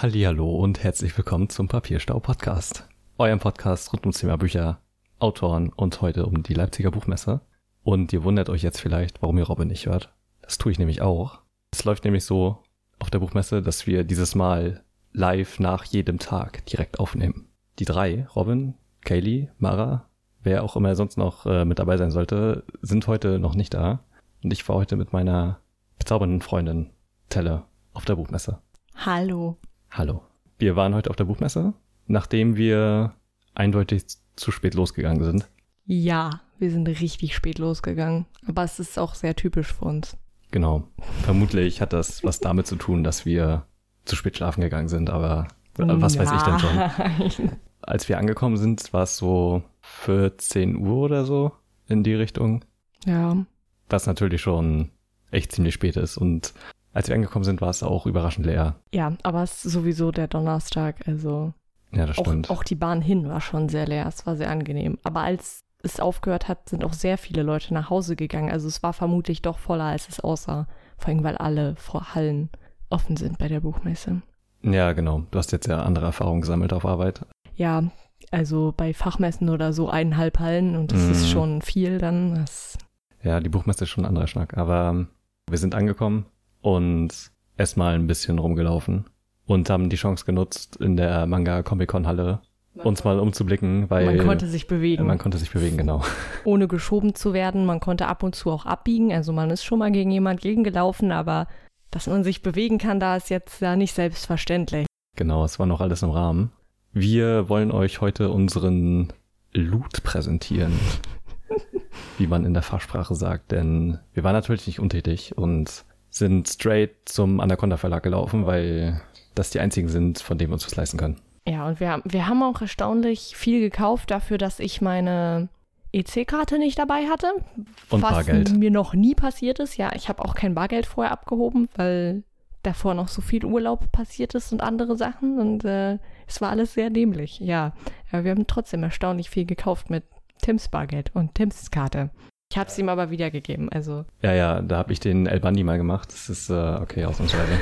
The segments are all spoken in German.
Hallihallo und herzlich willkommen zum Papierstau Podcast. Eurem Podcast rund ums Thema Bücher, Autoren und heute um die Leipziger Buchmesse. Und ihr wundert euch jetzt vielleicht, warum ihr Robin nicht hört. Das tue ich nämlich auch. Es läuft nämlich so auf der Buchmesse, dass wir dieses Mal live nach jedem Tag direkt aufnehmen. Die drei, Robin, Kaylee, Mara, wer auch immer sonst noch äh, mit dabei sein sollte, sind heute noch nicht da. Und ich war heute mit meiner bezaubernden Freundin Telle auf der Buchmesse. Hallo. Hallo. Wir waren heute auf der Buchmesse, nachdem wir eindeutig zu spät losgegangen sind. Ja, wir sind richtig spät losgegangen. Aber es ist auch sehr typisch für uns. Genau. Vermutlich hat das was damit zu tun, dass wir zu spät schlafen gegangen sind, aber äh, was weiß ich denn schon. Als wir angekommen sind, war es so 14 Uhr oder so in die Richtung. Ja. Was natürlich schon echt ziemlich spät ist. Und als wir angekommen sind, war es auch überraschend leer. Ja, aber es ist sowieso der Donnerstag, also. Ja, das stimmt. Auch, auch die Bahn hin war schon sehr leer. Es war sehr angenehm. Aber als es aufgehört hat, sind auch sehr viele Leute nach Hause gegangen. Also es war vermutlich doch voller, als es aussah. Vor allem, weil alle Hallen offen sind bei der Buchmesse. Ja, genau. Du hast jetzt ja andere Erfahrungen gesammelt auf Arbeit. Ja, also bei Fachmessen oder so eineinhalb Hallen und das mm. ist mhm. schon viel dann. Ja, die Buchmesse ist schon ein anderer Schnack. Aber wir sind angekommen und erstmal ein bisschen rumgelaufen und haben die Chance genutzt, in der Manga Comic Con Halle uns mal umzublicken, weil man konnte sich bewegen. Man konnte sich bewegen, genau. Ohne geschoben zu werden, man konnte ab und zu auch abbiegen, also man ist schon mal gegen jemand gegengelaufen, aber dass man sich bewegen kann, da ist jetzt ja nicht selbstverständlich. Genau, es war noch alles im Rahmen. Wir wollen euch heute unseren Loot präsentieren, wie man in der Fachsprache sagt, denn wir waren natürlich nicht untätig und sind straight zum Anaconda Verlag gelaufen, weil das die einzigen sind, von denen wir uns was leisten können. Ja, und wir, wir haben auch erstaunlich viel gekauft dafür, dass ich meine EC-Karte nicht dabei hatte. Und was Bargeld. mir noch nie passiert ist. Ja, ich habe auch kein Bargeld vorher abgehoben, weil davor noch so viel Urlaub passiert ist und andere Sachen. Und äh, es war alles sehr dämlich. Ja, aber wir haben trotzdem erstaunlich viel gekauft mit Tims Bargeld und Tims Karte. Ich habe es ihm aber wiedergegeben, also. Ja, ja, da habe ich den El Bandi mal gemacht. Das ist, äh, okay, ausnahmsweise.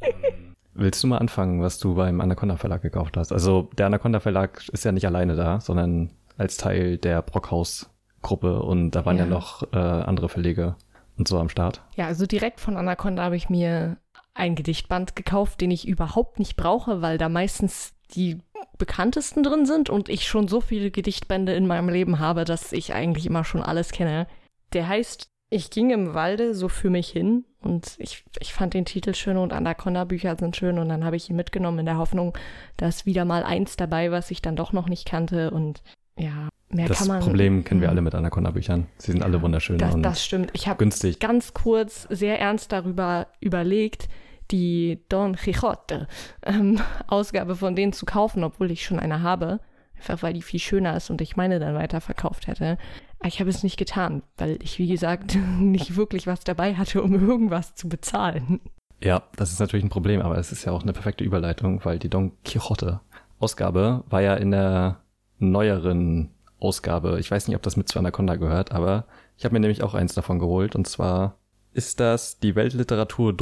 Willst du mal anfangen, was du beim Anaconda Verlag gekauft hast? Also der Anaconda Verlag ist ja nicht alleine da, sondern als Teil der Brockhaus Gruppe und da waren ja, ja noch äh, andere Verleger und so am Start. Ja, also direkt von Anaconda habe ich mir ein Gedichtband gekauft, den ich überhaupt nicht brauche, weil da meistens die bekanntesten drin sind und ich schon so viele Gedichtbände in meinem Leben habe, dass ich eigentlich immer schon alles kenne. Der heißt Ich ging im Walde so für mich hin und ich, ich fand den Titel schön und Anaconda-Bücher sind schön und dann habe ich ihn mitgenommen in der Hoffnung, dass wieder mal eins dabei, was ich dann doch noch nicht kannte und ja, mehr das kann man. Das Problem kennen wir alle mit Anaconda-Büchern. Sie sind ja, alle wunderschön das, und das stimmt. Ich habe günstig. ganz kurz sehr ernst darüber überlegt, die Don Quixote ähm, Ausgabe von denen zu kaufen, obwohl ich schon eine habe. Einfach weil die viel schöner ist und ich meine dann weiterverkauft hätte. Ich habe es nicht getan, weil ich, wie gesagt, nicht wirklich was dabei hatte, um irgendwas zu bezahlen. Ja, das ist natürlich ein Problem, aber es ist ja auch eine perfekte Überleitung, weil die Don Quixote Ausgabe war ja in der neueren Ausgabe. Ich weiß nicht, ob das mit zu Anaconda gehört, aber ich habe mir nämlich auch eins davon geholt und zwar ist das die Weltliteratur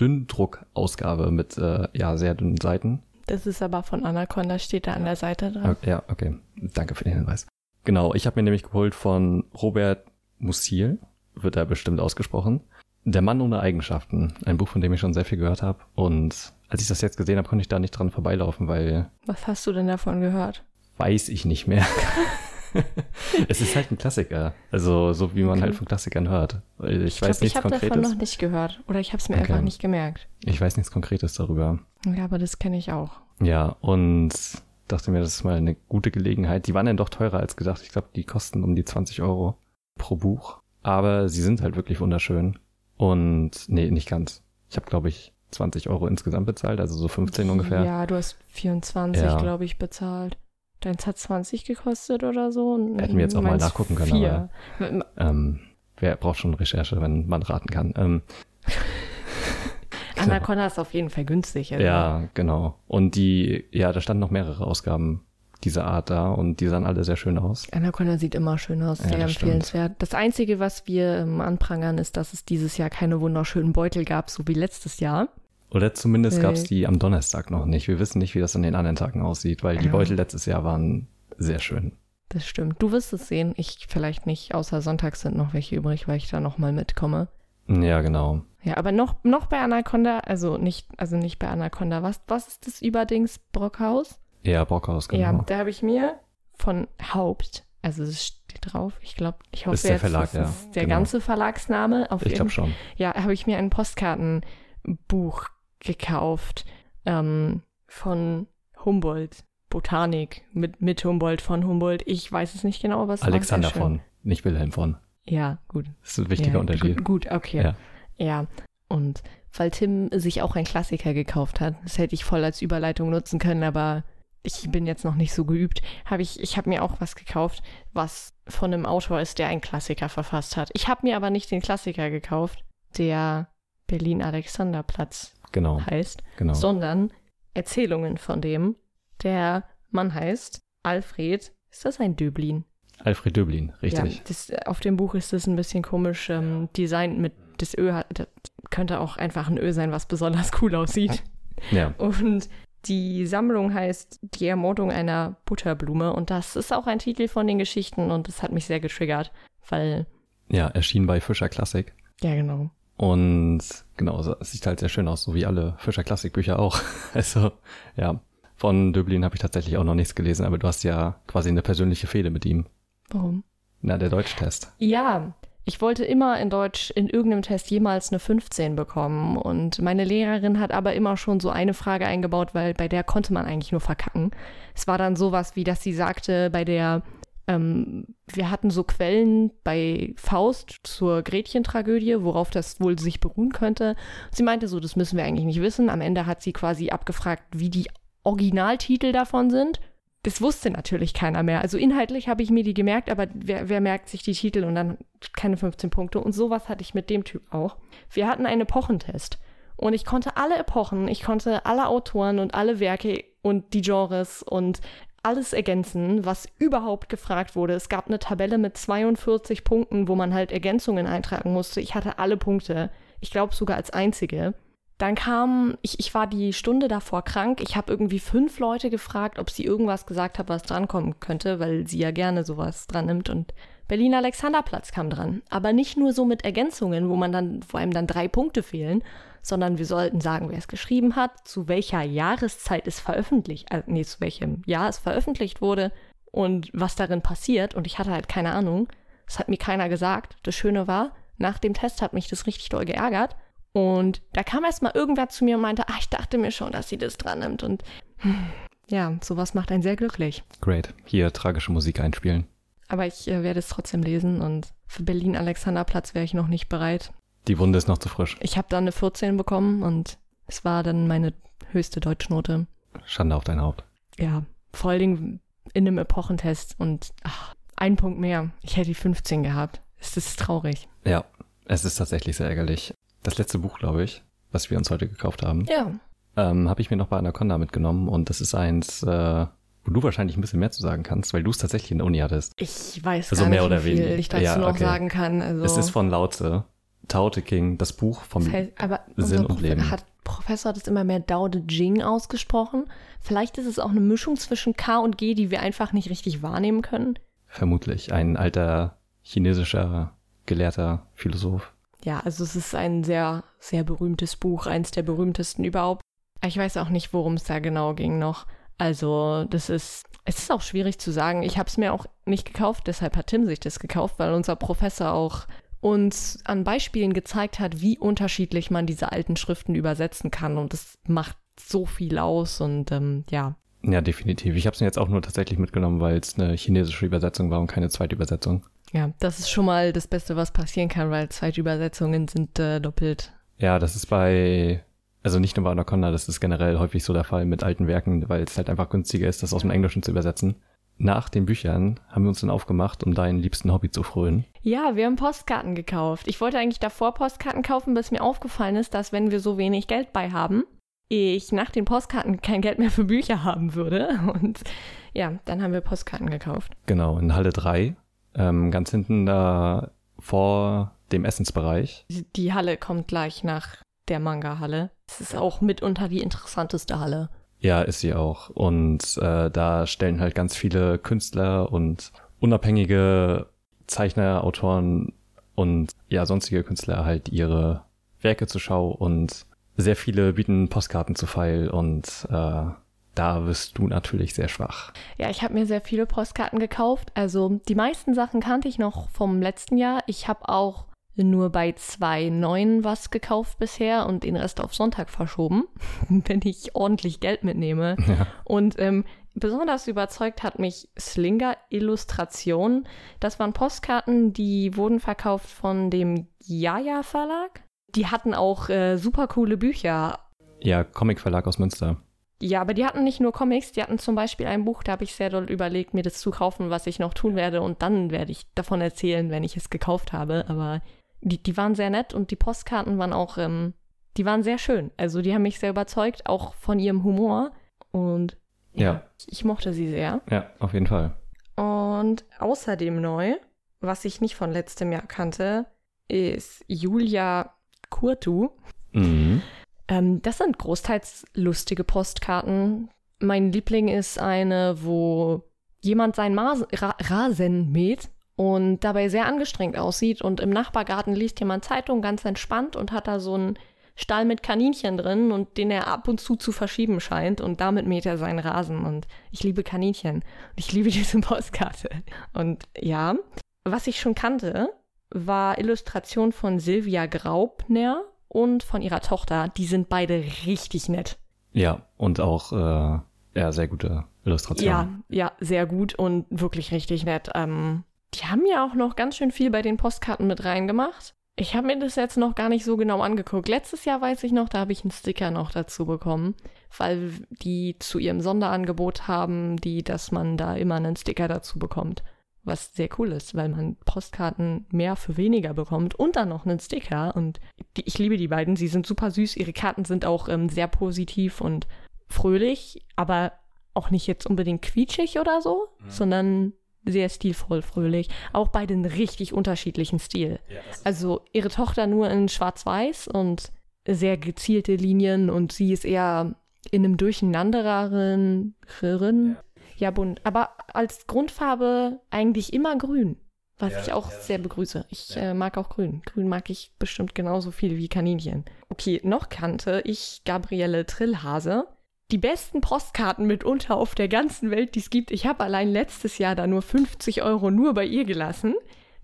Dünndruck-Ausgabe mit äh, ja sehr dünnen Seiten. Das ist aber von Anaconda, steht da an der Seite dran. Ja, okay. Danke für den Hinweis. Genau, ich habe mir nämlich geholt von Robert Musil, wird er bestimmt ausgesprochen. Der Mann ohne Eigenschaften, ein Buch, von dem ich schon sehr viel gehört habe. Und als ich das jetzt gesehen habe, konnte ich da nicht dran vorbeilaufen, weil. Was hast du denn davon gehört? Weiß ich nicht mehr. es ist halt ein Klassiker. Also so wie man halt von Klassikern hört. Ich, ich weiß glaub, nichts ich Konkretes. Ich habe davon noch nicht gehört. Oder ich habe es mir okay. einfach nicht gemerkt. Ich weiß nichts Konkretes darüber. Ja, aber das kenne ich auch. Ja, und dachte mir, das ist mal eine gute Gelegenheit. Die waren dann doch teurer als gedacht. Ich glaube, die kosten um die 20 Euro pro Buch. Aber sie sind halt wirklich wunderschön. Und nee, nicht ganz. Ich habe, glaube ich, 20 Euro insgesamt bezahlt, also so 15 ungefähr. Ja, du hast 24, ja. glaube ich, bezahlt. Deins hat 20 gekostet oder so. Hätten wir jetzt auch mal nachgucken können, vier. aber ähm, wer braucht schon Recherche, wenn man raten kann. Ähm, Anaconda ist auf jeden Fall günstig. Also. Ja, genau. Und die, ja, da standen noch mehrere Ausgaben dieser Art da und die sahen alle sehr schön aus. Anaconda sieht immer schön aus, sehr ja, das empfehlenswert. Stimmt. Das Einzige, was wir ähm, anprangern, ist, dass es dieses Jahr keine wunderschönen Beutel gab, so wie letztes Jahr. Oder zumindest Nee. gab es die am Donnerstag noch nicht. Wir wissen nicht, wie das an den anderen Tagen aussieht, weil die Ja. Beutel letztes Jahr waren sehr schön. Das stimmt. Du wirst es sehen. Ich vielleicht nicht. Außer sonntags sind noch welche übrig, weil ich da nochmal mitkomme. Ja, genau. Ja, aber noch, noch bei Anaconda, also nicht, also nicht bei Anaconda. Was, was ist das Überdings Brockhaus? Ja, Brockhaus, genau. Ja, da habe ich mir von Haupt, also es steht drauf, ich glaube, ich hoffe Ist der jetzt, Verlag, das ja, ist der genau. ganze Verlagsname. Auf ich glaube schon. Ja, habe ich mir ein Postkartenbuch gekauft ähm, von Humboldt. Botanik mit, mit Humboldt von Humboldt. Ich weiß es nicht genau, was Alexander von, nicht Wilhelm von. Ja, gut. Das ist ein wichtiger ja, Unterschied. Gut, gut okay. Ja. Ja. Und weil Tim sich auch ein Klassiker gekauft hat, das hätte ich voll als Überleitung nutzen können, aber ich bin jetzt noch nicht so geübt, habe ich, ich habe mir auch was gekauft, was von einem Autor ist, der einen Klassiker verfasst hat. Ich habe mir aber nicht den Klassiker gekauft, der Berlin-Alexanderplatz Genau, heißt, genau. sondern Erzählungen von dem. Der Mann heißt Alfred. Ist das ein Döblin? Alfred Döblin, richtig. Ja, das, auf dem Buch ist das ein bisschen komisch ähm, designt mit das Ö hat, das könnte auch einfach ein Ö sein, was besonders cool aussieht. Ja, Und die Sammlung heißt Die Ermordung einer Butterblume und das ist auch ein Titel von den Geschichten und das hat mich sehr getriggert, weil ja, erschien bei Fischer Klassik. ja genau. Und genau, es sieht halt sehr schön aus, so wie alle Fischer Klassik-Bücher auch. Also, ja. Von Döblin habe ich tatsächlich auch noch nichts gelesen, aber du hast ja quasi eine persönliche Fehde mit ihm. Warum? Na, der Deutschtest. Ja, ich wollte immer in Deutsch in irgendeinem Test jemals eine 15 bekommen und meine Lehrerin hat aber immer schon so eine Frage eingebaut, weil bei der konnte man eigentlich nur verkacken. Es war dann sowas wie, dass sie sagte, bei der, ähm, wir hatten so Quellen bei Faust zur Gretchen-Tragödie, worauf das wohl sich beruhen könnte. Sie meinte so, das müssen wir eigentlich nicht wissen. Am Ende hat sie quasi abgefragt, wie die Originaltitel davon sind. Das wusste natürlich keiner mehr. Also inhaltlich habe ich mir die gemerkt, aber wer, wer merkt sich die Titel und dann keine 15 Punkte? Und sowas hatte ich mit dem Typ auch. Wir hatten einen Epochentest und ich konnte alle Epochen, ich konnte alle Autoren und alle Werke und die Genres und alles ergänzen, was überhaupt gefragt wurde. Es gab eine Tabelle mit 42 Punkten, wo man halt Ergänzungen eintragen musste. Ich hatte alle Punkte. Ich glaube sogar als einzige. Dann kam, ich, ich war die Stunde davor krank. Ich habe irgendwie fünf Leute gefragt, ob sie irgendwas gesagt haben, was drankommen könnte, weil sie ja gerne sowas dran nimmt. Und Berlin Alexanderplatz kam dran. Aber nicht nur so mit Ergänzungen, wo man dann, wo einem dann drei Punkte fehlen, sondern wir sollten sagen, wer es geschrieben hat, zu welcher Jahreszeit es veröffentlicht, äh, nee, zu welchem Jahr es veröffentlicht wurde und was darin passiert. Und ich hatte halt keine Ahnung. Das hat mir keiner gesagt. Das Schöne war, nach dem Test hat mich das richtig doll geärgert. Und da kam erst mal irgendwer zu mir und meinte, ah, ich dachte mir schon, dass sie das dran nimmt. Und hm, ja, sowas macht einen sehr glücklich. Great. Hier tragische Musik einspielen. Aber ich äh, werde es trotzdem lesen und für Berlin Alexanderplatz wäre ich noch nicht bereit. Die Wunde ist noch zu frisch. Ich habe dann eine 14 bekommen und es war dann meine höchste Deutschnote. Schande auf dein Haupt. Ja, vor allen Dingen in einem Epochentest und ach, ein Punkt mehr. Ich hätte die 15 gehabt. Es ist traurig. Ja, es ist tatsächlich sehr ärgerlich. Das letzte Buch, glaube ich, was wir uns heute gekauft haben, Ja. ähm, habe ich mir noch bei Anaconda mitgenommen und das ist eins, äh, wo du wahrscheinlich ein bisschen mehr zu sagen kannst, weil du es tatsächlich in der Uni hattest. Ich weiß Also gar mehr nicht, oder wie viel weniger. ich dazu Ja, noch okay. sagen kann. Also, Es ist von Lautze, Tao Te King, das Buch vom das heißt, aber Sinn und Leben. Hat Professor das immer mehr Dao De Jing ausgesprochen. Vielleicht ist es auch eine Mischung zwischen K und G, die wir einfach nicht richtig wahrnehmen können. vermutlich ein alter chinesischer Gelehrter Philosoph. Ja, also es ist ein sehr, sehr berühmtes Buch, eins der berühmtesten überhaupt. Ich weiß auch nicht, worum es da genau ging noch. Also das ist, es ist auch schwierig zu sagen. Ich habe es mir auch nicht gekauft, deshalb hat Tim sich das gekauft, weil unser Professor auch uns an Beispielen gezeigt hat, wie unterschiedlich man diese alten Schriften übersetzen kann. Und das macht so viel aus und ähm, ja. Ja, definitiv. Ich habe es mir jetzt auch nur tatsächlich mitgenommen, weil es eine chinesische Übersetzung war und keine zweite Übersetzung. Ja, das ist schon mal das Beste, was passieren kann, weil Zweitübersetzungen sind äh, doppelt. Ja, das ist bei, also nicht nur bei Anaconda, das ist generell häufig so der Fall mit alten Werken, weil es halt einfach günstiger ist, das aus dem Englischen zu übersetzen. Nach den Büchern haben wir uns dann aufgemacht, um deinen liebsten Hobby zu frönen. Ja, wir haben Postkarten gekauft. Ich wollte eigentlich davor Postkarten kaufen, bis mir aufgefallen ist, dass wenn wir so wenig Geld bei haben, ich nach den Postkarten kein Geld mehr für Bücher haben würde. Und ja, dann haben wir Postkarten gekauft. Genau, in Halle 3, ähm, ganz hinten da vor dem Essensbereich. Die- Die Halle kommt gleich nach der Manga-Halle. Es ist auch mitunter die interessanteste Halle. Ja, ist sie auch. Und äh, da stellen halt ganz viele Künstler und unabhängige Zeichner, Autoren und ja, sonstige Künstler halt ihre Werke zur Schau und sehr viele bieten Postkarten zu Pfeil und äh, da wirst du natürlich sehr schwach. Ja, ich habe mir sehr viele Postkarten gekauft. Also die meisten Sachen kannte ich noch vom letzten Jahr. Ich habe auch nur bei zwei neuen was gekauft bisher und den Rest auf Sonntag verschoben, wenn ich ordentlich Geld mitnehme. Ja. Und ähm, besonders überzeugt hat mich Slinger Illustration. Das waren Postkarten, die wurden verkauft von dem Jaja Verlag. Die hatten auch äh, super coole Bücher. Ja, Comic Verlag aus Münster. Ja, aber die hatten nicht nur Comics, die hatten zum Beispiel ein Buch, da habe ich sehr doll überlegt, mir das zu kaufen, was ich noch tun werde und dann werde ich davon erzählen, wenn ich es gekauft habe. Aber die, die waren sehr nett und die Postkarten waren auch, ähm, die waren sehr schön. Also die haben mich sehr überzeugt, auch von ihrem Humor. Und ja, ja. Ich, mochte sie sehr. Ja, auf jeden Fall. Und außerdem neu, was ich nicht von letztem Jahr kannte, ist Julia Kurtu. Mhm. Ähm, das sind großteils lustige Postkarten. Mein Liebling ist eine, wo jemand sein Mas Ra Rasen mäht und dabei sehr angestrengt aussieht und im Nachbargarten liest jemand Zeitung ganz entspannt und hat da so einen Stall mit Kaninchen drin und den er ab und zu zu verschieben scheint und damit mäht er seinen Rasen und ich liebe Kaninchen und ich liebe diese Postkarte. Und ja, was ich schon kannte, war Illustration von Silvia Graubner und von ihrer Tochter. Die sind beide richtig nett. Ja, und auch äh, ja, sehr gute Illustrationen. Ja, ja, sehr gut und wirklich richtig nett. Ähm, die haben ja auch noch ganz schön viel bei den Postkarten mit reingemacht. Ich habe mir das jetzt noch gar nicht so genau angeguckt. Letztes Jahr weiß ich noch, da habe ich einen Sticker noch dazu bekommen, weil die zu ihrem Sonderangebot haben, die, dass man da immer einen Sticker dazu bekommt. Was sehr cool ist, weil man Postkarten mehr für weniger bekommt und dann noch einen Sticker. Und die, ich liebe die beiden, sie sind super süß. Ihre Karten sind auch ähm, sehr positiv und fröhlich, aber auch nicht jetzt unbedingt quietschig oder so, mhm. sondern sehr stilvoll, fröhlich. Auch bei den richtig unterschiedlichen Stil. Ja, also ihre Tochter nur in Schwarz-Weiß und sehr gezielte Linien und sie ist eher in einem durcheinandereren ja. ja, bunt. Aber als Grundfarbe eigentlich immer grün. Was ja, ich auch ja, sehr begrüße. Ich äh, mag auch grün. Grün mag ich bestimmt genauso viel wie Kaninchen. Okay, noch kannte ich Gabriele Trillhase die besten Postkarten mitunter auf der ganzen Welt, die es gibt. Ich habe allein letztes Jahr da nur 50 Euro nur bei ihr gelassen.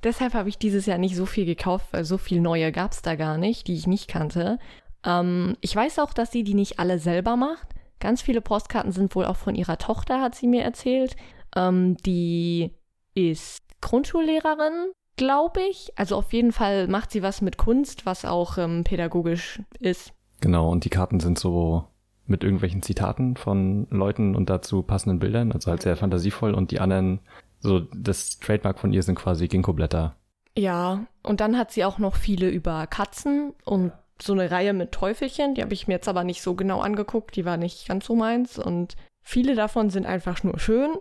Deshalb habe ich dieses Jahr nicht so viel gekauft, weil so viel neue gab es da gar nicht, die ich nicht kannte. Ähm, ich weiß auch, dass sie die nicht alle selber macht. Ganz viele Postkarten sind wohl auch von ihrer Tochter, hat sie mir erzählt. Ähm, die ist Grundschullehrerin, glaube ich. Also auf jeden Fall macht sie was mit Kunst, was auch ähm, pädagogisch ist. Genau, und die Karten sind so mit irgendwelchen Zitaten von Leuten und dazu passenden Bildern, also halt sehr fantasievoll und die anderen, so das Trademark von ihr sind quasi Ginkgo-Blätter. Ja, und dann hat sie auch noch viele über Katzen und so eine Reihe mit Teufelchen, die habe ich mir jetzt aber nicht so genau angeguckt, die war nicht ganz so meins und viele davon sind einfach nur schön.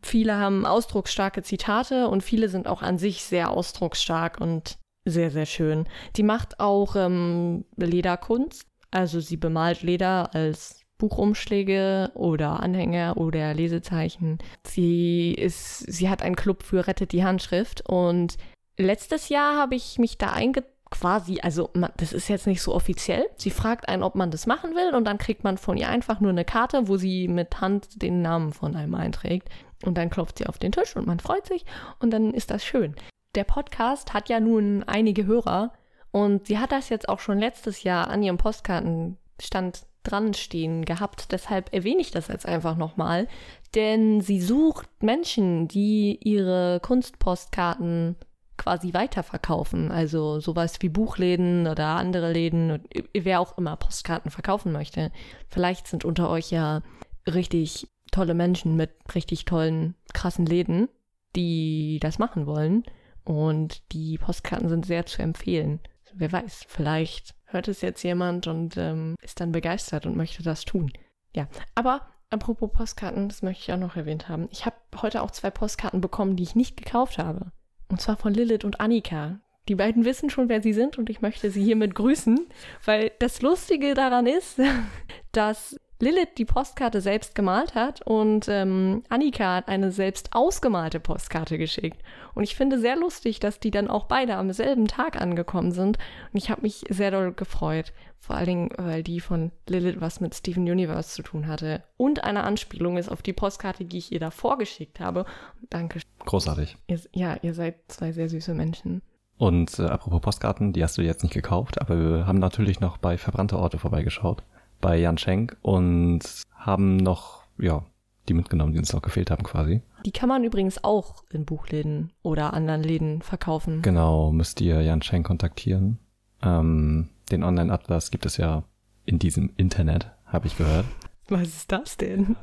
Viele haben ausdrucksstarke Zitate und viele sind auch an sich sehr ausdrucksstark und sehr, sehr schön. Die macht auch ähm, Lederkunst also sie bemalt Leder als Buchumschläge oder Anhänger oder Lesezeichen. Sie ist, sie hat einen Club für Rettet die Handschrift und letztes Jahr habe ich mich da einge quasi, also das ist jetzt nicht so offiziell. Sie fragt einen, ob man das machen will und dann kriegt man von ihr einfach nur eine Karte, wo sie mit Hand den Namen von einem einträgt und dann klopft sie auf den Tisch und man freut sich und dann ist das schön. Der Podcast hat ja nun einige Hörer und sie hat das jetzt auch schon letztes Jahr an ihrem Postkartenstand dran stehen gehabt. Deshalb erwähne ich das jetzt einfach nochmal. Denn sie sucht Menschen, die ihre Kunstpostkarten quasi weiterverkaufen. Also sowas wie Buchläden oder andere Läden, wer auch immer Postkarten verkaufen möchte. Vielleicht sind unter euch ja richtig tolle Menschen mit richtig tollen, krassen Läden, die das machen wollen. Und die Postkarten sind sehr zu empfehlen wer weiß, vielleicht hört es jetzt jemand und ähm, ist dann begeistert und möchte das tun. Ja, aber apropos Postkarten, das möchte ich auch noch erwähnt haben. Ich habe heute auch zwei Postkarten bekommen, die ich nicht gekauft habe. Und zwar von Lilith und Annika. Die beiden wissen schon, wer sie sind und ich möchte sie hiermit grüßen, weil das Lustige daran ist, dass Lilith die Postkarte selbst gemalt hat und ähm, Annika hat eine selbst ausgemalte Postkarte geschickt. Und ich finde sehr lustig, dass die dann auch beide am selben Tag angekommen sind. Und ich habe mich sehr doll gefreut. Vor allen Dingen, weil die von Lilith was mit Steven Universe zu tun hatte. Und eine Anspielung ist auf die Postkarte, die ich ihr davor geschickt habe. Danke. Großartig. Ihr, ja, ihr seid zwei sehr süße Menschen. Und äh, apropos Postkarten, die hast du jetzt nicht gekauft, aber wir haben natürlich noch bei Verbrannte Orte vorbeigeschaut bei Jan Schenk und haben noch, ja, die mitgenommen, die uns noch gefehlt haben quasi. Die kann man übrigens auch in Buchläden oder anderen Läden verkaufen. Genau, müsst ihr Jan Schenk kontaktieren. Ähm, den Online-Atlas gibt es ja in diesem Internet, habe ich gehört. Was ist das denn?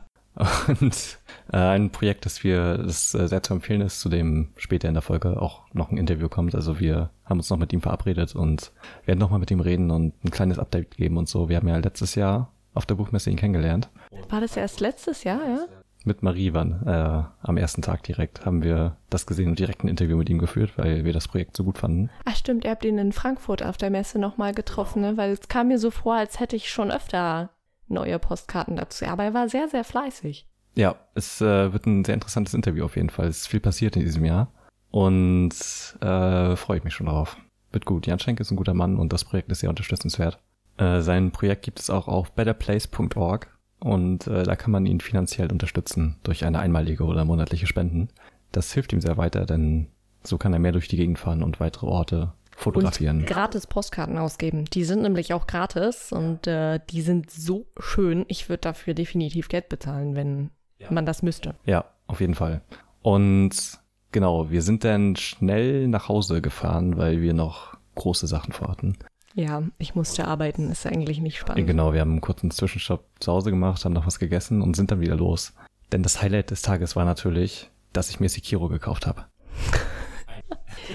Und äh, ein Projekt, das wir, das äh, sehr zu empfehlen ist, zu dem später in der Folge auch noch ein Interview kommt. Also wir haben uns noch mit ihm verabredet und werden nochmal mit ihm reden und ein kleines Update geben und so. Wir haben ja letztes Jahr auf der Buchmesse ihn kennengelernt. War das erst letztes Jahr, ja? Mit Marie waren äh, am ersten Tag direkt haben wir das gesehen und direkt ein Interview mit ihm geführt, weil wir das Projekt so gut fanden. Ach stimmt, ihr habt ihn in Frankfurt auf der Messe nochmal getroffen, ne? weil es kam mir so vor, als hätte ich schon öfter neue Postkarten dazu. Aber er war sehr, sehr fleißig. Ja, es äh, wird ein sehr interessantes Interview auf jeden Fall. Es ist viel passiert in diesem Jahr und äh, freue ich mich schon darauf. Wird gut. Jan Schenk ist ein guter Mann und das Projekt ist sehr unterstützenswert. Äh, sein Projekt gibt es auch auf betterplace.org und äh, da kann man ihn finanziell unterstützen durch eine einmalige oder monatliche Spenden. Das hilft ihm sehr weiter, denn so kann er mehr durch die Gegend fahren und weitere Orte fotografieren. Und gratis Postkarten ausgeben. Die sind nämlich auch gratis und äh, die sind so schön. Ich würde dafür definitiv Geld bezahlen, wenn ja. man das müsste. Ja, auf jeden Fall. Und genau, wir sind dann schnell nach Hause gefahren, weil wir noch große Sachen vorhatten. Ja, ich musste arbeiten, ist eigentlich nicht spannend. Genau, wir haben einen kurzen Zwischenstopp zu Hause gemacht, haben noch was gegessen und sind dann wieder los. Denn das Highlight des Tages war natürlich, dass ich mir Sekiro gekauft habe.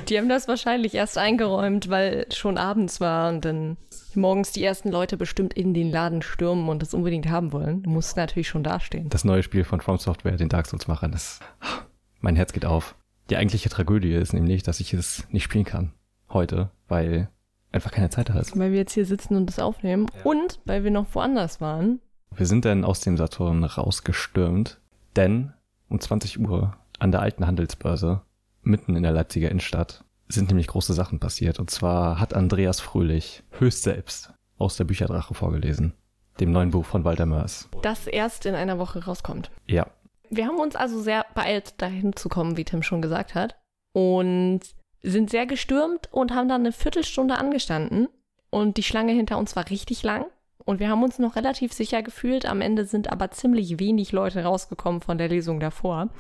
Die haben das wahrscheinlich erst eingeräumt, weil schon abends war und dann morgens die ersten Leute bestimmt in den Laden stürmen und das unbedingt haben wollen. Du musst natürlich schon dastehen. Das neue Spiel von From Software, den Dark Souls-Machern, das. Mein Herz geht auf. Die eigentliche Tragödie ist nämlich, dass ich es nicht spielen kann. Heute, weil einfach keine Zeit da ist. Weil wir jetzt hier sitzen und es aufnehmen ja. und weil wir noch woanders waren. Wir sind dann aus dem Saturn rausgestürmt, denn um 20 Uhr an der alten Handelsbörse mitten in der Leipziger Innenstadt sind nämlich große Sachen passiert. Und zwar hat Andreas Fröhlich höchst selbst aus der Bücherdrache vorgelesen, dem neuen Buch von Walter Mörs. Das erst in einer Woche rauskommt. Ja. Wir haben uns also sehr beeilt, dahin zu kommen, wie Tim schon gesagt hat. Und sind sehr gestürmt und haben dann eine Viertelstunde angestanden. Und die Schlange hinter uns war richtig lang. Und wir haben uns noch relativ sicher gefühlt. Am Ende sind aber ziemlich wenig Leute rausgekommen von der Lesung davor.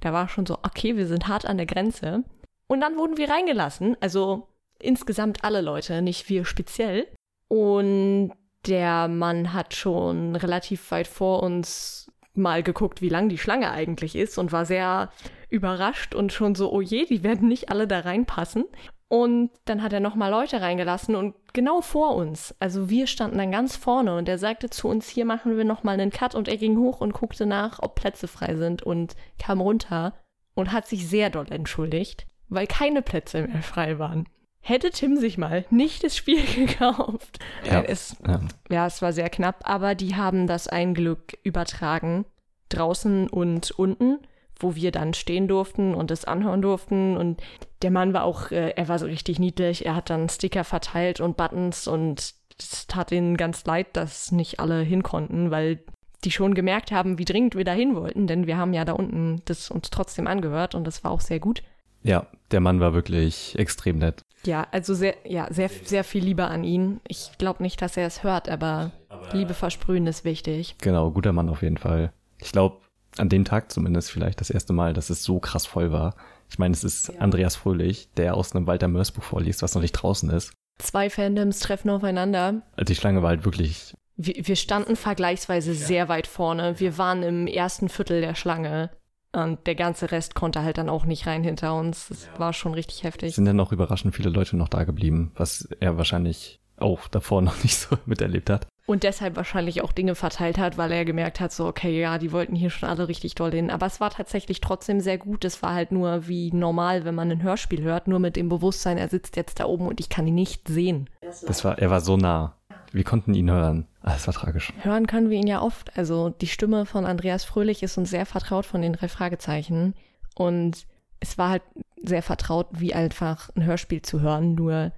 Da war schon so, okay, wir sind hart an der Grenze. Und dann wurden wir reingelassen. Also insgesamt alle Leute, nicht wir speziell. Und der Mann hat schon relativ weit vor uns mal geguckt, wie lang die Schlange eigentlich ist und war sehr überrascht und schon so, oh je, die werden nicht alle da reinpassen. Und dann hat er nochmal Leute reingelassen und genau vor uns, also wir standen dann ganz vorne und er sagte zu uns, hier machen wir nochmal einen Cut und er ging hoch und guckte nach, ob Plätze frei sind und kam runter und hat sich sehr doll entschuldigt, weil keine Plätze mehr frei waren. Hätte Tim sich mal nicht das Spiel gekauft. Ja, es, ja. ja, es war sehr knapp, aber die haben das ein Glück übertragen, draußen und unten wo wir dann stehen durften und es anhören durften. Und der Mann war auch, äh, er war so richtig niedlich. Er hat dann Sticker verteilt und Buttons und es tat ihnen ganz leid, dass nicht alle hin konnten, weil die schon gemerkt haben, wie dringend wir da hin wollten, denn wir haben ja da unten das uns trotzdem angehört und das war auch sehr gut. Ja, der Mann war wirklich extrem nett. Ja, also sehr, ja, sehr, sehr viel Liebe an ihn. Ich glaube nicht, dass er es hört, aber, aber Liebe versprühen ist wichtig. Genau, guter Mann auf jeden Fall. Ich glaube, an dem Tag zumindest vielleicht das erste Mal, dass es so krass voll war. Ich meine, es ist ja. Andreas Fröhlich, der aus einem Walter Mörs Buch vorliest, was noch nicht draußen ist. Zwei Fandoms treffen aufeinander. Also die Schlange war halt wirklich. Wir, wir standen vergleichsweise ja. sehr weit vorne. Wir waren im ersten Viertel der Schlange. Und der ganze Rest konnte halt dann auch nicht rein hinter uns. Es ja. war schon richtig heftig. Es sind dann noch überraschend viele Leute noch da geblieben, was er wahrscheinlich auch davor noch nicht so miterlebt hat. Und deshalb wahrscheinlich auch Dinge verteilt hat, weil er gemerkt hat, so, okay, ja, die wollten hier schon alle richtig doll hin. Aber es war tatsächlich trotzdem sehr gut. Es war halt nur wie normal, wenn man ein Hörspiel hört, nur mit dem Bewusstsein, er sitzt jetzt da oben und ich kann ihn nicht sehen. Das war, er war so nah. Wir konnten ihn hören. Ah, das war tragisch. Hören können wir ihn ja oft. Also die Stimme von Andreas Fröhlich ist uns sehr vertraut von den drei Fragezeichen. Und es war halt sehr vertraut, wie einfach ein Hörspiel zu hören. Nur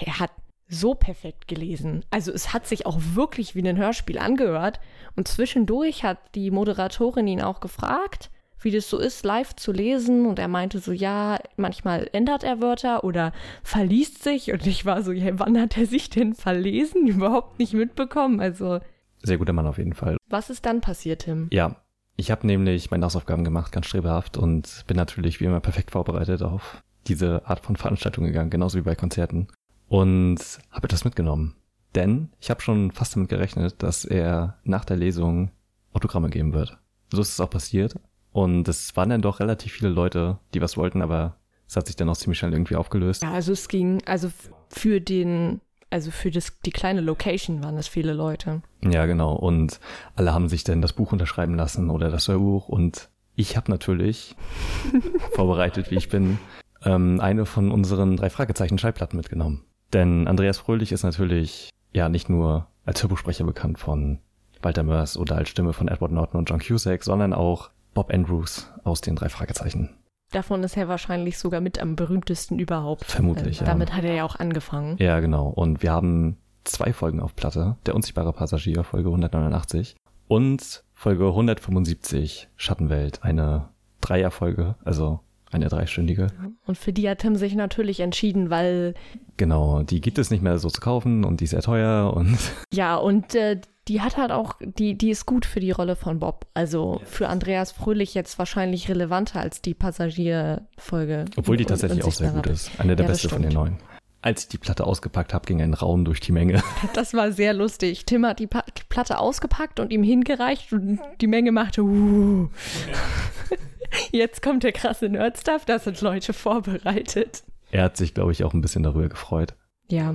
der hat so perfekt gelesen. Also es hat sich auch wirklich wie ein Hörspiel angehört. Und zwischendurch hat die Moderatorin ihn auch gefragt, wie das so ist, live zu lesen. Und er meinte so, ja, manchmal ändert er Wörter oder verliest sich. Und ich war so, ja, wann hat er sich denn verlesen? Überhaupt nicht mitbekommen. Also. Sehr guter Mann auf jeden Fall. Was ist dann passiert, Tim? Ja, ich habe nämlich meine Hausaufgaben gemacht, ganz strebhaft und bin natürlich wie immer perfekt vorbereitet auf diese Art von Veranstaltung gegangen, genauso wie bei Konzerten und habe etwas mitgenommen. Denn ich habe schon fast damit gerechnet, dass er nach der Lesung Autogramme geben wird. So ist es auch passiert. Und es waren dann doch relativ viele Leute, die was wollten, aber es hat sich dann auch ziemlich schnell irgendwie aufgelöst. Ja, also es ging, also für den, also für das, die kleine Location waren es viele Leute. Ja, genau. Und alle haben sich dann das Buch unterschreiben lassen oder das Hörbuch. Und ich habe natürlich, vorbereitet wie ich bin, ähm, eine von unseren drei Fragezeichen Schallplatten mitgenommen. Denn Andreas Fröhlich ist natürlich ja nicht nur als Hörbuchsprecher bekannt von Walter Mörs oder als Stimme von Edward Norton und John Cusack, sondern auch Bob Andrews aus den drei Fragezeichen. Davon ist er wahrscheinlich sogar mit am berühmtesten überhaupt. Vermutlich, ja. Damit hat er ja auch angefangen. Ja, genau. Und wir haben zwei Folgen auf Platte. Der unsichtbare Passagier, Folge 189. Und Folge 175, Schattenwelt, eine Dreierfolge, also eine dreistündige. Und für die hat Tim sich natürlich entschieden, weil. Genau, die gibt es nicht mehr so zu kaufen und die ist sehr teuer und. Ja, und äh, die hat halt auch, die, die ist gut für die Rolle von Bob. Also für Andreas Fröhlich jetzt wahrscheinlich relevanter als die Passagierfolge. Obwohl die tatsächlich auch sehr gut ist. Eine der ja, beste von den neuen. Als ich die Platte ausgepackt habe, ging ein Raum durch die Menge. Das war sehr lustig. Tim hat die pa Platte ausgepackt und ihm hingereicht und die Menge machte. Uh. Jetzt kommt der krasse Nerdstuff, da sind Leute vorbereitet. Er hat sich, glaube ich, auch ein bisschen darüber gefreut. Ja,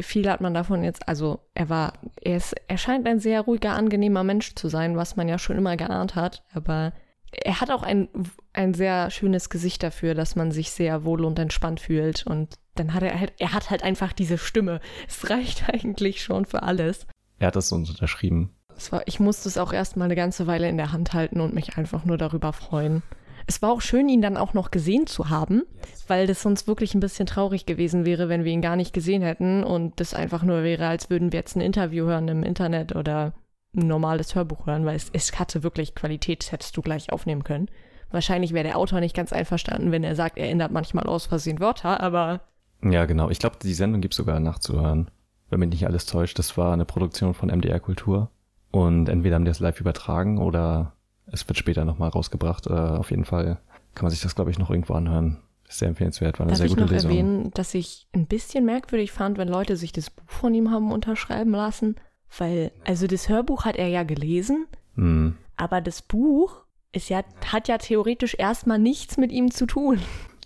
viel hat man davon jetzt, also er war, er ist, er scheint ein sehr ruhiger, angenehmer Mensch zu sein, was man ja schon immer geahnt hat, aber er hat auch ein, ein sehr schönes Gesicht dafür, dass man sich sehr wohl und entspannt fühlt und dann hat er halt, er hat halt einfach diese Stimme. Es reicht eigentlich schon für alles. Er hat das uns unterschrieben. War, ich musste es auch erst mal eine ganze Weile in der Hand halten und mich einfach nur darüber freuen. Es war auch schön, ihn dann auch noch gesehen zu haben, weil das sonst wirklich ein bisschen traurig gewesen wäre, wenn wir ihn gar nicht gesehen hätten und das einfach nur wäre, als würden wir jetzt ein Interview hören im Internet oder ein normales Hörbuch hören, weil es, es hatte wirklich Qualität, das hättest du gleich aufnehmen können. Wahrscheinlich wäre der Autor nicht ganz einverstanden, wenn er sagt, er ändert manchmal aus Versehen Wörter, aber. Ja, genau. Ich glaube, die Sendung gibt es sogar nachzuhören. Wenn mich nicht alles täuscht, das war eine Produktion von MDR Kultur. Und entweder haben die das live übertragen oder es wird später nochmal rausgebracht. Äh, auf jeden Fall kann man sich das, glaube ich, noch irgendwo anhören. sehr empfehlenswert, war eine Darf sehr gute ich noch Lesung. erwähnen, dass ich ein bisschen merkwürdig fand, wenn Leute sich das Buch von ihm haben unterschreiben lassen. Weil, also das Hörbuch hat er ja gelesen, Hm. aber das Buch ist ja, hat ja theoretisch erstmal nichts mit ihm zu tun.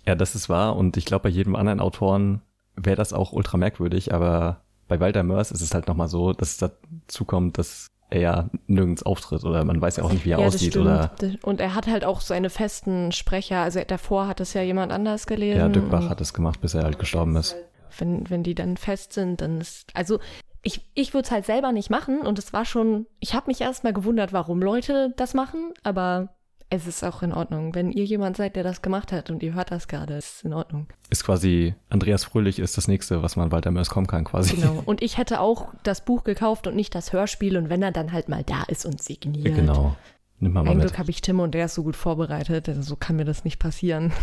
Ja, das ist wahr. Und ich glaube, bei jedem anderen Autoren wäre das auch ultra merkwürdig. Aber bei Walter Mörs ist es halt nochmal so, dass es dazu kommt, dass er ja nirgends auftritt oder man weiß ja auch nicht, wie er ja, aussieht. Oder Und er hat halt auch seine festen Sprecher. Also davor hat es ja jemand anders gelesen. ja, Dückbach hat es gemacht, bis er halt gestorben ist. Wenn, wenn die dann fest sind, dann ist. Also ich, ich würde es halt selber nicht machen und es war schon. Ich habe mich erstmal gewundert, warum Leute das machen, aber es ist auch in Ordnung. Wenn ihr jemand seid, der das gemacht hat und ihr hört das gerade, ist es in Ordnung. Ist quasi, Andreas Fröhlich ist das nächste, was man Walter Mörs kommen kann, quasi. Genau. Und ich hätte auch das Buch gekauft und nicht das Hörspiel und wenn er dann halt mal da ist und signiert. genau. Nimm mal, mal Ein mit. Glück habe ich Tim und der ist so gut vorbereitet, also so kann mir das nicht passieren.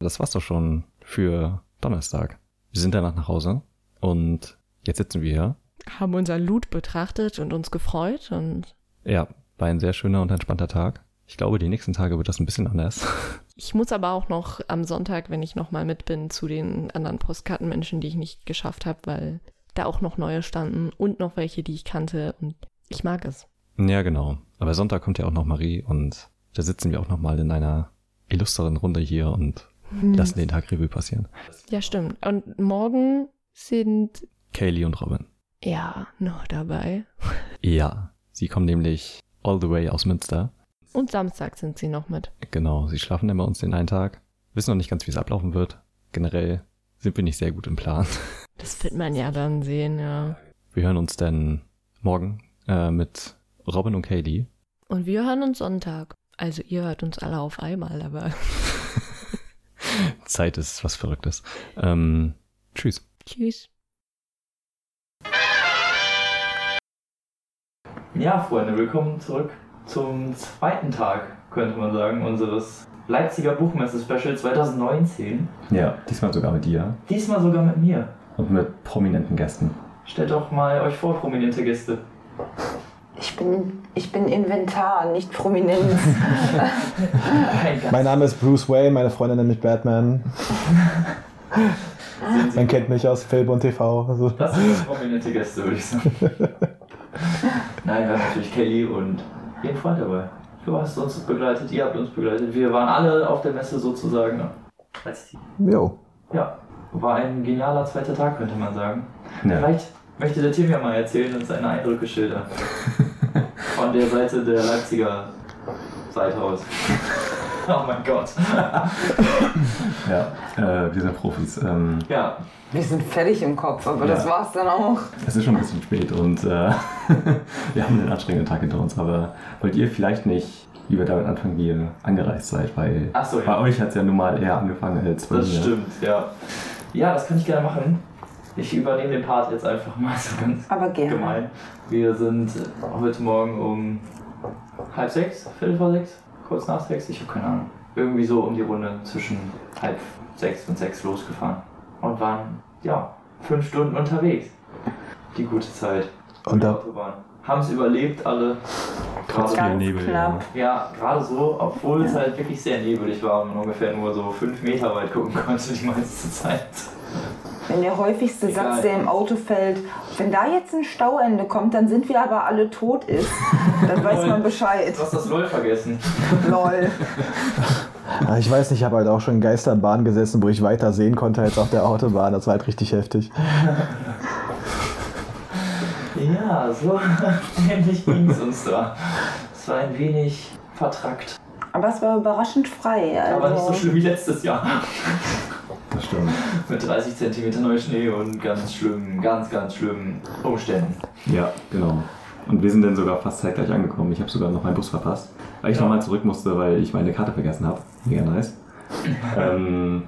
Das war's doch schon für Donnerstag. Wir sind danach nach Hause und jetzt sitzen wir hier. Haben unser Loot betrachtet und uns gefreut und Ja, war ein sehr schöner und entspannter Tag. Ich glaube, die nächsten Tage wird das ein bisschen anders. Ich muss aber auch noch am Sonntag, wenn ich nochmal mit bin, zu den anderen Postkartenmenschen, die ich nicht geschafft habe, weil da auch noch neue standen und noch welche, die ich kannte. Und ich mag es. Ja, genau. Aber Sonntag kommt ja auch noch Marie und da sitzen wir auch noch mal in einer illustren Runde hier und lassen den Tag Revue passieren. Ja, stimmt. Und morgen sind Kaylee und Robin. ja noch dabei. Ja, sie kommen nämlich all the way aus Münster. Und Samstag sind sie noch mit. Genau, sie schlafen immer uns den einen Tag. Wissen noch nicht ganz, wie es ablaufen wird. Generell sind wir nicht sehr gut im Plan. Das wird man ja dann sehen, ja. Wir hören uns dann morgen äh, mit Robin und Kaylee. Und wir hören uns Sonntag. Also ihr hört uns alle auf einmal, aber Zeit ist was Verrücktes. Ähm, tschüss. tschüss. Ja, Freunde, willkommen zurück zum zweiten Tag, könnte man sagen, unseres Leipziger Buchmesse-Special 2019. Ja, diesmal sogar mit dir Diesmal sogar mit mir. und mit prominenten Gästen. Stellt doch mal euch vor, prominente Gäste. Ich bin, ich bin Inventar, nicht Prominenz. Mein Name ist Bruce Wayne, meine Freundin nennt mich Batman. Man kennt mich aus Film und TV. Also. Das sind prominente Gäste, würde ich sagen. Nein, wir haben natürlich Kelly und ihren Freund dabei. Du hast uns begleitet, ihr habt uns begleitet. Wir waren alle auf der Messe sozusagen. Als Team. Jo. Ja, war ein genialer zweiter Tag, könnte man sagen. Ja. Vielleicht möchte der Tim ja mal erzählen und seine Eindrücke schildern. Von der Seite der Leipziger Seite aus. Oh mein Gott. Ja, äh, wir sind Profis. Ähm, Ja, Wir sind fertig im Kopf, aber Ja. das war's dann auch. es ist schon ein bisschen spät und äh, wir haben einen anstrengenden Tag hinter uns. Aber wollt ihr vielleicht nicht lieber damit anfangen, wie ihr angereist seid? Weil Ach so, ja. bei euch hat es ja nun mal eher angefangen als bei das mir. stimmt, ja. Ja, das kann ich gerne machen. Ich übernehme den Part jetzt einfach mal so ganz Aber gerne. gemein. Wir sind heute Morgen um halb sechs, viertel vor sechs, kurz nach sechs, ich habe keine Ahnung. Irgendwie so um die Runde zwischen halb sechs und sechs losgefahren. Und waren, ja, fünf Stunden unterwegs. Die gute Zeit. Und da- Autobahn. Haben es überlebt alle. Trotz Gerade- viel Nebel. knapp. ja, gerade so, obwohl es halt wirklich sehr nebelig war und man ungefähr nur so fünf Meter weit gucken konnte die meiste Zeit. Wenn der häufigste Egal. Satz, der im Auto fällt, wenn da jetzt ein Stauende kommt, dann sind wir aber alle tot ist, dann weiß man Bescheid. Du hast das LOL vergessen. Lol. Ah, Ich weiß nicht, ich habe halt auch schon in Geisterbahn gesessen, wo ich weiter sehen konnte als auf der Autobahn. Das war halt richtig heftig. Ja, so ähnlich ging es uns da. Es war ein wenig vertrackt, Aber es war überraschend frei. Also, aber nicht so schlimm wie letztes Jahr. Das stimmt. Mit 30 cm Neuschnee und ganz schlimmen, ganz, ganz schlimmen Umständen. Ja, genau. Und wir sind dann sogar fast zeitgleich angekommen. Ich habe sogar noch meinen Bus verpasst, weil ich Ja. nochmal zurück musste, weil ich meine Karte vergessen habe. Mega nice. ähm,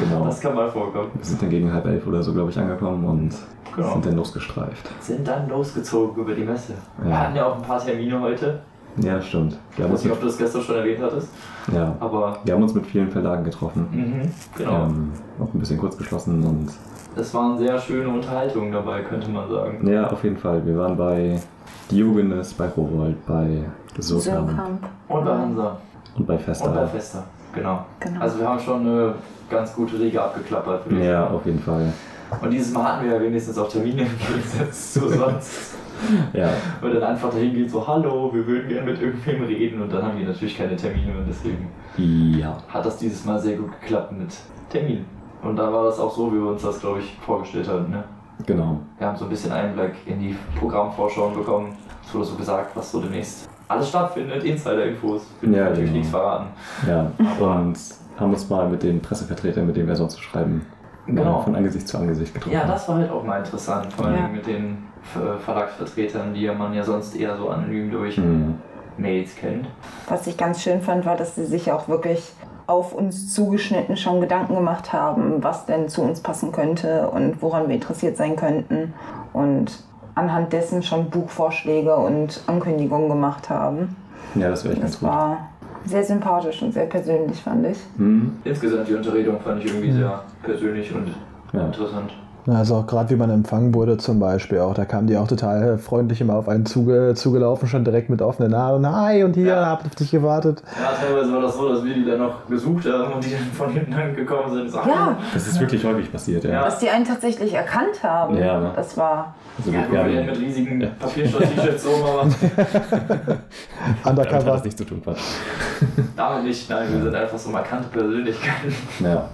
genau. Das kann mal vorkommen. Wir sind dann gegen halb elf oder so, glaube ich, angekommen und Genau. sind dann losgestreift. Sind dann losgezogen über die Messe. Wir Ja. hatten ja auch ein paar Termine heute. Ja, stimmt. Wir Ich weiß nicht, ob du das gestern schon erwähnt hattest, ja, aber wir haben uns mit vielen Verlagen getroffen. mhm, genau. Ähm, auch ein bisschen kurz geschlossen und Es waren sehr schöne Unterhaltungen dabei, könnte man sagen. ja, auf jeden Fall. Wir waren bei Diogenes, bei Rowold, bei Surkamp. Und bei Hansa. und bei Und bei Festa. Festa. Genau. Genau. Also wir haben schon eine ganz gute Riege abgeklappert. Ja, auf jeden Fall. Und dieses Mal hatten wir ja wenigstens auch Termine im Gegensatz zu sonst. Ja, Weil dann einfach dahin geht so, hallo, wir würden gerne mit irgendwem reden und dann haben die natürlich keine Termine und deswegen ja. hat das dieses Mal sehr gut geklappt mit Terminen. Und da war das auch so, wie wir uns das, glaube ich, vorgestellt hatten. Ne? Genau. Wir haben so ein bisschen Einblick in die Programmvorschauen bekommen. Es wurde so gesagt, was so demnächst alles stattfindet, Insider-Infos. Ja, natürlich genau. nichts verraten. Ja, und haben uns mal mit den Pressevertretern, mit denen wir sonst so schreiben, Genau. mal von Angesicht zu Angesicht getroffen. Ja, das war halt auch mal interessant, vor allem Ja. mit den Ver- Verlagsvertretern, die ja man ja sonst eher so anonym durch Hm. Mails kennt. Was ich ganz schön fand, war, dass sie sich auch wirklich auf uns zugeschnitten schon Gedanken gemacht haben, was denn zu uns passen könnte und woran wir interessiert sein könnten. Und anhand dessen schon Buchvorschläge und Ankündigungen gemacht haben. Ja, das wäre echt ganz Das gut. war sehr sympathisch und sehr persönlich, fand ich. Hm. Insgesamt die Unterredung fand ich irgendwie sehr persönlich und Ja. interessant. Also auch gerade wie man empfangen wurde zum Beispiel auch, da kamen die auch total freundlich immer auf einen zuge, zugelaufen, schon direkt mit offenen Armen. Hi und hier, Ja. hab auf dich gewartet. Ja, teilweise war das so, dass wir die dann noch gesucht haben und die dann von hinten angekommen sind sagen, Ja, Das ist wirklich häufig passiert, ja. Ja. dass die einen tatsächlich erkannt haben. Ja, ne? Das war. Also ja, wir haben, mit riesigen Papierstoff-T-Shirts so, aber damit hat Undercover. das nichts zu tun, Quatsch. damit nicht. Nein, wir sind einfach so markante Persönlichkeiten. Ja.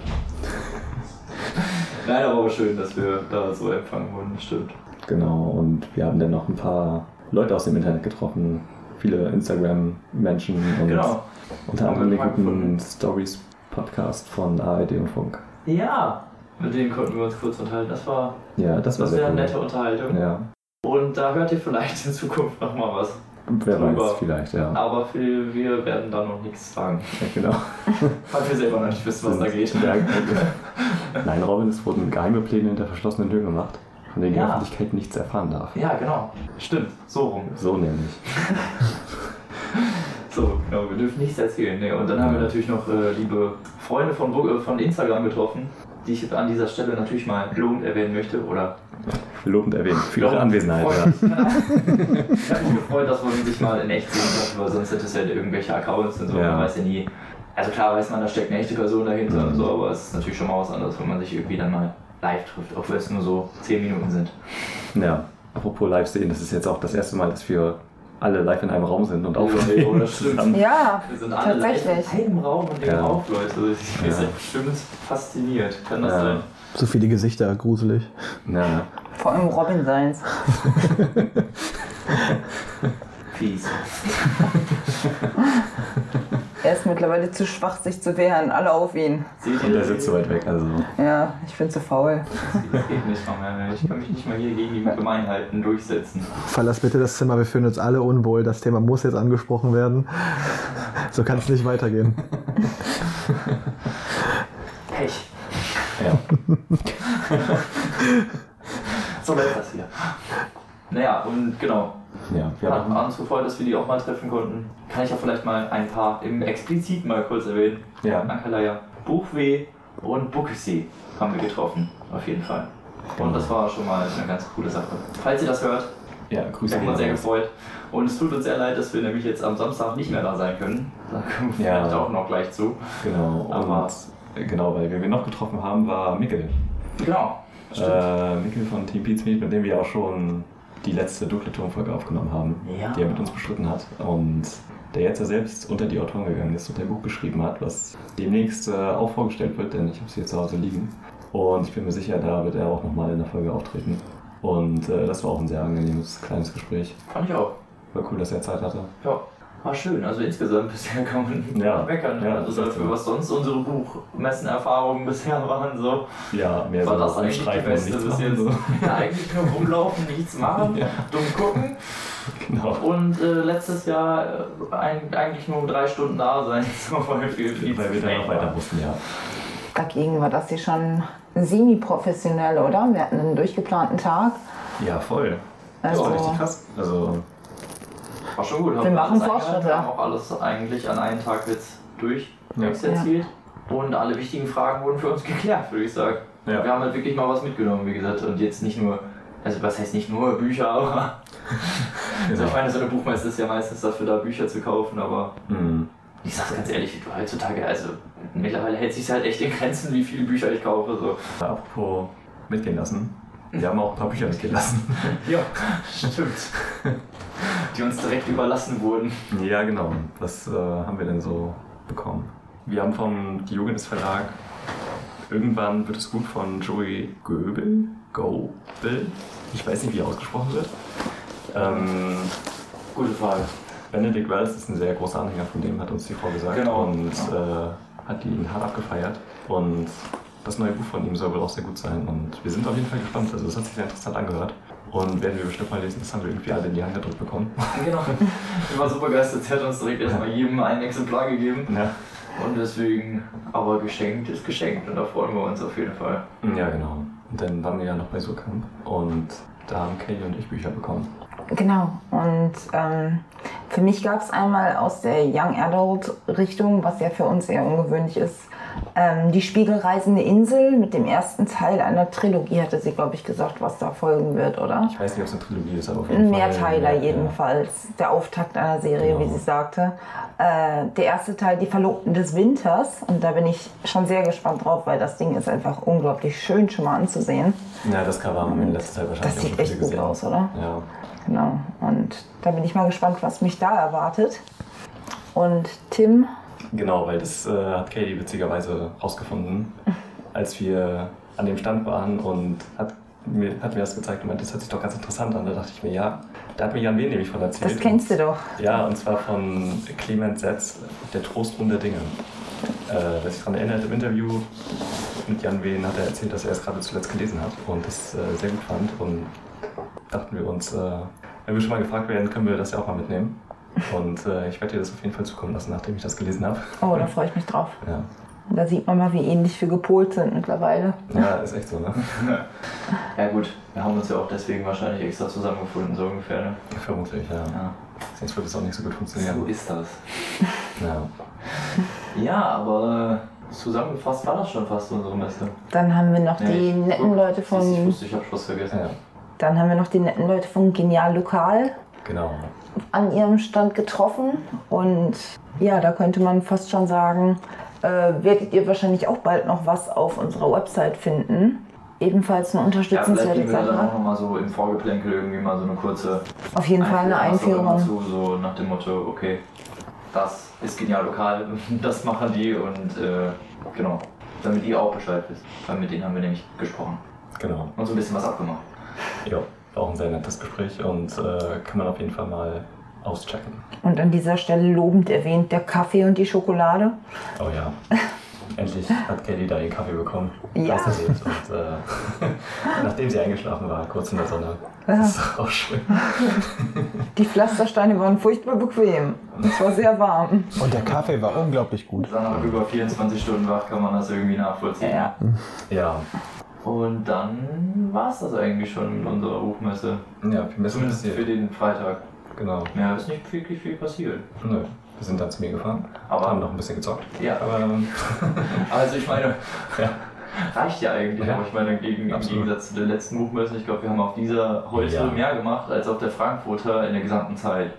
Nein, aber war schön, dass wir da so empfangen wurden, das stimmt. Genau, und wir haben dann noch ein paar Leute aus dem Internet getroffen. Viele Instagram-Menschen und Genau. unter anderem den guten Stories-Podcast von ARD und Funk. Ja, mit denen konnten wir uns kurz unterhalten. Das war, Ja, das war das wäre sehr eine cool. nette Unterhaltung. Ja, Und da hört ihr vielleicht in Zukunft nochmal was. Wer Drüber. weiß, vielleicht, ja. Aber für, wir werden da noch nichts sagen. ja genau. Weil wir selber noch nicht wissen, was da geht. Ja, Nein, Robin, es wurden geheime Pläne hinter verschlossenen Türen gemacht, von denen die Ja. Öffentlichkeit nichts erfahren darf. Ja, genau. Stimmt, so rum. So nämlich. So, genau, wir dürfen nichts erzählen. Nee, und dann haben wir natürlich noch äh, liebe Freunde von, äh, von Instagram getroffen, die ich an dieser Stelle natürlich mal lobend erwähnen möchte. Oder Lobend erwähnt. Für ihre Anwesenheit, ja. Ich habe mich gefreut, dass man sich mal in echt sehen kann, weil sonst hätte es ja irgendwelche Accounts und so. Ja. Man weiß ja nie. Also klar weiß man, da steckt eine echte Person dahinter Mhm. und so, aber es ist natürlich schon mal was anderes, wenn man sich irgendwie dann mal live trifft, auch wenn es nur so 10 Minuten sind. Ja, apropos live sehen, das ist jetzt auch das erste Mal, dass wir alle live in einem Raum sind und aufnehmen. Das stimmt. zusammen. Ja, Wir sind alle live tatsächlich. in einem Raum und nehmen Ja. auf, Leute. Ich bin Ja. ja. bestimmt fasziniert. Kann das Ja. sein? So viele Gesichter, gruselig. Ja, Vor allem Robin seins. Fies. Er ist mittlerweile zu schwach, sich zu wehren. Alle auf ihn. Und der sitzt so weit weg, also. Ja, ich bin zu faul. Das geht nicht mehr. Ich kann mich nicht mal hier gegen die Gemeinheiten durchsetzen. Verlass bitte das Zimmer, wir fühlen uns alle unwohl. Das Thema muss jetzt angesprochen werden. So kann es nicht weitergehen. Pech. Ja. So läuft das hier. Naja, und genau. Ja, wir Hat haben uns gefreut, dass wir die auch mal treffen konnten. Kann ich ja vielleicht mal ein paar im explizit mal kurz erwähnen. Ja. Ankalaya, Buchweh und Buckesee haben wir getroffen. Auf jeden Fall. Und das war schon mal eine ganz coole Sache. Falls ihr das hört, ja, Grüße wir haben uns sehr gefreut. Und es tut uns sehr leid, dass wir nämlich jetzt am Samstag nicht mehr da sein können. Da kommen wir Ja. vielleicht auch noch gleich zu. Genau, Aber- genau, weil wen wir noch getroffen haben, war Mikkel. Genau. Stimmt. Äh, Mikkel von Team Beats Meet, mit dem wir auch schon die letzte dunkle Turmfolge aufgenommen haben, Ja. die er mit uns bestritten hat. Und der jetzt ja selbst unter die Autoren gegangen ist und ein Buch geschrieben hat, was demnächst äh, auch vorgestellt wird, denn ich habe es hier zu Hause liegen. Und ich bin mir sicher, da wird er auch nochmal in der Folge auftreten. Und äh, das war auch ein sehr angenehmes kleines Gespräch. Fand ich auch. War cool, dass er Zeit hatte. Ja, war schön. Also insgesamt bisher kann man Ja. nicht meckern. Ja, also das ist dafür, was sonst unsere Buchmessenerfahrungen bisher waren, so Ja, mehr war so das eigentlich die beste nichts bis machen, jetzt. So. Ja, eigentlich nur rumlaufen, nichts machen, Ja. dumm gucken Genau. und äh, letztes Jahr äh, ein, eigentlich nur um drei Stunden da sein, so, weil wir viel Weil wir dann noch weiter mussten, ja. Dagegen war das hier schon semi-professionell, oder? Wir hatten einen durchgeplanten Tag. Ja, voll. Also, Das war richtig krass. Also, War schon gut. Wir haben machen Fortschritte. eingehalten, haben auch alles eigentlich an einem Tag jetzt durch Ja. exerziert. Und alle wichtigen Fragen wurden für uns geklärt, würde ich sagen. Ja. Wir haben halt wirklich mal was mitgenommen, wie gesagt. Und jetzt nicht nur, also was heißt nicht nur Bücher, aber also ich meine, so eine Buchmesse ist ja meistens dafür da, Bücher zu kaufen, aber Mhm. ich sag's ganz ehrlich, du heutzutage, also mittlerweile hält sich halt echt in Grenzen, wie viele Bücher ich kaufe. So. Apropos mitgehen lassen. Wir haben auch ein paar Bücher mitgehen lassen. Ja, stimmt. Die uns direkt überlassen wurden. ja, genau. Was äh, haben wir denn so bekommen? Wir haben vom Diogenes Verlag Irgendwann wird es gut von Joey Goebel. Goebel? Ich weiß nicht, wie er ausgesprochen wird. Ähm, Gute Frage. Benedict Wells ist ein sehr großer Anhänger von dem, hat uns die Frau gesagt. Genau. Und äh, hat ihn hart abgefeiert. Und das neue Buch von ihm soll wohl auch sehr gut sein. Und wir sind auf jeden Fall gespannt. Also, es hat sich sehr interessant angehört. Und werden wir bestimmt mal lesen. Das haben wir irgendwie alle in die Hand gedrückt bekommen. Genau. Ich war super begeistert. Sie hat uns direkt erstmal jedem ein Exemplar gegeben. Ja, Und deswegen, aber geschenkt ist geschenkt. Und da freuen wir uns auf jeden Fall. ja genau. Und dann waren wir ja noch bei Surkamp. Und da haben Kelly und ich Bücher bekommen. Genau. Und ähm, für mich gab es einmal aus der Young Adult Richtung, was ja für uns sehr ungewöhnlich ist, ähm, die Spiegelreisende Insel mit dem ersten Teil einer Trilogie, hatte sie, glaube ich, gesagt, was da folgen wird, oder? Ich weiß nicht, ob es eine Trilogie ist, aber auf jeden Ein Fall. Mehrteiler ja, jedenfalls. Der Auftakt einer Serie, Genau. wie sie sagte. Äh, der erste Teil, Die Verlobten des Winters. Und da bin ich schon sehr gespannt drauf, weil das Ding ist einfach unglaublich schön schon mal anzusehen. Ja, ja das Cover haben wir in letzter Zeit wahrscheinlich Das sieht echt gut gesehen. aus, oder? Ja. Genau. Und da bin ich mal gespannt, was mich da erwartet. Und Tim, Genau, weil das äh, hat Katie witzigerweise rausgefunden, als wir an dem Stand waren und hat mir, hat mir das gezeigt und meinte, das hört sich doch ganz interessant an. Da dachte ich mir, ja, da hat mir Jan Wehn nämlich von erzählt. Das kennst du doch. Ja, und zwar von Clement Setz, Der Trostgrund der Dinge. Äh, wer sich daran erinnert, im Interview mit Jan Wehn hat er erzählt, dass er es gerade zuletzt gelesen hat und das äh, sehr gut fand. Und dachten wir uns, äh, wenn wir schon mal gefragt werden, können wir das ja auch mal mitnehmen. Und äh, ich werde dir das auf jeden Fall zukommen lassen, nachdem ich das gelesen habe. Oh, da freue ich mich drauf. Ja. Da sieht man mal, wie ähnlich wir gepolt sind mittlerweile. ja, ist echt so, ne? Ja gut, wir haben uns ja auch deswegen wahrscheinlich extra zusammengefunden, so ungefähr. Ne? Vermutlich, ja. Ja. Sonst würde es auch nicht so gut funktionieren. So ist das. Ja. Ja, aber äh, zusammengefasst war das schon fast unsere Messe. Dann haben wir noch Ja, die ich- netten Leute Ich von. wusste, ich habe was vergessen. ja, Dann haben wir noch die netten Leute von Genial Lokal genau. an ihrem Stand getroffen. Und ja, da könnte man fast schon sagen, äh, werdet ihr wahrscheinlich auch bald noch was auf unserer Website finden. Ebenfalls eine Ja, vielleicht unterstützenswerte geben wir dann auch Sache. nochmal so im Vorgeplänkel irgendwie mal so eine kurze Auf jeden Fall eine Einführung. Zu, so nach dem Motto, okay, das ist genial lokal, das machen die und äh, genau, damit ihr auch Bescheid wisst. Weil mit denen haben wir nämlich gesprochen Genau. und so ein bisschen was abgemacht. Ja, auch ein sehr nettes Gespräch und äh, kann man auf jeden Fall mal auschecken. Und an dieser Stelle lobend erwähnt der Kaffee und die Schokolade. Oh ja. Endlich hat Kelly da ihren Kaffee bekommen. Ja. Und äh, nachdem sie eingeschlafen war, kurz in der Sonne. Ja. Das ist auch schön. Die Pflastersteine waren furchtbar bequem. Es war sehr warm. Und der Kaffee war unglaublich gut. Dann nach über 24 Stunden wach kann man das irgendwie nachvollziehen. Ja. Ja. Und dann war es das eigentlich schon mit unserer Buchmesse. Ja, viel mehr Zumindest für passiert. den Freitag. Genau. Ja, ist nicht wirklich viel passiert. Nö. Wir sind dann zu mir gefahren, Aber- haben noch ein bisschen gezockt. Ja, Aber ähm, also ich meine, ja. reicht ja eigentlich. Ja. Aber ich meine, gegen, im. Gegensatz zu der letzten Buchmesse, ich glaube, wir haben auf dieser heute Ja. mehr gemacht als auf der Frankfurter in der gesamten Zeit.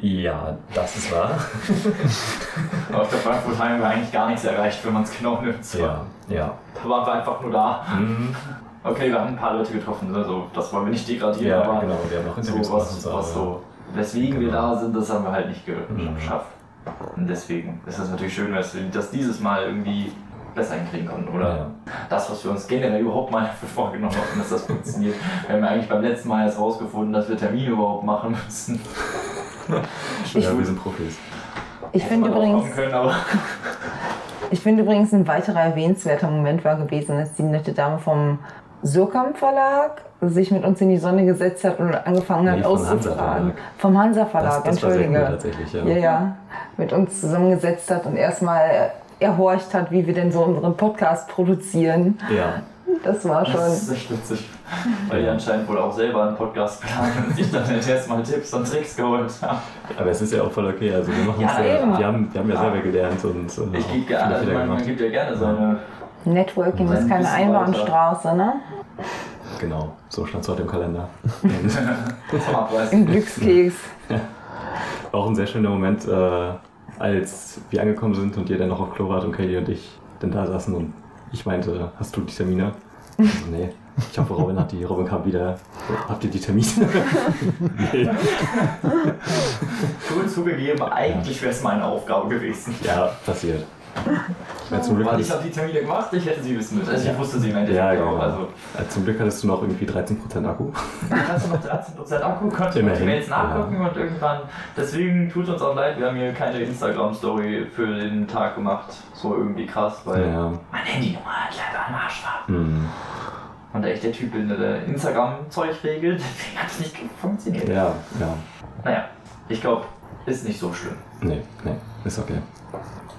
Ja, das ist wahr. Auf der Frankfurt haben wir eigentlich gar nichts erreicht, wenn man es genau nimmt. So. Ja, ja. Da waren wir einfach nur da. Mhm. Okay, wir haben ein paar Leute getroffen, also das wollen wir nicht degradieren, Ja, aber genau. Wir haben noch so was, was aber- so. Weswegen wir Genau. da sind, das haben wir halt nicht Mhm. geschafft. Und deswegen ist es natürlich schön, dass wir das dieses Mal irgendwie besser hinkriegen konnten. Oder Ja. das, was wir uns generell überhaupt mal dafür vorgenommen haben, dass das funktioniert. Wir haben ja eigentlich beim letzten Mal erst rausgefunden, dass wir Termine überhaupt machen müssen. Ja, wir sind Profis. Ich finde übrigens, können, ich finde übrigens ein weiterer erwähnenswerter Moment war gewesen, dass die nette Dame vom Surkamp Verlag sich mit uns in die Sonne gesetzt hat und angefangen hat Nee, auszufragen. Verlag. Vom Hansa Verlag, Das, das war sehr entschuldige. cool tatsächlich, ja. Ja, ja, mit uns zusammengesetzt hat und erstmal erhorcht hat, wie wir denn so unseren Podcast produzieren. Ja, Das war das schon. ist echt witzig. Weil die anscheinend wohl auch selber einen Podcast planen und sich dann halt erstmal Tipps und Tricks geholt haben. aber es ist ja auch voll okay. Also wir machen Ja, es ja, eben. wir haben, wir haben ja Ja. selber gelernt und äh, Ich gebe gerne, viele also man, man gibt ja gerne seine. Networking ist Ein keine Einbahnstraße, ne? Genau, so stand es heute im Kalender. Im Glückskeks. War auch ein sehr schöner Moment, äh, als wir angekommen sind und ihr dann noch auf Klo wart und Kelly und ich dann da saßen und ich meinte, hast du die Termine? Also, nee. Ich hoffe, Robin hat die. Robin kam wieder. Habt ihr die Termine? nee. Cool zugegeben, eigentlich wäre es meine Aufgabe gewesen. Ja, passiert. Ja, zum Glück Weil ich hattest, habe die Termine gemacht, ich hätte sie wissen müssen. Also ich wusste sie im Endeffekt ja, auch. genau. Also zum Glück hattest du noch irgendwie 13% Akku. kannst du noch 13% Akku, konnte die Mails nachgucken und irgendwann. Deswegen tut uns auch leid, wir haben hier keine Instagram-Story für den Tag gemacht. So irgendwie krass, weil Ja. mein Handynummer halt leider am Arsch war. Hm. Und da ich der Typ bin, der der Instagram-Zeug regelt, deswegen hat es nicht funktioniert. Ja, ja. Naja, ich glaube, ist nicht so schlimm. Nee, nee, ist okay.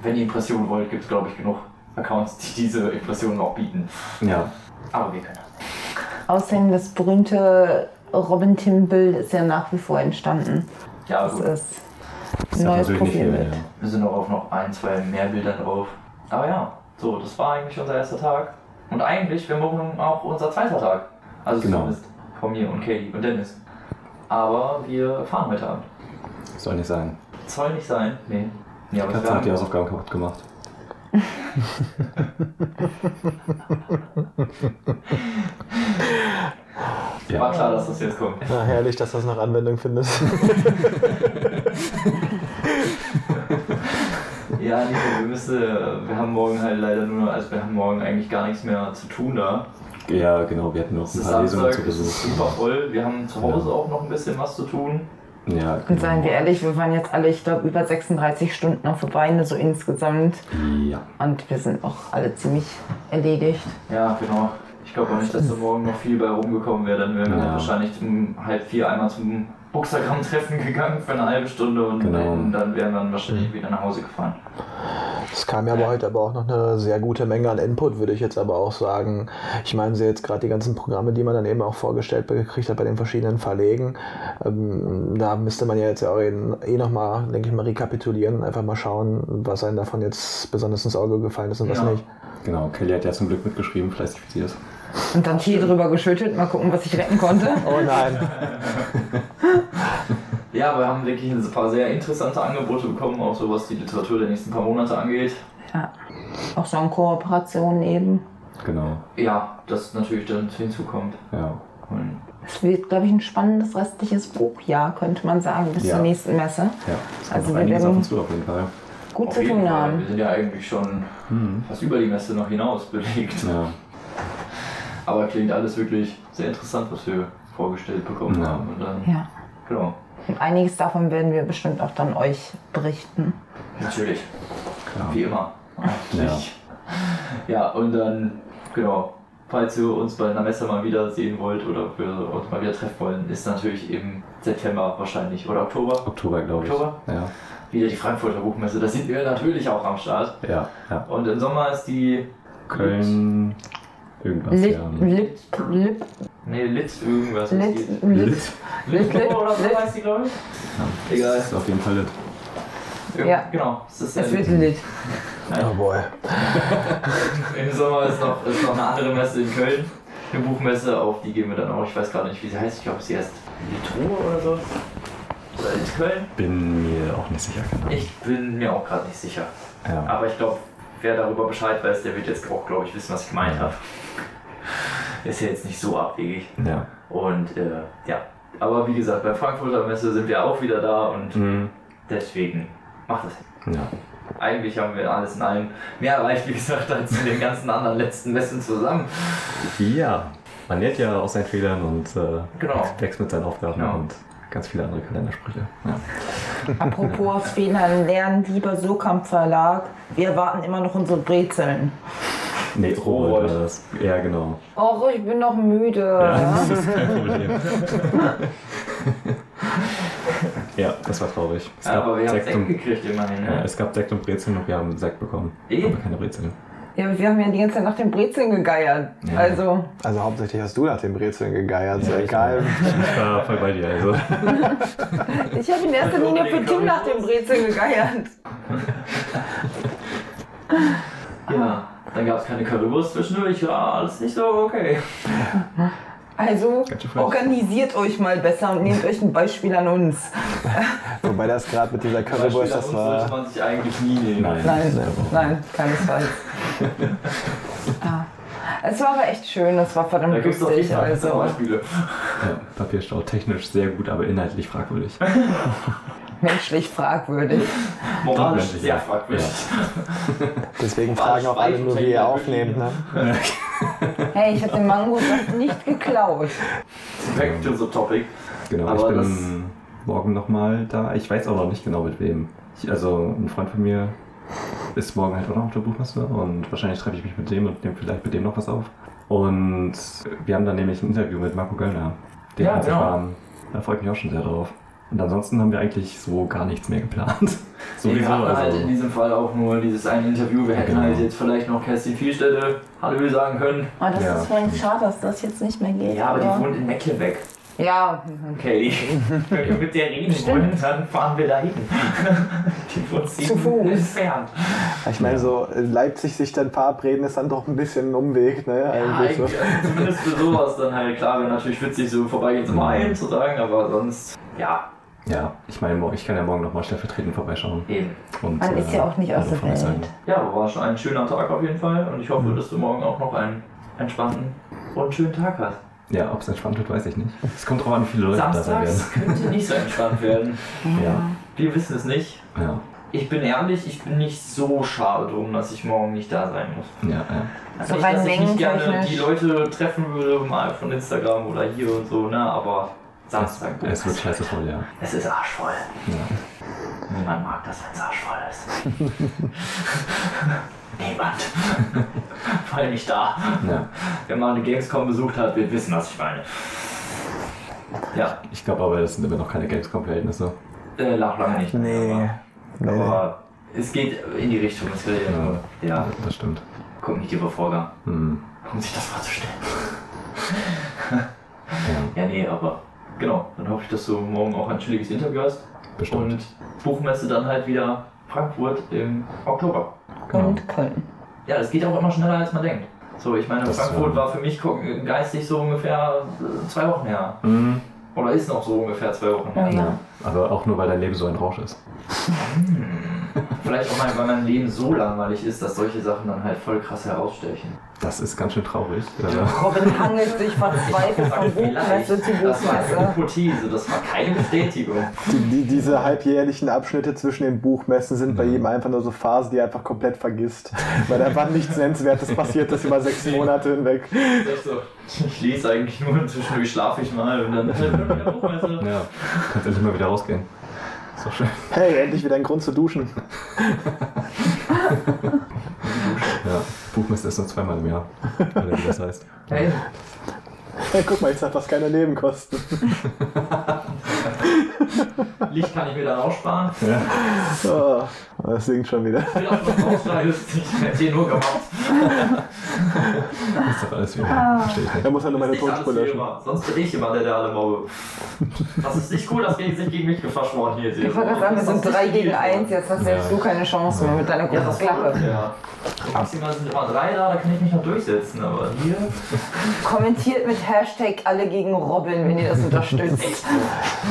Wenn ihr Impressionen wollt, gibt es glaube ich genug Accounts, die diese Impressionen auch bieten. Ja, Aber wir können das. Außerdem das berühmte Robin Tim-Bild ist ja nach wie vor entstanden. Ja, Das gut. ist ein neues. Profilbild. Ja. Wir sind auch auf noch ein, zwei mehr Bilder drauf. Aber ja, so, das war eigentlich unser erster Tag. Und eigentlich wäre morgen auch unser zweiter Tag. Also Genau. zumindest von mir und Katie und Dennis. Aber wir fahren heute Abend. Soll nicht sein. Soll nicht sein. Nee. Nee, aber Katze hat die Hausaufgaben kaputt gemacht. War klar, dass das jetzt kommt. Na, herrlich, dass das nach Anwendung findest. Ja, Nico, wir müssen, wir haben morgen halt leider nur, also wir haben morgen eigentlich gar nichts mehr zu tun da. Ja, genau, wir hatten noch ein paar Lesungen zu Besuch. super voll. Wir haben zu Hause Ja. auch noch ein bisschen was zu tun. Ja, Und seien wir ehrlich, wir waren jetzt alle, ich glaube, über 36 Stunden auf der Beine, so insgesamt. Ja. Und wir sind auch alle ziemlich erledigt. Ja, genau. Ich glaube auch nicht, dass da morgen noch viel bei rumgekommen wäre. Dann wären wir Ja. wahrscheinlich um halb vier einmal zum Boxergramm-Treffen gegangen für eine halbe Stunde und Genau. dann, dann wären wir dann wahrscheinlich wieder nach Hause gefahren. Es kam ja aber heute aber auch noch eine sehr gute Menge an Input, würde ich jetzt aber auch sagen. Ich meine, sie jetzt gerade die ganzen Programme, die man dann eben auch vorgestellt gekriegt hat bei den verschiedenen Verlegen. Ähm, da müsste man ja jetzt ja auch eh, eh nochmal, denke ich mal, rekapitulieren einfach mal schauen, was einem davon jetzt besonders ins Auge gefallen ist und was Ja. nicht. Genau, Kelly hat ja zum Glück mitgeschrieben, fleißig wie sie ist. Und dann Tee drüber geschüttet, mal gucken, was ich retten konnte. Oh nein. Ja, wir haben wirklich ein paar sehr interessante Angebote bekommen, auch so was die Literatur der nächsten paar Monate angeht. Ja. Auch so eine Kooperation eben. Genau, Ja, das natürlich dann hinzukommt. ja. Und Es wird, glaube ich, ein spannendes restliches Buchjahr, könnte man sagen, bis Ja. zur nächsten Messe. Ja, kommt Also wir einiges auf werden- uns zu auf jeden Fall. Gut auf zu tun haben. wir sind ja eigentlich schon Mhm. fast über die Messe noch hinaus belegt. Ja, Aber klingt alles wirklich sehr interessant, was wir vorgestellt bekommen Ja. haben. Und dann, Ja. genau. Und einiges davon werden wir bestimmt auch dann euch berichten. Natürlich. klar. Wie immer. Eigentlich. Ja. und dann, genau, falls ihr uns bei einer Messe mal wieder sehen wollt oder wir uns mal wieder treffen wollen, ist natürlich im September wahrscheinlich oder Oktober Oktober, glaube ich. Oktober? Ja, wieder die Frankfurter Buchmesse. Da sind wir natürlich auch am Start. ja, ja. Und im Sommer ist die Köln, irgendwas, Lit, ja. Lit, Lit, Nee, Litz irgendwas. Lit. Lit, Lit. Lit, Lit, oder so Lit. heißt die, glaube ich. Ja, Egal. Das ist auf jeden Fall lit. Ja. Genau. Es, ist Es der wird Litz. Lit. Oh boy. Im Sommer ist noch, ist noch eine andere Messe in Köln. Eine Buchmesse, auf die gehen wir dann auch. Ich weiß gerade nicht, wie sie heißt. Ich glaube, sie heißt Litruhe oder so. Oder in Köln? Bin mir auch nicht sicher, genau. Ich bin mir auch gerade nicht sicher. Ja. Aber ich glaube, wer darüber Bescheid weiß, der wird jetzt auch, glaube ich, wissen, was ich gemeint habe. Ist ja jetzt nicht so abwegig. ja. Und äh, ja. Aber wie gesagt, bei Frankfurter Messe sind wir auch wieder da und Mhm. deswegen macht es. Ja. Eigentlich haben wir alles in allem mehr erreicht, wie gesagt, als in den ganzen anderen letzten Messen zusammen. ja. Man lernt ja aus seinen Fehlern und äh, Genau. wächst mit seinen Aufgaben Genau. und ganz viele andere Kalendersprüche. Ja. Apropos aus Fehlern lernen, lieber Sokamp Verlag. Wir erwarten immer noch unsere Brezeln. Nee, Rowold. Rowold war das. Ja, genau. Och, ich bin noch müde. Ja, das ist kein Problem. ja, das war traurig. Es Ja, gab aber wir haben Sekt und, gekriegt immerhin. ja, Ne? es gab Sekt und Brezeln und wir haben Sekt bekommen. Eh? Aber keine Brezeln. Ja, aber wir haben ja die ganze Zeit nach den Brezeln gegeiert. Ja. Also, Also hauptsächlich hast du nach den Brezeln gegeiert, Ja, sehr ich geil. Ich war voll bei dir, also. ich habe in erster Linie für Tim nach den Brezeln gegeiert. Ja, dann gab es keine Currywurst zwischendurch. Ja, alles nicht so okay. Also, organisiert euch mal besser und nehmt euch ein Beispiel an uns. Wobei das gerade mit dieser Currywurst, das uns sollte war. man sich eigentlich nie nehmen. Nein. Nein, nein, keinesfalls. ah. Es war aber echt schön, es war Da verdammt jeden lustig. Also, Beispiele. Ja, Papierstau technisch sehr gut, aber inhaltlich fragwürdig. Menschlich fragwürdig. Moralisch Menschlich, sehr ja. fragwürdig. Deswegen fragen auch alle nur, wie ihr aufnehmt. Ne? Hey, ich habe den Mangosaft nicht geklaut. Back to the topic. Genau, Aber ich bin morgen nochmal da. Ich weiß auch noch nicht genau mit wem. Ich, also ein Freund von mir ist morgen halt auch noch auf der Buchmesse und wahrscheinlich treffe ich mich mit dem und nehme vielleicht mit dem noch was auf. Und wir haben dann nämlich ein Interview mit Marco Göllner. Den Ja, ja, genau. Da freue ich mich auch schon sehr drauf. Und ansonsten haben wir eigentlich so gar nichts mehr geplant. Wir Sowieso. hatten halt Also, in diesem Fall auch nur dieses eine Interview. Wir hätten Genau. halt jetzt vielleicht noch Kerstin Vielstädte Hallo sagen können. Oh, das Ja. ist voll schade, dass das jetzt nicht mehr geht. Ja, aber die wohnt in Mecklenbeck. Ja, Okay. Wenn wir mit der reden wollen, dann fahren wir dahin. Die wohnt Zu Fuß. entfernt. Ich meine, so in Leipzig sich dann verabreden ist dann doch ein bisschen ein Umweg, ne? Ja, Eigentlich so. eigentlich, also zumindest für sowas dann halt klar, wäre natürlich witzig, so vorbeigehen zum Ein zu sagen, aber sonst, ja, ja, ich meine, ich kann ja morgen nochmal stellvertretend vorbeischauen. eben. Und, Man ist ja auch nicht aus der. Welt. Ja, aber war schon ein schöner Tag auf jeden Fall und ich hoffe, dass du morgen auch noch einen entspannten und schönen Tag hast. Ja, ob es entspannt wird, weiß ich nicht. Es kommt drauf an, wie viele Leute da sein werden. Könnte nicht so entspannt werden. Ja, Wir wissen es nicht. ja. ich bin ehrlich, ich bin nicht so schade drum, dass ich morgen nicht da sein muss. Ja, ja. Also So nicht, dass ich nicht gerne die Leute treffen würde, mal von Instagram oder hier und so, ne? Aber Samstag. Es wird scheiße voll, ja. Es ist arschvoll. ja. Niemand mag das, wenn es arschvoll ist. Niemand. Vor allem nicht da. ja. Wer mal eine Gamescom besucht hat, wird wissen, was ich meine. Ja, Ich glaube aber, das sind immer noch keine Gamescom-Verhältnisse. äh, lag lange nicht. Nee. Aber, Nee. aber es geht in die Richtung. Es will ja Ja. Das stimmt. kognitive Vorgang, Hm. um sich das vorzustellen. Ja, Ja, nee, aber genau. Dann hoffe ich, dass du morgen auch ein chilliges Interview hast. bestimmt. Und Buchmesse dann halt wieder Frankfurt im Oktober. Genau. Und Köln. Ja, das geht auch immer schneller, als man denkt. So, ich meine, Das, Frankfurt ähm, war für mich geistig so ungefähr äh, zwei Wochen her. Mhm. Oder ist noch so ungefähr zwei Wochen her. Oh ja. Ja. Aber auch nur, weil dein Leben so ein Rausch ist. Vielleicht auch mal, weil mein Leben so langweilig ist, dass solche Sachen dann halt voll krass herausstechen. Das ist ganz schön traurig. Robin hangelt sich verzweifelt von Buchmesse zu das war eine Buchmesse. Hypothese, das war keine Bestätigung. Die, die, diese halbjährlichen Abschnitte zwischen den Buchmessen sind bei jedem einfach nur so Phasen, die er einfach komplett vergisst. Weil einfach nichts Nennenswertes passiert ist über sechs Monate hinweg. Das so, ich lese eigentlich nur zwischendurch schlafe ich mal und dann wieder Buchmesse. ja, kannst endlich mal wieder rausgehen. Doch schön. Hey, endlich wieder ein Grund zu duschen. Ja, Buchmesse ist nur zweimal im Jahr. Oder wie das heißt. Hey, Hey, guck mal, jetzt hat das keine Nebenkosten. Licht kann ich mir dann auch sparen. Ja. Oh, das singt schon wieder. Ich werde hier nur gemobbt. Ist doch alles wieder. Verstehe ich Da nicht. muss er nur meine Tonspur löschen. Sonst bin ich immer der, der alle mobbe. Das ist nicht cool, dass gegen sich gegen mich verschworen hier ist. Ich wollte gerade sagen, wir sind 3 gegen 1, jetzt hast selbst Ja. du keine Chance mehr mit deiner Ja, großen Klappe. Ja. Maximal sind immer drei da, da kann ich mich noch durchsetzen, aber hier. Kommentiert mit Hashtag alle gegen Robin, wenn ihr das unterstützt.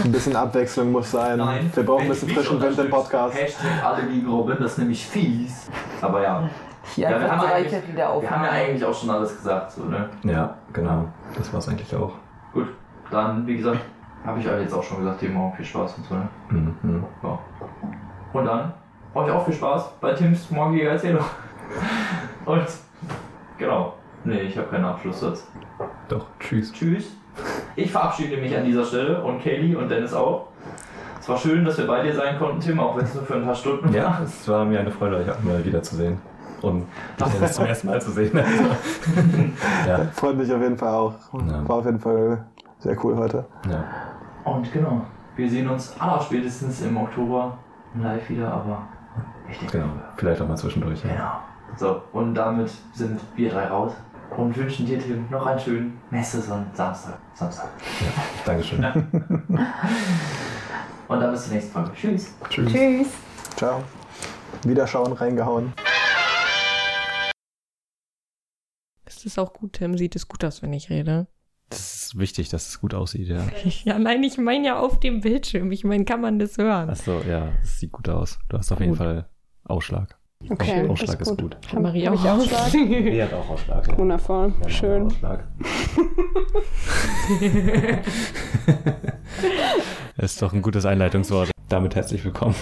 Ein bisschen Abwechslung muss sein. Nein. Wir brauchen ein bisschen frischen Wind im Podcast. Hashtag alle gegen Robin, das ist nämlich fies. Aber ja. Hier Ja, wir haben, eigentlich, Viertel der wir haben ja eigentlich auch schon alles gesagt, so, ne? Ja, genau. Das war es eigentlich auch. Gut, dann, wie gesagt, habe ich euch jetzt auch schon gesagt, dir morgen viel Spaß und so, ne? Mhm. Ja. Und dann euch auch viel Spaß bei Tims morgiger Erzählung. Und genau. Nee, ich habe keinen Abschlusssatz. Doch, tschüss. Tschüss. Ich verabschiede mich an dieser Stelle und Kaylee und Dennis auch. Es war schön, dass wir bei dir sein konnten, Tim, auch wenn es nur für ein paar Stunden Ja, war. es war mir eine Freude, euch auch mal wiederzusehen. Und dich Dennis zum ersten Mal zu sehen. ja, Freut mich auf jeden Fall auch. Ja. War auf jeden Fall sehr cool heute. ja. Und genau, wir sehen uns aller spätestens im Oktober live wieder, aber ich denke, Genau. Vielleicht auch mal zwischendurch. Ja. Genau. So, und damit sind wir drei raus und wünschen dir, Tim, noch einen schönen Messeson Samstag. Samstag. Dankeschön. Und dann bis zur nächsten Folge. Tschüss. Tschüss. Tschüss. Ciao. Wiederschauen, reingehauen. Es ist auch gut, Tim. Sieht es gut aus, wenn ich rede? Das ist wichtig, dass es gut aussieht, ja. Ja, nein, ich meine ja auf dem Bildschirm. Ich meine, kann man das hören? Achso, ja, es sieht gut aus. Du hast auf jeden Gut. Fall Ausschlag. Okay, Ausschlag ist ist gut. gut. Hat Marie Hab auch ich Ausschlag? Die hat auch Ausschlag. Ja. Wundervoll, Ja, schön. Ausschlag. Das ist doch ein gutes Einleitungswort. Damit herzlich willkommen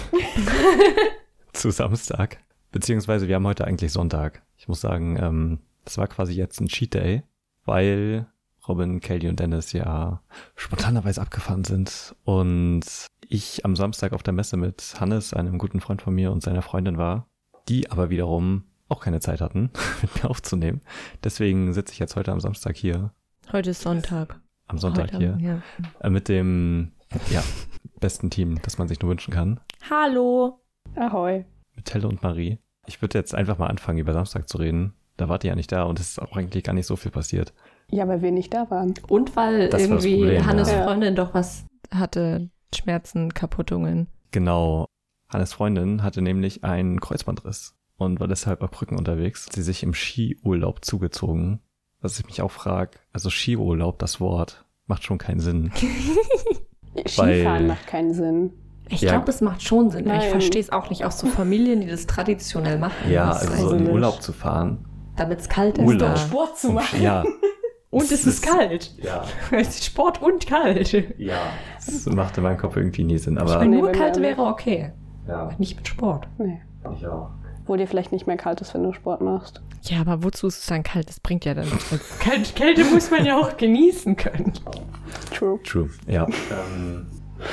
zu Samstag. Beziehungsweise wir haben heute eigentlich Sonntag. Ich muss sagen, ähm, das war quasi jetzt ein Cheat Day, weil Robin, Kelly und Dennis ja spontanerweise abgefahren sind und ich am Samstag auf der Messe mit Hannes, einem guten Freund von mir und seiner Freundin war, die aber wiederum auch keine Zeit hatten, mit mir aufzunehmen. Deswegen sitze ich jetzt heute am Samstag hier, Heute ist Sonntag. am Sonntag Heute, hier, Ja. äh, mit dem ja, besten Team, das man sich nur wünschen kann, Hallo. Ahoi. mit Telle und Marie. Ich würde jetzt einfach mal anfangen, über Samstag zu reden. Da wart ihr ja nicht da und es ist auch eigentlich gar nicht so viel passiert. Ja, weil wir nicht da waren. Und weil das irgendwie Problem, Hannes ja. Freundin doch was hatte, Schmerzen, Kaputtungen. Genau. Hannes Freundin hatte nämlich einen Kreuzbandriss und war deshalb auf Brücken unterwegs. Sie sich im Skiurlaub zugezogen. Was ich mich auch frage, also Skiurlaub, das Wort, macht schon keinen Sinn. Skifahren macht keinen Sinn. Ich Ja. glaube, es macht schon Sinn. Ich Nein. verstehe es auch nicht. Auch so Familien, die das traditionell machen. Ja, also so heißt, in nicht. Urlaub zu fahren. damit es kalt ist. Urlaub. Da. Sport zu Um machen. Ja, Und Es es ist ist- kalt. ja, Es ist Sport und kalt. ja. Das macht in meinem Kopf irgendwie nie Sinn. Aber Nee, Nur kalt wäre okay. Ja, Aber nicht mit Sport. Nee. ich auch. Wo dir vielleicht nicht mehr kalt ist, wenn du Sport machst. Ja, aber wozu ist es dann kalt? Das bringt ja dann nichts. Kälte, Kälte muss man ja auch genießen können. True. True, ja. ähm,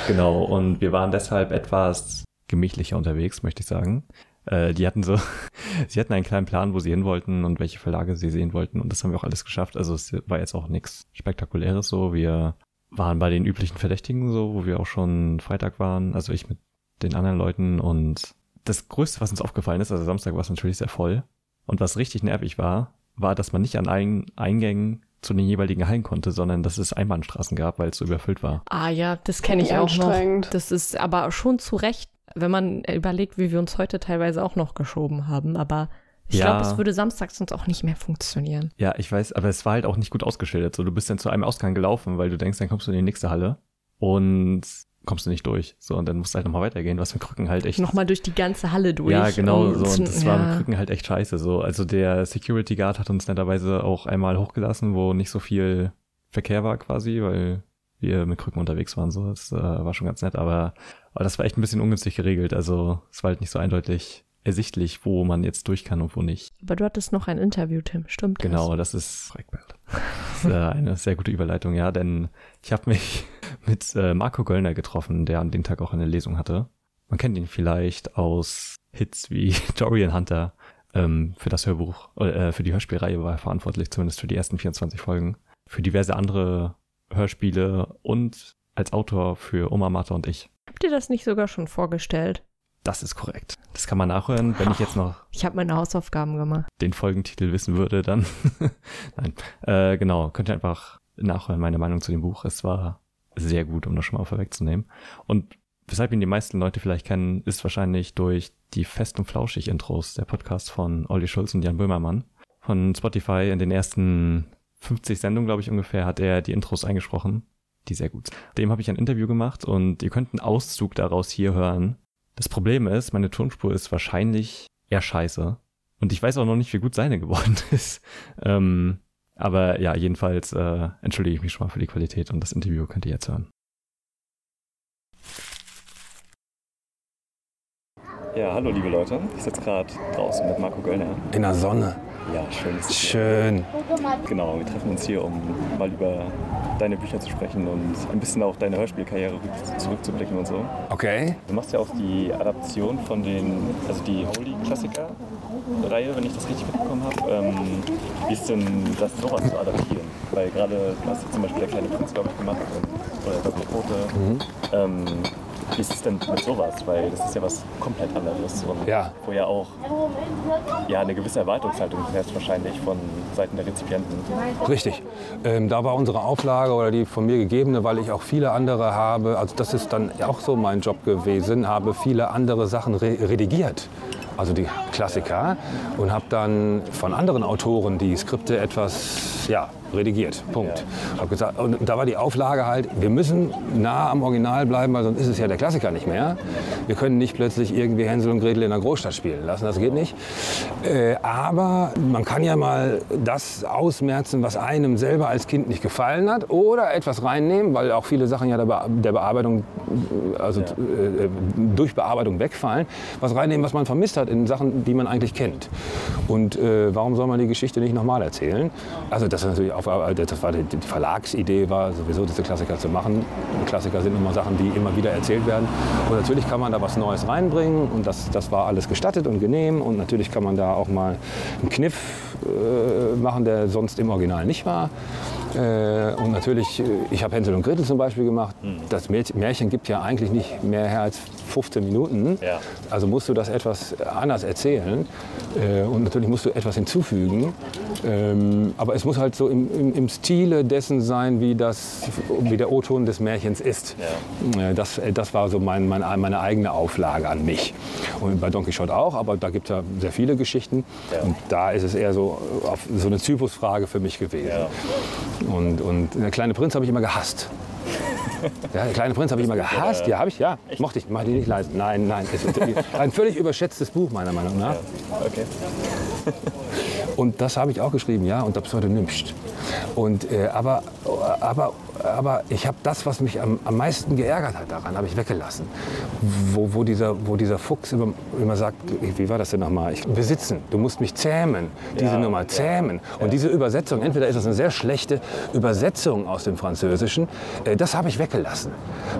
genau, und wir waren deshalb etwas gemächlicher unterwegs, möchte ich sagen. Äh, die hatten so, sie hatten einen kleinen Plan, wo sie hin wollten und welche Verlage sie sehen wollten und das haben wir auch alles geschafft. Also es war jetzt auch nichts Spektakuläres so. Wir waren bei den üblichen Verdächtigen so, wo wir auch schon Freitag waren, also ich mit den anderen Leuten und das Größte, was uns aufgefallen ist, also Samstag war es natürlich sehr voll und was richtig nervig war, war, dass man nicht an allen Eingängen zu den jeweiligen Hallen konnte, sondern dass es Einbahnstraßen gab, weil es so überfüllt war. Ah ja, das kenne ich auch noch. Das ist aber schon zu Recht, wenn man überlegt, wie wir uns heute teilweise auch noch geschoben haben. Aber ich Ja. glaube, es würde samstags sonst auch nicht mehr funktionieren. Ja, ich weiß, aber es war halt auch nicht gut ausgeschildert. So, du bist dann zu einem Ausgang gelaufen, weil du denkst, dann kommst du in die nächste Halle und kommst du nicht durch. So, und dann musst du halt nochmal weitergehen, was mit Krücken halt echt. Nochmal durch die ganze Halle durch. ja, genau und- so. Und das war mit ja. Krücken halt echt scheiße. So, also der Security Guard hat uns netterweise auch einmal hochgelassen, wo nicht so viel Verkehr war quasi, weil wir mit Krücken unterwegs waren. So, das äh, war schon ganz nett, aber, aber das war echt ein bisschen ungünstig geregelt. Also es war halt nicht so eindeutig ersichtlich, wo man jetzt durch kann und wo nicht. Aber du hattest noch ein Interview, Tim, stimmt das? Genau, das ist Freckbert. Das ist äh, eine sehr gute Überleitung, ja, denn ich habe mich mit äh, Marco Göllner getroffen, der an dem Tag auch eine Lesung hatte. Man kennt ihn vielleicht aus Hits wie Dorian Hunter. Ähm, für das Hörbuch, äh, für die Hörspielreihe war er verantwortlich, zumindest für die ersten 24 Folgen. Für diverse andere Hörspiele und als Autor für Oma, Martha und ich. Habt ihr das nicht sogar schon vorgestellt? Das ist korrekt. Das kann man nachhören, wenn ich jetzt noch Ich habe meine Hausaufgaben gemacht. den Folgentitel wissen würde, dann. Nein. Äh, genau, könnt ihr einfach nachhören, meine Meinung zu dem Buch. Es war sehr gut, um das schon mal vorwegzunehmen. Und weshalb ihn die meisten Leute vielleicht kennen, ist wahrscheinlich durch die Fest und Flauschig Intros, der Podcast von Olli Schulz und Jan Böhmermann. Von Spotify in den ersten 50 Sendungen, glaube ich, ungefähr, hat er die Intros eingesprochen, die sehr gut sind. Dem habe ich ein Interview gemacht und ihr könnt einen Auszug daraus hier hören. Das Problem ist, meine Tonspur ist wahrscheinlich eher scheiße. Und ich weiß auch noch nicht, wie gut seine geworden ist. Ähm, aber ja, jedenfalls äh, entschuldige ich mich schon mal für die Qualität und das Interview könnt ihr jetzt hören. Ja, hallo liebe Leute. Ich sitze gerade draußen mit Marco Göllner. In der Sonne. Ja, schön. du Schön. Genau, wir treffen uns hier, um mal über deine Bücher zu sprechen und ein bisschen auf deine Hörspielkarriere rück- zurückzublicken und so. Okay. Du machst ja auch die Adaption von den, also die Holy-Klassiker-Reihe, wenn ich das richtig mitbekommen habe. Ähm, wie ist denn das, sowas zu adaptieren? Weil gerade, du hast jetzt zum Beispiel der kleine Prinz, glaube ich, gemacht und, oder Dr. Quote. Ähm, wie ist es denn mit sowas? Weil das ist ja was komplett anderes und Ja. wo ja auch ja, eine gewisse Erwartungshaltung herrscht wahrscheinlich von Seiten der Rezipienten. Richtig. Ähm, da war unsere Auflage oder die von mir gegebene, weil ich auch viele andere habe, also das ist dann auch so mein Job gewesen, habe viele andere Sachen re redigiert. Also die Klassiker und habe dann von anderen Autoren die Skripte etwas ja, redigiert. Punkt. Hab gesagt, und da war die Auflage halt, wir müssen nah am Original bleiben, weil sonst ist es ja der Klassiker nicht mehr. Wir können nicht plötzlich irgendwie Hänsel und Gretel in der Großstadt spielen lassen, das geht nicht. Äh, aber man kann ja mal das ausmerzen, was einem selber als Kind nicht gefallen hat oder etwas reinnehmen, weil auch viele Sachen ja der, Be der Bearbeitung, äh, also äh, durch Bearbeitung wegfallen, was reinnehmen, was man vermisst hat in Sachen, die man eigentlich kennt. Und äh, warum soll man die Geschichte nicht nochmal erzählen? Also das, ist natürlich auf, das war die, die Verlagsidee war sowieso diese Klassiker zu machen. Klassiker sind immer Sachen, die immer wieder erzählt werden. Und natürlich kann man da was Neues reinbringen und das, das war alles gestattet und genehm. Und natürlich kann man da auch mal einen Kniff äh, machen, der sonst im Original nicht war. Äh, und natürlich, äh, ich habe Hänsel und Gretel zum Beispiel gemacht. Das Märchen Märchen gibt ja eigentlich nicht mehr her als 15 Minuten. Ja. Also musst du das etwas anders erzählen. Äh, und natürlich musst du etwas hinzufügen. Ähm, aber es muss halt so im, im, im Stile dessen sein, wie, das, wie der O-Ton des Märchens ist. Äh, Das, äh, das war so mein, mein, meine eigene Auflage an mich. Und bei Don Quixote auch, aber da gibt es ja sehr viele Geschichten. Und da ist es eher so, auf, so eine Typusfrage für mich gewesen. Und, und der kleine Prinz habe ich immer gehasst. Ja, der kleine Prinz habe ich immer gehasst. Ja, habe ich, ja. Mochte ich, mach die nicht leise. Nein, nein. Es ist ein völlig überschätztes Buch, meiner Meinung nach. Okay. Und das habe ich auch geschrieben, ja, unter Pseudonymst. Und, äh, aber, aber aber ich habe das, was mich am, am meisten geärgert hat daran, habe ich weggelassen. Wo, wo, dieser, wo dieser Fuchs immer, immer sagt, wie war das denn nochmal? Ich, besitzen, du musst mich zähmen, diese Ja, Nummer zähmen. Und diese Übersetzung, entweder ist das eine sehr schlechte Übersetzung aus dem Französischen, äh, das habe ich weggelassen.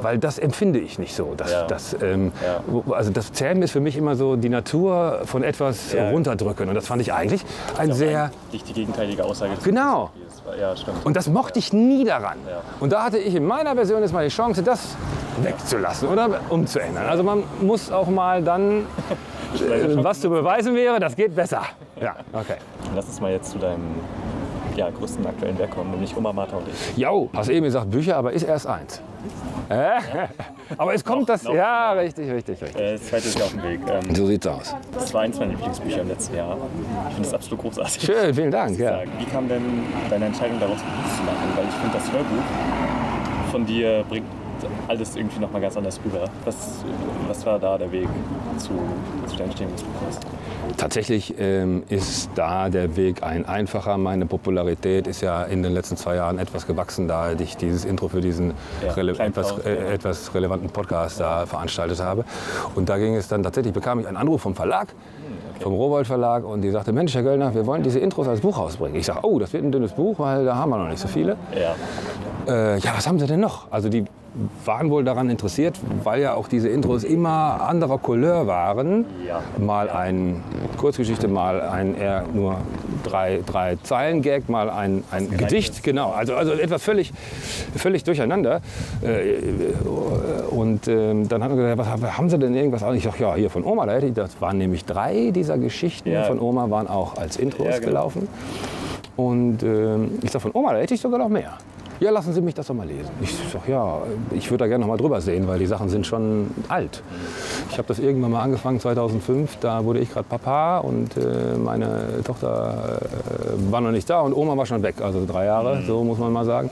Weil das empfinde ich nicht so. Das, Ja. das, ähm, Ja. Also das Zähmen ist für mich immer so die Natur von etwas Ja. runterdrücken. Und das fand ich eigentlich ein sehr... Nicht die gegenteilige Aussage Genau. Ja, stimmt. Und das mochte ich nie daran. Ja. Und da hatte ich in meiner Version jetzt mal die Chance, das wegzulassen oder umzuändern. Also man muss auch mal dann, äh, was zu beweisen wäre, das geht besser. Ja, okay. Lass uns mal jetzt zu deinem ja, größten aktuellen Werk kommen, nämlich Oma, Martha und ich. Jo, hast eben gesagt Bücher, aber ist erst eins. Äh? Aber es kommt das, noch, ja, genau. richtig, richtig, richtig. Äh, Das zweite ist ja auf dem Weg. Ähm, So sieht's aus. Das war eins meiner Lieblingsbücher im letzten Jahr. Ich finde es absolut großartig. Schön, vielen Dank. Ja. Wie kam denn deine Entscheidung daraus, ein Buch zu machen? Weil ich finde, das Hörbuch von dir bringt alles irgendwie nochmal ganz anders rüber. Was, was war da der Weg zu, zu des Buches? Tatsächlich ähm, ist da der Weg ein einfacher. Meine Popularität ist ja in den letzten zwei Jahren etwas gewachsen, da ich dieses Intro für diesen Ja, rele etwas, äh, ja. etwas relevanten Podcast da veranstaltet habe. Und da ging es dann tatsächlich, bekam ich einen Anruf vom Verlag, vom Rowold Verlag, und die sagte, Mensch, Herr Göllner, wir wollen diese Intros als Buch rausbringen. Ich sage, oh, das wird ein dünnes Buch, weil da haben wir noch nicht so viele. Ja, Äh, ja, was haben Sie denn noch? Also die waren wohl daran interessiert, weil ja auch diese Intros immer anderer Couleur waren. Ja. Mal ein Kurzgeschichte, mal ein eher nur drei, drei Zeilen Gag, mal ein, ein Gedicht. Genau, also, also etwas völlig, völlig durcheinander. Äh, und ähm, dann hat er gesagt, was, haben Sie denn irgendwas? Ich sag, ja, hier von Oma, da hätte ich, das waren nämlich drei dieser Geschichten Ja. von Oma, waren auch als Intros Ja, genau. gelaufen. Und ähm, ich sag von Oma, da hätte ich sogar noch mehr. Ja, lassen Sie mich das doch mal lesen. Ich sag, ja, ich würde da gerne noch mal drüber sehen, weil die Sachen sind schon alt. Ich habe das irgendwann mal angefangen, 2005, da wurde ich gerade Papa und äh, meine Tochter äh, war noch nicht da und Oma war schon weg, also drei Jahre, so muss man mal sagen.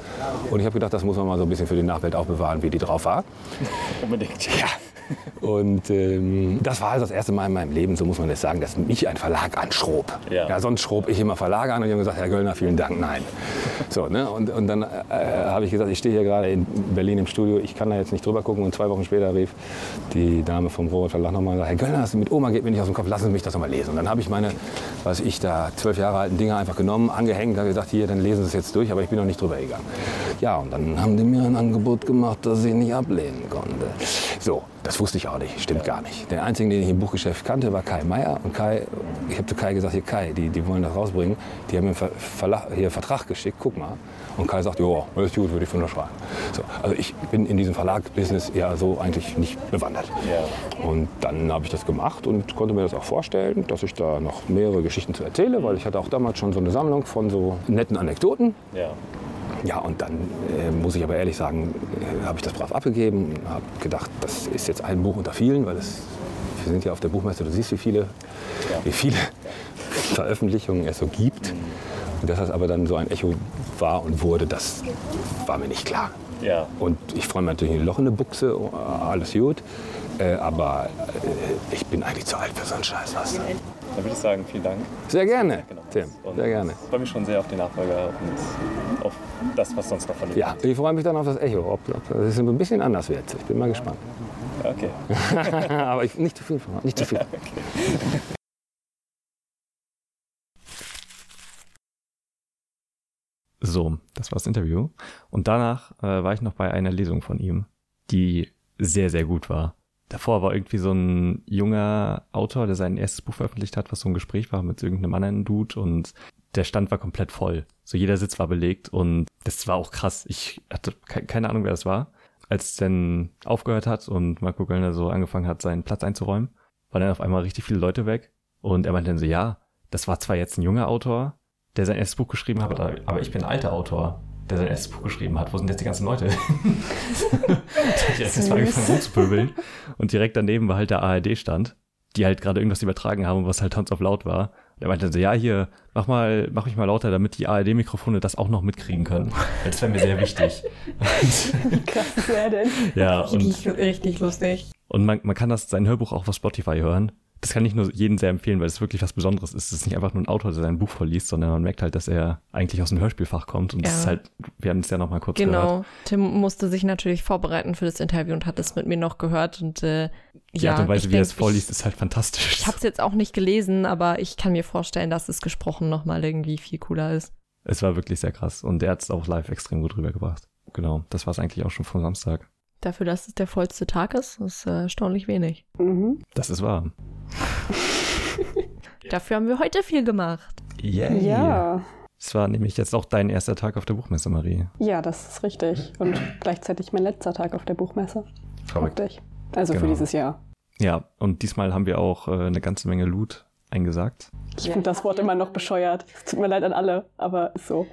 Und ich habe gedacht, das muss man mal so ein bisschen für die Nachwelt auch bewahren, wie die drauf war. unbedingt. Ja. Und ähm, das war also das erste Mal in meinem Leben, so muss man das sagen, dass mich ein Verlag anschrob. Ja. sonst schrob ich immer Verlage an und die haben gesagt, Herr Göllner, vielen Dank, nein. So, ne? und, und dann äh, habe ich gesagt, ich stehe hier gerade in Berlin im Studio, ich kann da jetzt nicht drüber gucken. Und zwei Wochen später rief die Dame vom Robert Verlag nochmal und sagte, Herr Göllner, das mit Oma geht mir nicht aus dem Kopf, lassen Sie mich das noch mal lesen. Und dann habe ich meine, was ich da, zwölf Jahre alten Dinger einfach genommen, angehängt, habe gesagt, hier, dann lesen Sie es jetzt durch, aber ich bin noch nicht drüber gegangen. Ja, und dann haben die mir ein Angebot gemacht, das ich nicht ablehnen konnte. So, das wusste ich auch nicht, stimmt gar nicht. Der Einzige, den ich im Buchgeschäft kannte, war Kai Meier. Und Kai, ich habe zu Kai gesagt, hier Kai, die, die wollen das rausbringen. Die haben mir einen Ver Verlag, hier einen Vertrag geschickt, guck mal. Und Kai sagt, ja, alles gut, würde ich unterschreiben. So, also ich bin in diesem Verlag-Business ja so eigentlich nicht bewandert. Ja. Und dann habe ich das gemacht und konnte mir das auch vorstellen, dass ich da noch mehrere Geschichten zu erzähle, weil ich hatte auch damals schon so eine Sammlung von so netten Anekdoten. Ja. Ja, und dann äh, muss ich aber ehrlich sagen, äh, habe ich das brav abgegeben, habe gedacht, das ist jetzt ein Buch unter vielen, weil es, wir sind ja auf der Buchmesse, du siehst, wie viele, wie viele Veröffentlichungen es so gibt. Und dass das aber dann so ein Echo war und wurde, das war mir nicht klar. Ja. Und ich freue mich natürlich ein Loch in der Buchse, oh, alles gut. Äh, aber äh, ich bin eigentlich zu alt für so einen Scheiß. Was? Dann würde ich sagen, vielen Dank. Sehr gerne, Genau. Tim. Und Sehr gerne. Ich freue mich schon sehr auf den Nachfolger und auf das, was sonst noch von dir Ja, ich freue mich dann auf das Echo. Ob, ob das ein bisschen anders wird. Ich bin mal gespannt. Okay. aber ich, nicht zu viel von, nicht zu viel. So, das war das Interview. Und danach äh, war ich noch bei einer Lesung von ihm, die sehr, sehr gut war. Davor war irgendwie so ein junger Autor, der sein erstes Buch veröffentlicht hat, was so ein Gespräch war mit irgendeinem anderen Dude und der Stand war komplett voll. So jeder Sitz war belegt und das war auch krass. Ich hatte ke keine Ahnung, wer das war. Als es dann aufgehört hat und Marco Göllner so angefangen hat, seinen Platz einzuräumen, waren dann auf einmal richtig viele Leute weg. Und er meinte dann so, ja, das war zwar jetzt ein junger Autor, der sein erstes Buch geschrieben hat, aber, aber ich bin ein alter Autor, der sein erstes Buch geschrieben hat. Wo sind jetzt die ganzen Leute? ich erst mal angefangen rumzupöbeln. Und direkt daneben war halt der ARD-Stand, die halt gerade irgendwas übertragen haben, was halt tons auf laut war. Und er meinte dann so, ja, hier, mach mal, mach mich mal lauter, damit die ARD-Mikrofone das auch noch mitkriegen können. Das wäre mir sehr wichtig. Wie krass er denn? ja, und Richtig, richtig lustig. und man, man kann das sein Hörbuch auch auf Spotify hören. Das kann ich nur jedem sehr empfehlen, weil es wirklich was Besonderes ist. Es ist nicht einfach nur ein Autor, der sein Buch vorliest, sondern man merkt halt, dass er eigentlich aus dem Hörspielfach kommt. Und das Ja. ist halt, wir haben es ja noch mal kurz gehört. Genau. Tim musste sich natürlich vorbereiten für das Interview und hat es mit mir noch gehört. Und äh, Die ja, Art und Weise, wie er es vorliest, Ich, ist halt fantastisch. ich habe es jetzt auch nicht gelesen, aber ich kann mir vorstellen, dass es gesprochen nochmal irgendwie viel cooler ist. Es war wirklich sehr krass. Und er hat es auch live extrem gut rübergebracht. Genau. Das war es eigentlich auch schon vom Samstag. Dafür, dass es der vollste Tag ist, ist äh, erstaunlich wenig. Mhm. Das ist wahr. Dafür haben wir heute viel gemacht. Yay. Ja. Es war nämlich jetzt auch dein erster Tag auf der Buchmesse, Marie. ja, das ist richtig. Und gleichzeitig mein letzter Tag auf der Buchmesse. Verrückt. Wirklich. Also für Genau. dieses Jahr. Ja, und diesmal haben wir auch äh, eine ganze Menge Loot eingesagt. Ich finde das Wort immer noch bescheuert. Es tut mir leid an alle, aber ist so.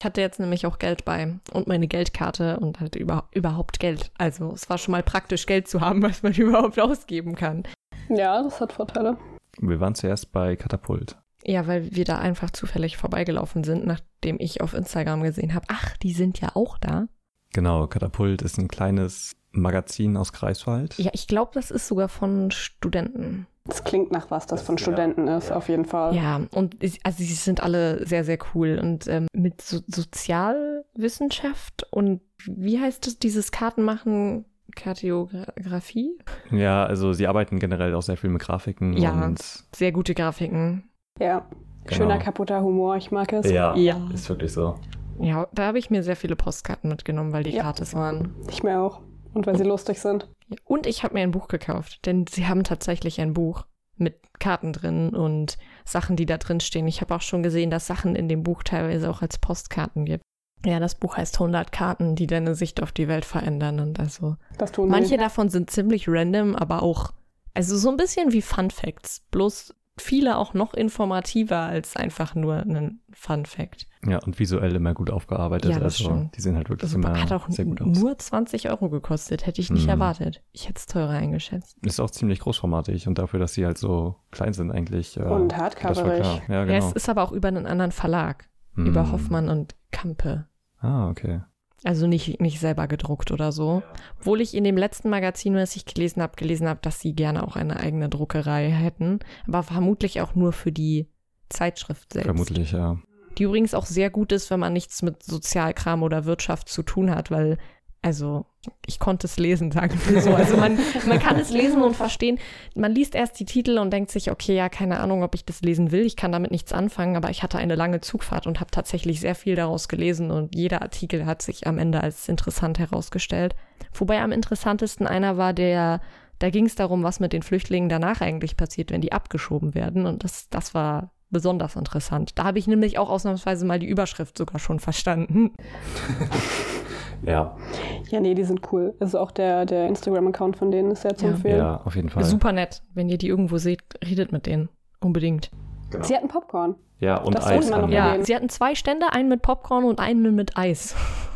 Ich hatte jetzt nämlich auch Geld bei und meine Geldkarte und hatte über, überhaupt Geld. Also es war schon mal praktisch, Geld zu haben, was man überhaupt ausgeben kann. Ja, das hat Vorteile. Wir waren zuerst bei Katapult. Ja, weil wir da einfach zufällig vorbeigelaufen sind, nachdem ich auf Instagram gesehen habe, ach, die sind ja auch da. Genau, Katapult ist ein kleines Magazin aus Greifswald. Ja, ich glaube, das ist sogar von Studenten. Es klingt nach was, das von Studenten ist, auf jeden Fall. Ja, und also sie sind alle sehr, sehr cool und ähm, mit so Sozialwissenschaft und wie heißt es, dieses Kartenmachen, Kartografie? Ja, also sie arbeiten generell auch sehr viel mit Grafiken Ja. und Sehr gute Grafiken. Ja. Genau. Schöner kaputter Humor, ich mag es. ja, Ja. ist wirklich so. Ja, da habe ich mir sehr viele Postkarten mitgenommen, weil die Ja. gratis waren. Ich mir auch. Und weil sie lustig sind. Und ich habe mir ein Buch gekauft, denn sie haben tatsächlich ein Buch mit Karten drin und Sachen, die da drin stehen. Ich habe auch schon gesehen, dass Sachen in dem Buch teilweise auch als Postkarten gibt. Ja, das Buch heißt 100 Karten, die deine Sicht auf die Welt verändern. Und also Das tun manche sie. davon sind ziemlich random, aber auch, also so ein bisschen wie Fun Facts. Bloß viele auch noch informativer als einfach nur ein Fun Fact. Ja, und visuell immer gut aufgearbeitet. Ja, das also stimmt. die sehen halt wirklich Also immer hat auch sehr gut aus. nur 20 Euro gekostet, hätte ich nicht Mhm. erwartet. Ich hätte es teurer eingeschätzt. Ist auch ziemlich großformatig und dafür, dass sie halt so klein sind eigentlich. äh, Und voll hardcoverig. klar. Ja, Ja, genau. es ist aber auch über einen anderen Verlag, über Hm. Hoffmann und Kampe. Ah, okay. Also nicht, nicht selber gedruckt oder so. Obwohl ich in dem letzten Magazin, was ich gelesen habe, gelesen habe, dass sie gerne auch eine eigene Druckerei hätten. Aber vermutlich auch nur für die Zeitschrift selbst. Vermutlich, ja. Die übrigens auch sehr gut ist, wenn man nichts mit Sozialkram oder Wirtschaft zu tun hat, weil, also, ich konnte es lesen, sagen wir so. Also man, man kann es lesen und verstehen. Man liest erst die Titel und denkt sich, okay, ja, keine Ahnung, ob ich das lesen will. Ich kann damit nichts anfangen, aber ich hatte eine lange Zugfahrt und habe tatsächlich sehr viel daraus gelesen und jeder Artikel hat sich am Ende als interessant herausgestellt. Wobei am interessantesten einer war, der, da ging es darum, was mit den Flüchtlingen danach eigentlich passiert, wenn die abgeschoben werden. Und das, das war besonders interessant. Da habe ich nämlich auch ausnahmsweise mal die Überschrift sogar schon verstanden. Ja, Ja, nee, die sind cool. Also auch der, der Instagram-Account von denen ist sehr zu Ja. empfehlen. ja, auf jeden Fall. Super nett. Wenn ihr die irgendwo seht, redet mit denen. Unbedingt. Sie hatten Popcorn. Ja, und Das Eis man. Ja, sie hatten zwei Stände, einen mit Popcorn und einen mit Eis.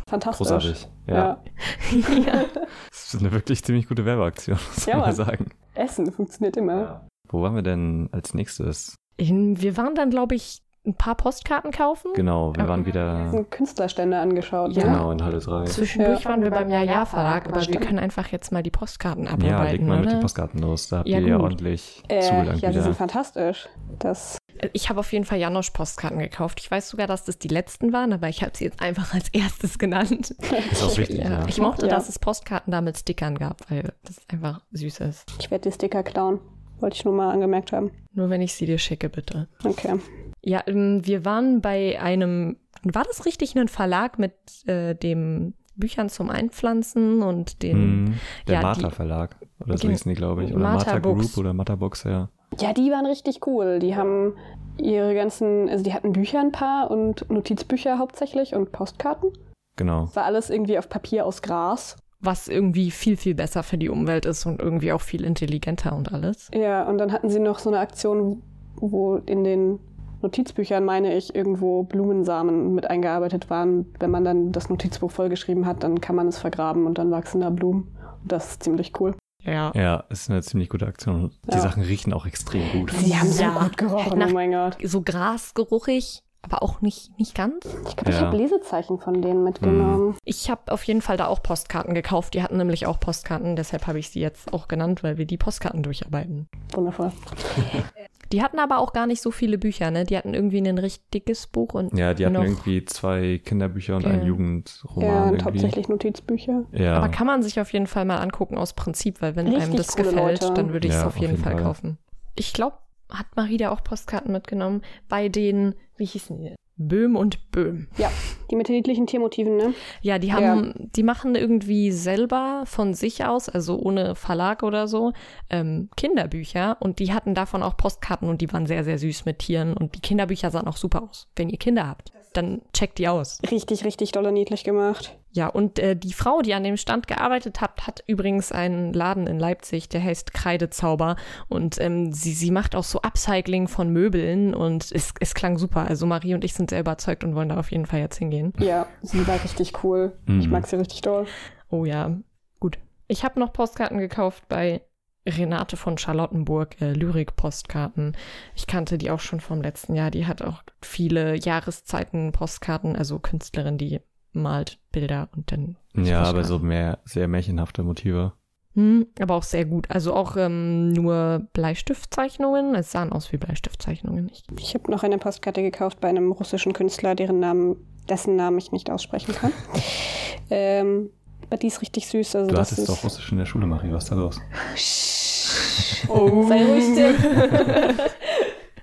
Fantastisch. Großartig. Ja. Ja. Das ist eine wirklich ziemlich gute Werbeaktion, muss Ja, man mal sagen. Essen funktioniert immer. Wo waren wir denn als nächstes? In- Wir waren dann, glaube ich, ein paar Postkarten kaufen. Genau, wir Ja. waren wieder Künstlerstände angeschaut. Ja. Ne? genau in Halle 3. Zwischendurch Ja. waren wir beim Ja-Ja Verlag, aber wir können einfach jetzt mal die Postkarten Ja, abarbeiten, leg mal mit oder? den Postkarten los. Da habt Ja, ihr ja ordentlich Äh, zugelangt ja, sie wieder. sind fantastisch. Das, Ich habe auf jeden Fall Janosch-Postkarten gekauft. Ich weiß sogar, dass das die letzten waren, aber ich habe sie jetzt einfach als erstes genannt. Ist auch wichtig, Ja. ja. Ich mochte, Ja. dass es Postkarten da mit Stickern gab, weil das einfach süß ist. ich werde die Sticker klauen. Wollte ich nur mal angemerkt haben. Nur wenn ich sie dir schicke, bitte. Okay. Ja, ähm, wir waren bei einem, war das richtig ein Verlag mit äh, dem Büchern zum Einpflanzen und den, Hm, der Ja, Martha die- Verlag. Oder so Gen- hießen die, glaube ich. Oder Martha Martha Books. Group oder Martha Books, ja. Ja, die waren richtig cool. Die haben ihre ganzen, also die hatten Bücher ein paar und Notizbücher hauptsächlich und Postkarten. Genau. War alles irgendwie auf Papier aus Gras. was irgendwie viel, viel besser für die Umwelt ist und irgendwie auch viel intelligenter und alles. Ja, und dann hatten sie noch so eine Aktion, wo in den Notizbüchern, meine ich, irgendwo Blumensamen mit eingearbeitet waren. Wenn man dann das Notizbuch vollgeschrieben hat, dann kann man es vergraben und dann wachsen da Blumen. Und das ist ziemlich cool. Ja. Ja, ist eine ziemlich gute Aktion. Die Ja. Sachen riechen auch extrem gut. Sie haben so Ja, gut gerochen, halt nach- oh mein Gott. So grasgeruchig, aber auch nicht, nicht ganz. Ich glaube, ich Ja. habe Lesezeichen von denen mitgenommen. Ich habe auf jeden Fall da auch Postkarten gekauft. Die hatten nämlich auch Postkarten, deshalb habe ich sie jetzt auch genannt, weil wir die Postkarten durcharbeiten. Wundervoll. Die hatten aber auch gar nicht so viele Bücher, ne? Die hatten irgendwie ein richtiges Buch und Ja, die hatten noch. irgendwie zwei Kinderbücher und Ja. einen Jugendroman. ja, und irgendwie. hauptsächlich Notizbücher. Ja. Aber kann man sich auf jeden Fall mal angucken aus Prinzip, weil wenn einem Richtig das coole gefällt, Leute. dann würde ich es Ja, auf jeden, auf jeden Fall, Fall. kaufen. Ich glaube, hat Marie da auch Postkarten mitgenommen bei den, wie hießen die? Böhm und Böhm. Ja, die mit den niedlichen Tiermotiven, ne? Ja, die haben, die machen irgendwie selber von sich aus, also ohne Verlag oder so, ähm, Kinderbücher und die hatten davon auch Postkarten und die waren sehr, sehr süß mit Tieren und die Kinderbücher sahen auch super aus. Wenn ihr Kinder habt, dann checkt die aus. Richtig, richtig dolle niedlich gemacht. Ja, und äh, die Frau, die an dem Stand gearbeitet hat, hat übrigens einen Laden in Leipzig, der heißt Kreidezauber. Und ähm, sie, sie macht auch so Upcycling von Möbeln und es, es klang super. Also Marie und ich sind sehr überzeugt und wollen da auf jeden Fall jetzt hingehen. Ja, sie war richtig cool. Mhm. Ich mag sie richtig doll. Oh ja, gut. Ich habe noch Postkarten gekauft bei Renate von Charlottenburg, äh, Lyrik-Postkarten. Ich kannte die auch schon vom letzten Jahr. Die hat auch viele Jahreszeiten-Postkarten, also Künstlerin, die malt Bilder und dann. ja, aber so mehr, sehr märchenhafte Motive. Hm, aber auch sehr gut. Also auch ähm, nur Bleistiftzeichnungen. Es sahen aus wie Bleistiftzeichnungen. Ich, Ich habe noch eine Postkarte gekauft bei einem russischen Künstler, deren Namen, dessen Namen ich nicht aussprechen kann. ähm, aber die ist richtig süß. Also Du das hattest ist doch Russisch in der Schule, Marie. Was ist da los? oh. Sei ruhig still.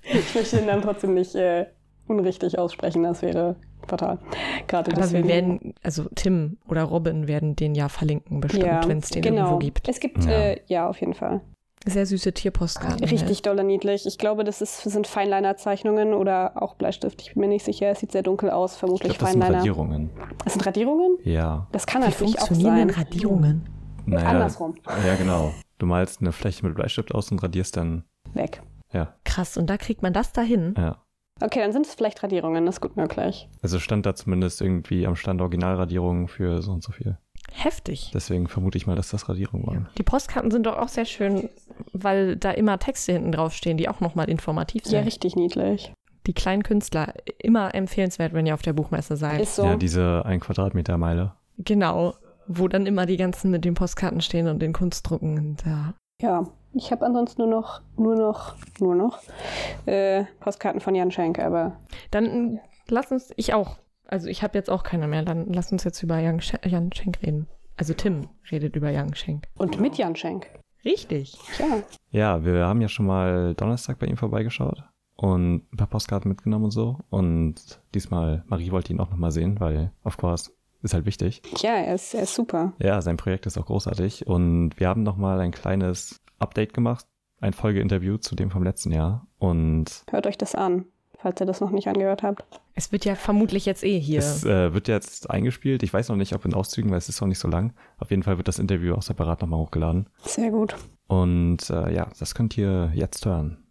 ich möchte den Namen trotzdem nicht äh, unrichtig aussprechen, das wäre fatal. Gerade Aber wir deswegen. werden, also Tim oder Robin werden den ja verlinken, bestimmt, ja, wenn es den genau. irgendwo gibt. Es gibt, ja, äh, ja auf jeden Fall. Sehr süße Tierpostkarten. Richtig dolle niedlich. Ich glaube, das ist, sind Feinliner-Zeichnungen oder auch Bleistift. Ich bin mir nicht sicher. Es sieht sehr dunkel aus, Ich vermutlich glaube, das sind Feinliner. Radierungen. Das sind Radierungen? Ja. Das kann Wie natürlich auch funktionieren denn sein. Radierungen? Naja, Andersrum. Ja, genau. Du malst eine Fläche mit Bleistift aus und radierst dann. Weg. Ja, Krass, und da kriegt man das dahin? ja. Okay, dann sind es vielleicht Radierungen. Das ist gut möglich. Also stand da zumindest irgendwie am Stand Originalradierungen für so und so viel. Heftig. Deswegen vermute ich mal, dass das Radierungen waren. Die Postkarten sind doch auch sehr schön, weil da immer Texte hinten draufstehen, die auch nochmal informativ Ja, sind. richtig niedlich. die kleinen Künstler, immer empfehlenswert, wenn ihr auf der Buchmesse seid. Ist so. Ja, diese 1 Quadratmeter Meile. genau, wo dann immer die ganzen mit den Postkarten stehen und den Kunstdrucken. Und, ja. Ja, ich habe ansonsten nur noch, nur noch, nur noch äh, Postkarten von Jan Schenk, aber Dann mm, lass uns, ich auch. Also ich habe jetzt auch keine mehr. Dann lass uns jetzt über Jan, Sch Jan Schenk reden. Also Tim redet über Jan Schenk. und mit Jan Schenk. Richtig. Ja, Ja, wir haben ja schon mal Donnerstag bei ihm vorbeigeschaut und ein paar Postkarten mitgenommen und so. Und diesmal, Marie wollte ihn auch nochmal sehen, weil, of course, ist halt wichtig. ja, er ist, er ist super. Ja, sein Projekt ist auch großartig. Und wir haben nochmal ein kleines Update gemacht, ein Folgeinterview zu dem vom letzten Jahr. Und Hört euch das an, falls ihr das noch nicht angehört habt. Es wird ja vermutlich jetzt eh hier. es äh, wird jetzt eingespielt. Ich weiß noch nicht, ob in Auszügen, weil es ist noch nicht so lang. Auf jeden Fall wird das Interview auch separat nochmal hochgeladen. Sehr gut. Und äh, ja, das könnt ihr jetzt hören.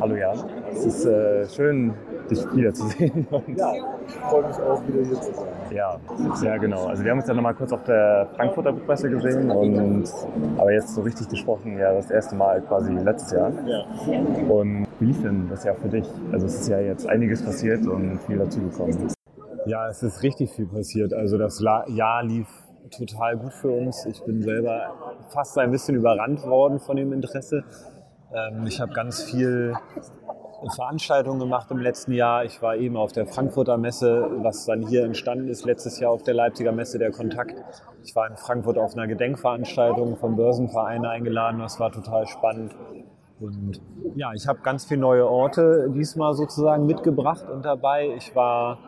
Hallo Jan, es ist äh, schön, dich wiederzusehen. Ja, ich freue mich auch wieder hier zu sein. ja, ja, genau. Also wir haben uns ja nochmal kurz auf der Frankfurter Buchmesse gesehen und aber jetzt so richtig gesprochen, ja, das erste Mal quasi letztes Jahr. Ja. Und wie lief denn das Jahr für dich? Also es ist ja jetzt einiges passiert und viel dazugekommen. ja, es ist richtig viel passiert. Also das Jahr lief total gut für uns. Ich bin selber fast ein bisschen überrannt worden von dem Interesse. Ähm, ich habe ganz viel Veranstaltungen gemacht im letzten Jahr. Ich war eben auf der Frankfurter Messe, was dann hier entstanden ist, letztes Jahr auf der Leipziger Messe der Kontakt. Ich war in Frankfurt auf einer Gedenkveranstaltung vom Börsenverein eingeladen. Das war total spannend. Und ja, ich habe ganz viele neue Orte diesmal sozusagen mitgebracht und dabei. Ich war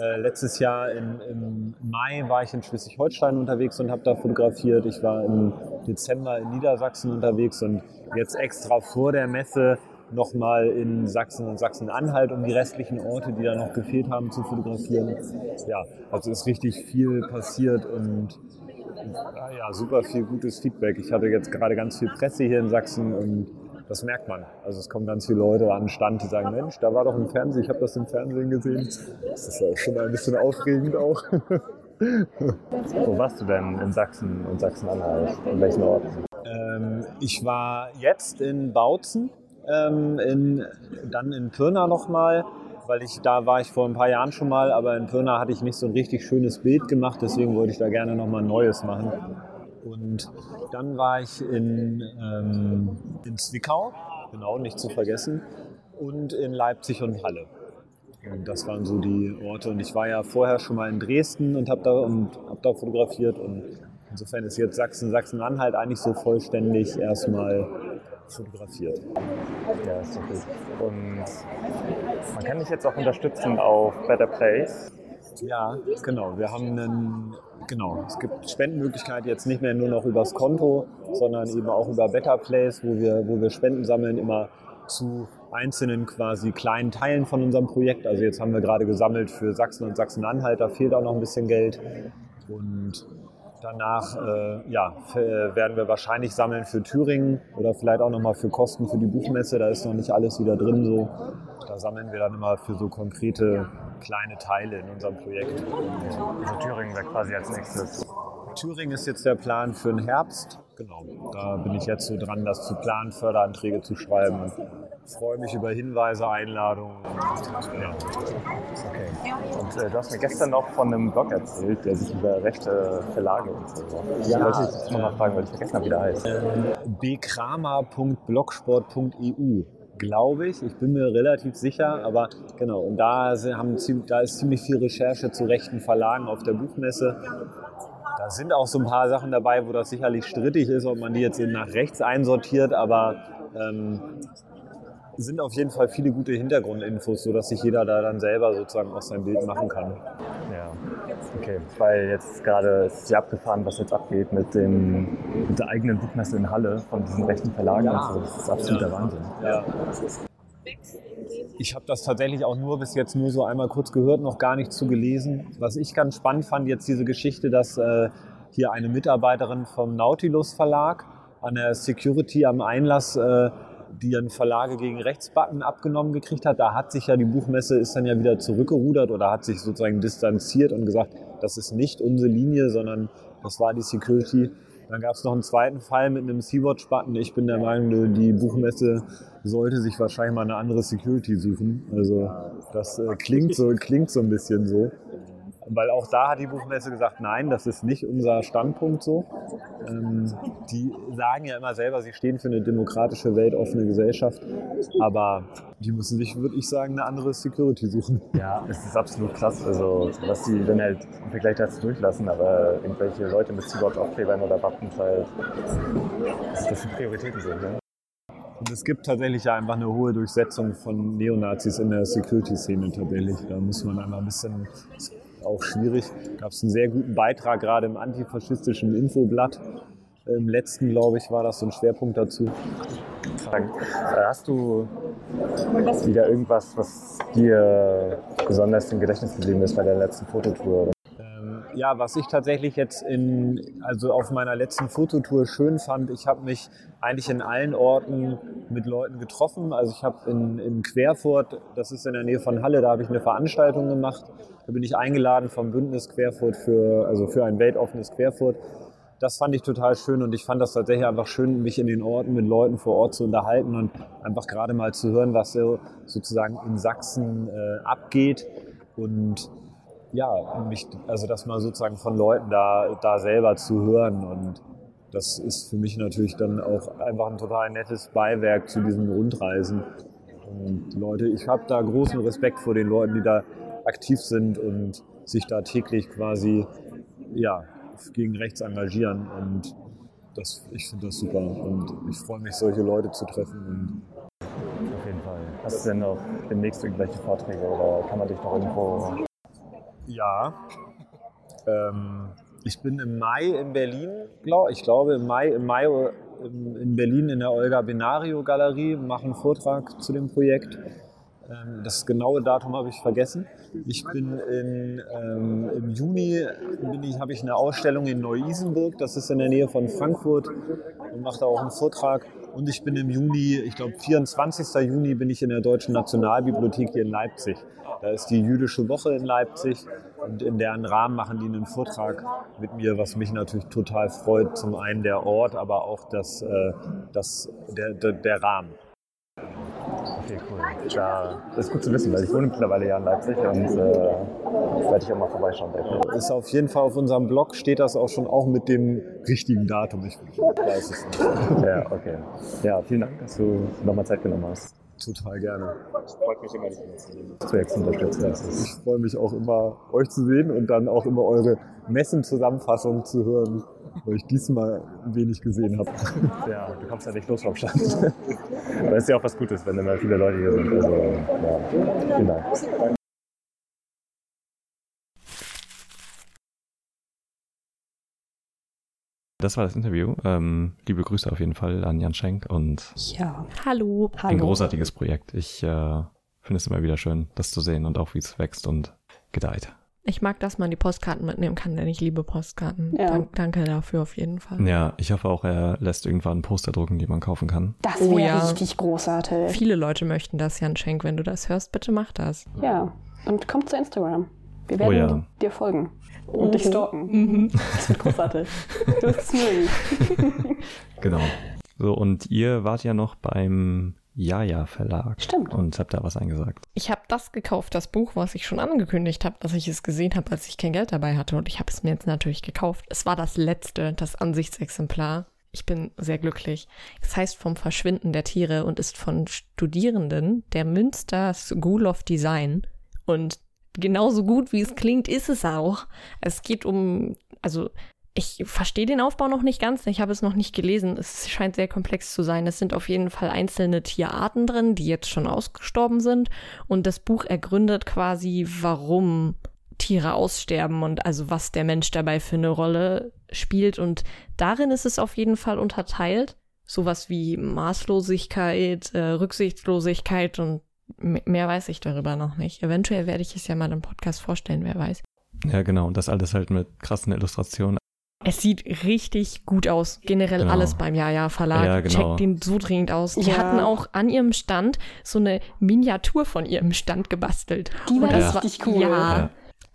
äh, letztes Jahr in, im Mai war ich in Schleswig-Holstein unterwegs und habe da fotografiert. Ich war im Dezember in Niedersachsen unterwegs und jetzt extra vor der Messe nochmal in Sachsen und Sachsen-Anhalt, um die restlichen Orte, die da noch gefehlt haben, zu fotografieren. Ja, also ist richtig viel passiert und ja, ja, super viel gutes Feedback. Ich hatte jetzt gerade ganz viel Presse hier in Sachsen und das merkt man. Also es kommen ganz viele Leute an den Stand, die sagen, Mensch, da war doch im Fernsehen, ich habe das im Fernsehen gesehen. Das ist ja schon ein bisschen aufregend auch. Wo warst du denn in Sachsen und Sachsen-Anhalt? In welchen Orten? Ähm, ich war jetzt in Bautzen, ähm, in, dann in Pirna nochmal, weil ich da war ich vor ein paar Jahren schon mal, aber in Pirna hatte ich nicht so ein richtig schönes Bild gemacht, deswegen wollte ich da gerne nochmal ein neues machen. Und dann war ich in, ähm, in Zwickau, genau, nicht zu vergessen, und in Leipzig und Halle. Und das waren so die Orte. Und ich war ja vorher schon mal in Dresden und habe da, hab da fotografiert. Und insofern ist jetzt Sachsen, Sachsen-Anhalt eigentlich so vollständig erstmal fotografiert. Ja, ist doch gut. Und man kann dich jetzt auch unterstützen auf Better Place. Ja, genau. Wir haben einen, genau, es gibt Spendenmöglichkeiten jetzt nicht mehr nur noch übers Konto, sondern eben auch über Better Place, wo wir, wo wir Spenden sammeln, immer zu einzelnen quasi kleinen Teilen von unserem Projekt. Also jetzt haben wir gerade gesammelt für Sachsen und Sachsen-Anhalt, da fehlt auch noch ein bisschen Geld. Und danach äh, ja, werden wir wahrscheinlich sammeln für Thüringen oder vielleicht auch nochmal für Kosten für die Buchmesse. Da ist noch nicht alles wieder drin so. Da sammeln wir dann immer für so konkrete kleine Teile in unserem Projekt. Also Thüringen wäre quasi als nächstes. Thüringen ist jetzt der Plan für den Herbst. Genau, da bin ich jetzt so dran, das zu planen, Förderanträge zu schreiben. Ich freue mich über Hinweise, Einladungen. Ja. Okay. Und äh, du hast mir gestern noch von einem Blog erzählt, der sich über rechte Verlage und so. Ja, wollte ich jetzt nochmal fragen, weil ich vergessen habe, wie der heißt. bkramer.blogsport.eu glaube ich. Ich bin mir relativ sicher, aber genau. Und da, haben, da ist ziemlich viel Recherche zu rechten Verlagen auf der Buchmesse. Da sind auch so ein paar Sachen dabei, wo das sicherlich strittig ist, ob man die jetzt nach rechts einsortiert, aber ähm, sind auf jeden Fall viele gute Hintergrundinfos, sodass sich jeder da dann selber sozusagen auch sein Bild machen kann. Ja, okay. Weil jetzt gerade ist ja abgefahren, was jetzt abgeht mit, dem, mit der eigenen Buchmesse in Halle von diesen rechten Verlagen. Ja. Also das ist absoluter ja. Wahnsinn. Ja. Ich habe das tatsächlich auch nur bis jetzt nur so einmal kurz gehört, noch gar nicht zu gelesen. Was ich ganz spannend fand, jetzt diese Geschichte, dass äh, hier eine Mitarbeiterin vom Nautilus Verlag an der Security am Einlass äh, die dann Verlage gegen Rechtsbacken abgenommen gekriegt hat. Da hat sich ja die Buchmesse ist dann ja wieder zurückgerudert oder hat sich sozusagen distanziert und gesagt, das ist nicht unsere Linie, sondern das war die Security. Dann gab es noch einen zweiten Fall mit einem Sea-Watch-Button. Ich bin der Meinung, die Buchmesse sollte sich wahrscheinlich mal eine andere Security suchen. Also das äh, klingt, so, klingt so ein bisschen so. Weil auch da hat die Buchmesse gesagt, nein, das ist nicht unser Standpunkt so. Ähm, die sagen ja immer selber, sie stehen für eine demokratische, weltoffene Gesellschaft. Aber die müssen sich, würde ich sagen, eine andere Security suchen. Ja, es ist absolut krass. Also, was sie dann halt im Vergleich dazu durchlassen, aber irgendwelche Leute mit Sea-Watch-Aufklebern oder Buttons halt, dass das die Prioritäten sind. Ne? Und es gibt tatsächlich ja einfach eine hohe Durchsetzung von Neonazis in der Security-Szene tatsächlich. Da muss man einmal ein bisschen auch schwierig. Gab es einen sehr guten Beitrag gerade im antifaschistischen Infoblatt. Im letzten, glaube ich, war das so ein Schwerpunkt dazu. Äh, hast du wieder irgendwas, was dir besonders im Gedächtnis geblieben ist bei der letzten Fototour? Ja, was ich tatsächlich jetzt in, also auf meiner letzten Fototour schön fand, ich habe mich eigentlich in allen Orten mit Leuten getroffen. Also ich habe in, in Querfurt, das ist in der Nähe von Halle, da habe ich eine Veranstaltung gemacht. Da bin ich eingeladen vom Bündnis Querfurt für, also für ein weltoffenes Querfurt. Das fand ich total schön und ich fand das tatsächlich einfach schön, mich in den Orten mit Leuten vor Ort zu unterhalten und einfach gerade mal zu hören, was so sozusagen in Sachsen äh, abgeht. Und ja, mich, also das mal sozusagen von Leuten da, da selber zu hören und das ist für mich natürlich dann auch einfach ein total nettes Beiwerk zu diesen Rundreisen. Und Leute, ich habe da großen Respekt vor den Leuten, die da aktiv sind und sich da täglich quasi ja, gegen rechts engagieren. Und das, ich finde das super. Und ich freue mich, solche Leute zu treffen. Auf jeden Fall. Hast du denn noch demnächst irgendwelche Vorträge oder kann man dich noch irgendwo ja. Ähm, ich bin im Mai in Berlin, glaub, ich glaube im Mai, im Mai in Berlin in der Olga Benario Galerie, mache einen Vortrag zu dem Projekt. Ähm, das genaue Datum habe ich vergessen. Ich bin in, ähm, im Juni ich, habe ich eine Ausstellung in Neu-Isenburg, das ist in der Nähe von Frankfurt und mache da auch einen Vortrag. Und ich bin im Juni, ich glaube 24. Juni, bin ich in der Deutschen Nationalbibliothek hier in Leipzig. Da ist die Jüdische Woche in Leipzig und in deren Rahmen machen die einen Vortrag mit mir, was mich natürlich total freut. Zum einen der Ort, aber auch das, äh, das, der, der, der Rahmen. Okay, cool. Da, das ist gut zu wissen, weil ich wohne mittlerweile ja in Leipzig und äh, werde ich auch mal vorbeischauen. Ist auf jeden Fall auf unserem Blog steht das auch schon auch mit dem richtigen Datum. Ich weiß es nicht. Ja, okay. Ja, vielen Dank, dass du nochmal Zeit genommen hast. Total gerne. Freut mich immer, dich zu sehen. Das Projekt unterstützen. Ich freue mich auch immer, euch zu sehen und dann auch immer eure Messenzusammenfassungen zu hören, weil ich diesmal wenig gesehen habe. Ja, du kommst ja nicht los vom Stand. Aber ist ja auch was Gutes, wenn immer viele Leute hier sind. Also, ja, vielen Dank. Das war das Interview. Ähm, liebe Grüße auf jeden Fall an Jan Schenk und Ja. Hallo. ein großartiges Projekt. Ich äh, finde es immer wieder schön, das zu sehen und auch wie es wächst und gedeiht. Ich mag, dass man die Postkarten mitnehmen kann, denn ich liebe Postkarten. Ja. Dank, danke dafür auf jeden Fall. Ja, ich hoffe auch, er lässt irgendwann Poster drucken, die man kaufen kann. Das Oh wäre ja. richtig großartig. Viele Leute möchten das, Jan Schenk. Wenn du das hörst, bitte mach das. Ja. Und kommt zu Instagram. Wir Oh werden ja. dir folgen und dich stalken. Mhm. Das wird großartig. Du wirst es mögen. Genau. So, und ihr wart ja noch beim Jaja Verlag. Stimmt. Und habt da was eingesagt. Ich habe das gekauft, das Buch, was ich schon angekündigt habe, dass ich es gesehen habe, als ich kein Geld dabei hatte. Und ich habe es mir jetzt natürlich gekauft. Es war das letzte, das Ansichtsexemplar. Ich bin sehr glücklich. Es heißt vom Verschwinden der Tiere und ist von Studierenden der Münster School of Design. Und genauso gut, wie es klingt, ist es auch. Es geht um, also ich verstehe den Aufbau noch nicht ganz. Ich habe es noch nicht gelesen. Es scheint sehr komplex zu sein. Es sind auf jeden Fall einzelne Tierarten drin, die jetzt schon ausgestorben sind. Und das Buch ergründet quasi, warum Tiere aussterben und also was der Mensch dabei für eine Rolle spielt. Und darin ist es auf jeden Fall unterteilt. Sowas wie Maßlosigkeit, äh, Rücksichtslosigkeit und mehr weiß ich darüber noch nicht. Eventuell werde ich es ja mal im Podcast vorstellen, wer weiß. Ja, genau. Und das alles halt mit krassen Illustrationen. Es sieht richtig gut aus. Generell Genau. alles beim Jaja Verlag. Ja, genau. Checkt den so dringend aus. Die Ja. hatten auch an ihrem Stand so eine Miniatur von ihrem Stand gebastelt. Die war das richtig cool. Ja. Ja.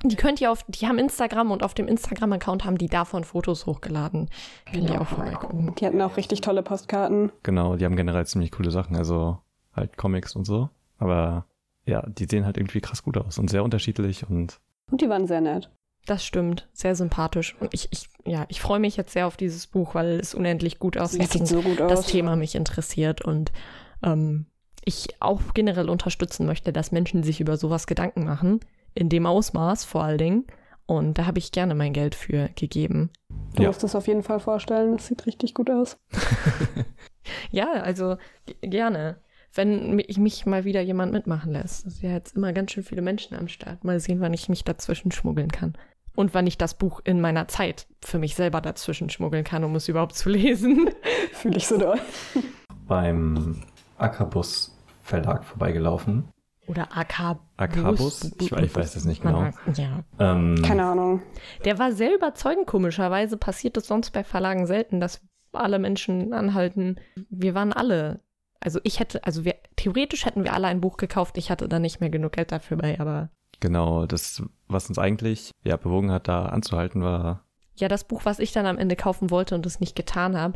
Die könnt ihr auf, die haben Instagram und auf dem Instagram-Account haben die davon Fotos hochgeladen. Könnt ihr auch vorbeigucken. Die hatten auch richtig tolle Postkarten. Genau, die haben generell ziemlich coole Sachen, also halt Comics und so. Aber ja, die sehen halt irgendwie krass gut aus und sehr unterschiedlich und Und die waren sehr nett. Das stimmt. Sehr sympathisch. Und ich, ich, ja, ich freue mich jetzt sehr auf dieses Buch, weil es unendlich gut aussieht. Das sieht und so gut aus. das Thema mich interessiert und ähm, ich auch generell unterstützen möchte, dass Menschen sich über sowas Gedanken machen, in dem Ausmaß vor allen Dingen. Und da habe ich gerne mein Geld für gegeben. Du Ja. musst es auf jeden Fall vorstellen. Das sieht richtig gut aus. Ja, also gerne. Wenn mich, mich mal wieder jemand mitmachen lässt. Es sind ja jetzt immer ganz schön viele Menschen am Start. Mal sehen, wann ich mich dazwischen schmuggeln kann. Und wann ich das Buch in meiner Zeit für mich selber dazwischen schmuggeln kann, um es überhaupt zu lesen. Fühle ich so doll. beim Ackerbus Verlag vorbeigelaufen. Oder AK. Akabus? Ich, ich weiß es nicht genau. Ja. Ähm, Keine Ahnung. Der war sehr überzeugend, komischerweise. Passiert es sonst bei Verlagen selten, dass alle Menschen anhalten. Wir waren alle. Also ich hätte, also wir, theoretisch hätten wir alle ein Buch gekauft. Ich hatte da nicht mehr genug Geld dafür bei, aber Genau, das, was uns eigentlich ja, bewogen hat, da anzuhalten, war ja, das Buch, was ich dann am Ende kaufen wollte und es nicht getan habe.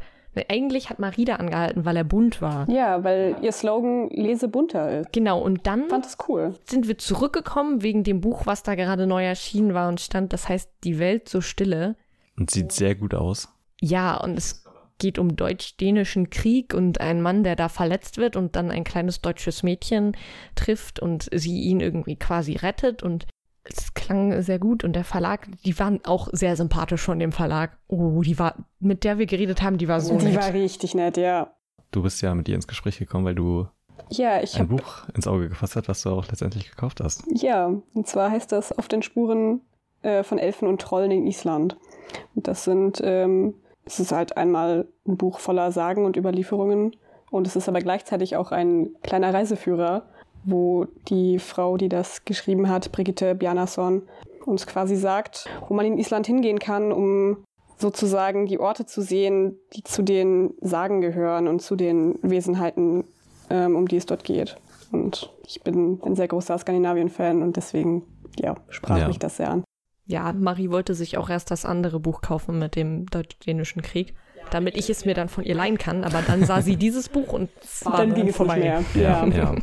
Eigentlich hat Marida angehalten, weil er bunt war. Ja, weil ihr Slogan Lese bunter ist. Genau, und dann fand das cool. sind wir zurückgekommen wegen dem Buch, was da gerade neu erschienen war und stand, das heißt Die Welt so stille. und sieht sehr gut aus. Ja, und es geht um deutsch-dänischen Krieg und einen Mann, der da verletzt wird und dann ein kleines deutsches Mädchen trifft und sie ihn irgendwie quasi rettet und es klang sehr gut und der Verlag, die waren auch sehr sympathisch von dem Verlag. Oh, die war, mit der wir geredet haben, die war so die nett. war richtig nett, ja. Du bist ja mit ihr ins Gespräch gekommen, weil du Ja, ich ein habe Buch ins Auge gefasst hast, was du auch letztendlich gekauft hast. Ja, und zwar heißt das Auf den Spuren äh, von Elfen und Trollen in Island. Und das sind, ähm, es ist halt einmal ein Buch voller Sagen und Überlieferungen und es ist aber gleichzeitig auch ein kleiner Reiseführer, wo die Frau, die das geschrieben hat, Brigitte Bjarnason, uns quasi sagt, wo man in Island hingehen kann, um sozusagen die Orte zu sehen, die zu den Sagen gehören und zu den Wesenheiten, ähm, um die es dort geht. Und ich bin ein sehr großer Skandinavien-Fan und deswegen, ja, sprach Ja. mich das sehr an. Ja, Marie wollte sich auch erst das andere Buch kaufen mit dem Deutsch-Dänischen Krieg, damit ich es mir dann von ihr leihen kann. Aber dann sah sie dieses Buch und es war dann ging es nicht mehr. Ja, Ja. ja.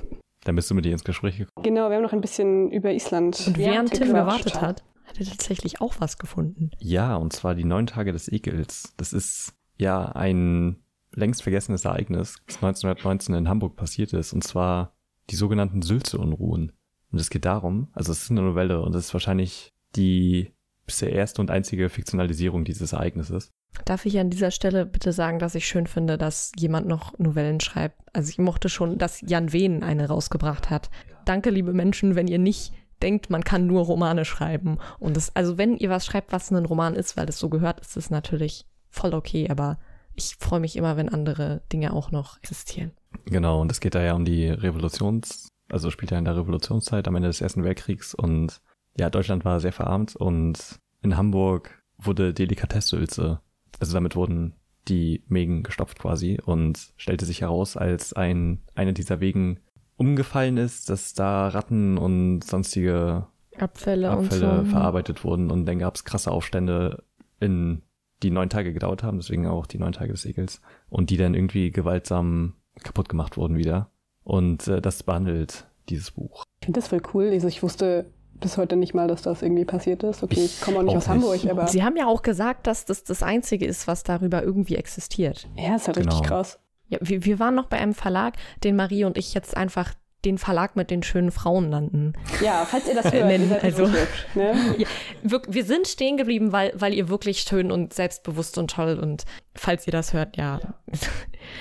Dann bist du mit ihr ins Gespräch gekommen. Genau, wir haben noch ein bisschen über Island. Und während Tim gewartet hat, hat er tatsächlich auch was gefunden. Ja, und zwar die neun Tage des Ekels. Das ist ja ein längst vergessenes Ereignis, das 1919 in Hamburg passiert ist, und zwar die sogenannten Sülze-Unruhen. Und es geht darum, also es ist eine Novelle und es ist wahrscheinlich die bisher erste und einzige Fiktionalisierung dieses Ereignisses. Darf ich an dieser Stelle bitte sagen, dass ich schön finde, dass jemand noch Novellen schreibt? Also ich mochte schon, dass Jan Wehn eine rausgebracht hat. Danke, liebe Menschen, wenn ihr nicht denkt, man kann nur Romane schreiben. Und das, also wenn ihr was schreibt, was ein Roman ist, weil es so gehört, ist es natürlich voll okay, aber ich freue mich immer, wenn andere Dinge auch noch existieren. Genau, und es geht da ja um die Revolutions, also spielt ja in der Revolutionszeit am Ende des Ersten Weltkriegs und ja, Deutschland war sehr verarmt und in Hamburg wurde Delikatessülze, also damit wurden die Mägen gestopft quasi und stellte sich heraus, als ein, eine dieser Wegen umgefallen ist, dass da Ratten und sonstige Abfälle, Abfälle und so. verarbeitet wurden und dann gab es krasse Aufstände in die neun Tage gedauert haben, deswegen auch die neun Tage des Ekels und die dann irgendwie gewaltsam kaputt gemacht wurden wieder und äh, das behandelt dieses Buch. Ich finde das voll cool. Also ich wusste bis heute nicht mal, dass das irgendwie passiert ist. Okay, ich komme auch nicht auch aus Hamburg, nicht. aber Sie haben ja auch gesagt, dass das das Einzige ist, was darüber irgendwie existiert. ja, ist halt richtig Genau. krass. Ja, wir, wir waren noch bei einem Verlag, den Marie und ich jetzt einfach den Verlag mit den schönen Frauen nannten. Ja, falls ihr das hört, Nennen, ihr seid also- hübsch. Ne? Ja, wir, wir sind stehen geblieben, weil, weil ihr wirklich schön und selbstbewusst und toll und falls ihr das hört, ja.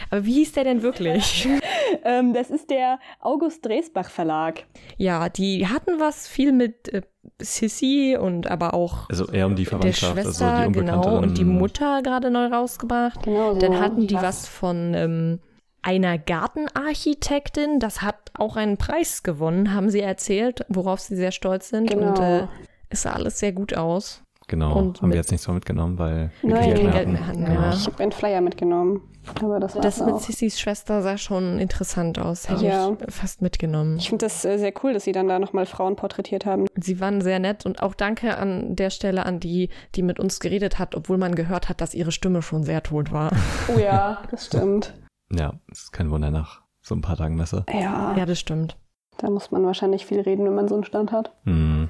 Aber wie hieß der denn wirklich? ähm, das ist der August Dresbach Verlag. Ja, die hatten was viel mit äh, Sissy und aber auch Also eher um die der Verwandtschaft, Schwester, also die Unbekannte. genau, und die Mutter gerade neu rausgebracht. Genau so. Dann hatten die was von ähm, einer Gartenarchitektin, das hat auch einen Preis gewonnen, haben sie erzählt, worauf sie sehr stolz sind. Genau. Und äh, es sah alles sehr gut aus. Genau, und haben wir jetzt nicht so mitgenommen, weil wir kein Geld mehr hatten, Genau. ja. Ich habe einen Flyer mitgenommen. Aber das war Das mit. Sissys Schwester sah schon interessant aus. Hätte Ja. ich fast mitgenommen. Ich finde das äh, sehr cool, dass sie dann da nochmal Frauen porträtiert haben. Sie waren sehr nett und auch danke an der Stelle an die, die mit uns geredet hat, obwohl man gehört hat, dass ihre Stimme schon sehr tot war. Oh ja, das stimmt. Ja, es ist kein Wunder nach so ein paar Tagen Messe. Ja, Ja, das stimmt. da muss man wahrscheinlich viel reden, wenn man so einen Stand hat. Hm.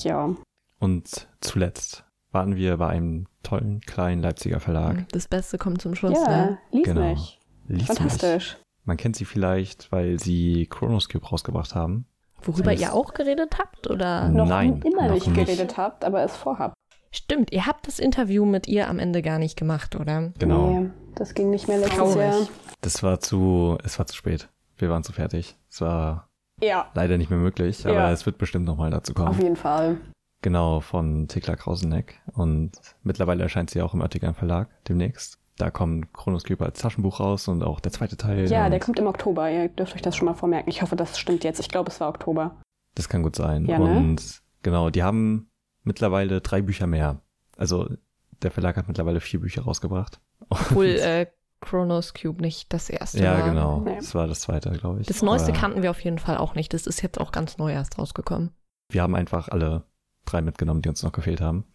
Ja. Und zuletzt waren wir bei einem tollen kleinen Leipziger Verlag. Das Beste kommt zum Schluss, Ja, ne? lies Genau. mich. Lies mich. Fantastisch. Man kennt sie vielleicht, weil sie Chronoscube rausgebracht haben. Worüber Das- ihr auch geredet habt, oder? Mhm. Noch Nein, immer noch nicht nicht. geredet habt, aber es vorhabt. Stimmt, ihr habt das Interview mit ihr am Ende gar nicht gemacht, oder? Genau. Nee, das ging nicht mehr letztes Traurig. Jahr. Das war zu, es war zu spät. Wir waren zu fertig. Es war Ja, leider nicht mehr möglich, aber Ja. es wird bestimmt nochmal dazu auf kommen. jeden Fall. Genau, von Thekla Krauseneck. Und mittlerweile erscheint sie auch im Oettinger Verlag demnächst. Da kommt Chronoscube als Taschenbuch raus und auch der zweite Teil. Ja, der kommt im Oktober. Ihr dürft euch das schon mal vormerken. Ich hoffe, das stimmt jetzt. Ich glaube, es war Oktober. Das kann gut sein. Ja, ne? Und genau, die haben mittlerweile drei Bücher mehr. Also der Verlag hat mittlerweile vier Bücher rausgebracht. Obwohl äh, Chronos Cube nicht das erste ja, war. genau. Nee. Das war das zweite, glaube ich. Das neueste Aber kannten wir auf jeden Fall auch nicht. Das ist jetzt auch ganz neu erst rausgekommen. Wir haben einfach alle drei mitgenommen, die uns noch gefehlt haben.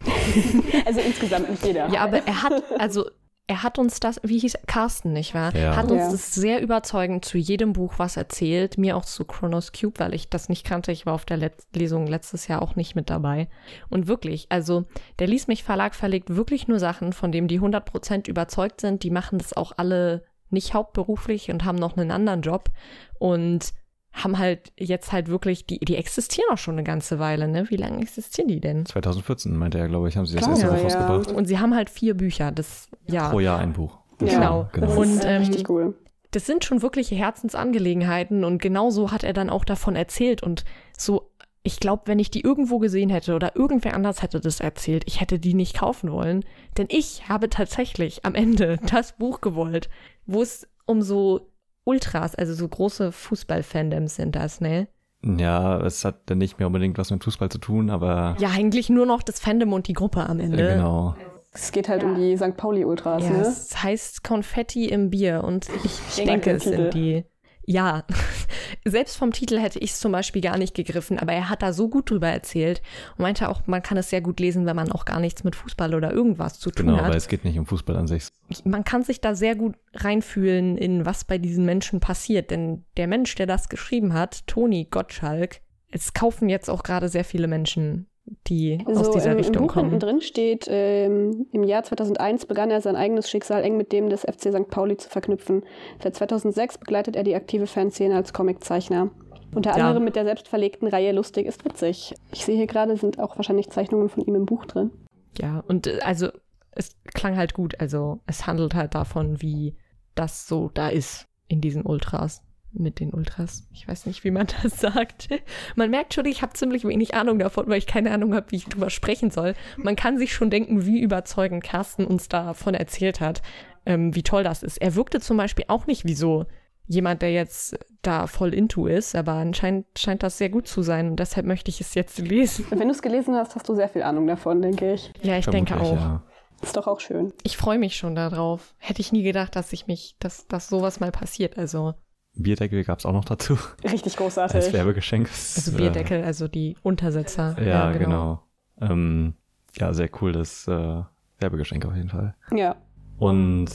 Also insgesamt nicht jeder. Ja, aber er hat, also er hat uns das, wie hieß er? Carsten, nicht wahr? Ja. Hat uns Ja. das sehr überzeugend zu jedem Buch was erzählt. Mir auch zu Chronos Cube, weil ich das nicht kannte. Ich war auf der Let Lesung letztes Jahr auch nicht mit dabei. Und wirklich, also der Lies mich Verlag verlegt wirklich nur Sachen, von denen die 100% überzeugt sind. Die machen das auch alle nicht hauptberuflich und haben noch einen anderen Job. Und haben halt jetzt halt wirklich, die, die existieren auch schon eine ganze Weile, ne? Wie lange existieren die denn? 2014 meinte er, glaube ich, haben sie das Klar, erste Buch ja. rausgebracht. Und sie haben halt vier Bücher, das ja. Pro Jahr ein Buch. Genau. Das genau. Und, ist ähm, richtig cool. Das sind schon wirkliche Herzensangelegenheiten und genau so hat er dann auch davon erzählt und so, ich glaube, wenn ich die irgendwo gesehen hätte oder irgendwer anders hätte das erzählt, ich hätte die nicht kaufen wollen, denn ich habe tatsächlich am Ende das Buch gewollt, wo es um so Ultras, also so große Fußball-Fandoms sind das, ne? Ja, es hat dann nicht mehr unbedingt was mit Fußball zu tun, aber Ja, eigentlich nur noch das Fandom und die Gruppe am äh, Ende. genau. Es geht halt um die St. Pauli-Ultras, Ja, ne? es heißt Konfetti im Bier und ich Ich denke, es sind die. Ja, selbst vom Titel hätte ich es zum Beispiel gar nicht gegriffen, aber er hat da so gut drüber erzählt und meinte auch, man kann es sehr gut lesen, wenn man auch gar nichts mit Fußball oder irgendwas zu tun Genau, hat. aber es geht nicht um Fußball an sich. man kann sich da sehr gut reinfühlen in was bei diesen Menschen passiert, denn der Mensch, der das geschrieben hat, Toni Gottschalk, es kaufen jetzt auch gerade sehr viele Menschen, die aus Also dieser im, Richtung im Buch kommen. drin steht, ähm, im Jahr 2001 begann er sein eigenes Schicksal eng mit dem des FC St. Pauli zu verknüpfen. Seit 2006 begleitet er die aktive Fanszene als Comiczeichner. Unter Ja. anderem mit der selbstverlegten Reihe Lustig ist witzig. Ich sehe hier gerade, sind auch wahrscheinlich Zeichnungen von ihm im Buch drin. Ja, und äh, also es klang halt gut. Also es handelt halt davon, wie das so da ist in diesen Ultras. Mit den Ultras. Ich weiß nicht, wie man das sagt. Man merkt schon, ich habe ziemlich wenig Ahnung davon, weil ich keine Ahnung habe, wie ich drüber sprechen soll. Man kann sich schon denken, wie überzeugend Carsten uns davon erzählt hat, ähm, wie toll das ist. Er wirkte zum Beispiel auch nicht wie so jemand, der jetzt da voll into ist, aber anscheinend scheint das sehr gut zu sein und deshalb möchte ich es jetzt lesen. Wenn du es gelesen hast, hast du sehr viel Ahnung davon, denke ich. Ja, ich denke auch. Ja. Ist doch auch schön. Ich freue mich schon darauf. Hätte ich nie gedacht, dass ich mich, dass, dass sowas mal passiert. Also, Bierdeckel gab es auch noch dazu. Richtig Als großartig. Werbegeschenk. Das, also Bierdeckel, also die Untersetzer. Äh, ja, genau. Ähm, ja, sehr cool, das äh, Werbegeschenk auf jeden Fall. Ja. Und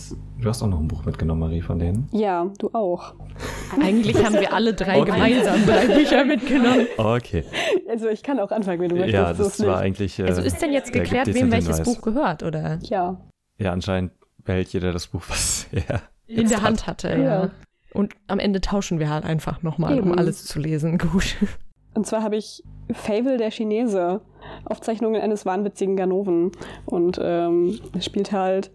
du hast auch noch ein Buch mitgenommen, Marie, von denen. ja, du auch. Eigentlich haben wir alle drei Okay. gemeinsam drei Bücher mitgenommen. Okay. Also ich kann auch anfangen, wenn du möchtest. Ja, das war nicht. eigentlich. Äh, Also ist denn jetzt geklärt, wem welches Hinweis. Buch gehört, oder? Ja. Ja, anscheinend behält jeder das Buch, was er In der Hand hat. hatte, ja. Ja. Und am Ende tauschen wir halt einfach nochmal, um alles zu lesen. Gut. Und zwar habe ich Fable der Chinese, Aufzeichnungen eines wahnwitzigen Ganoven. Und ähm, es spielt halt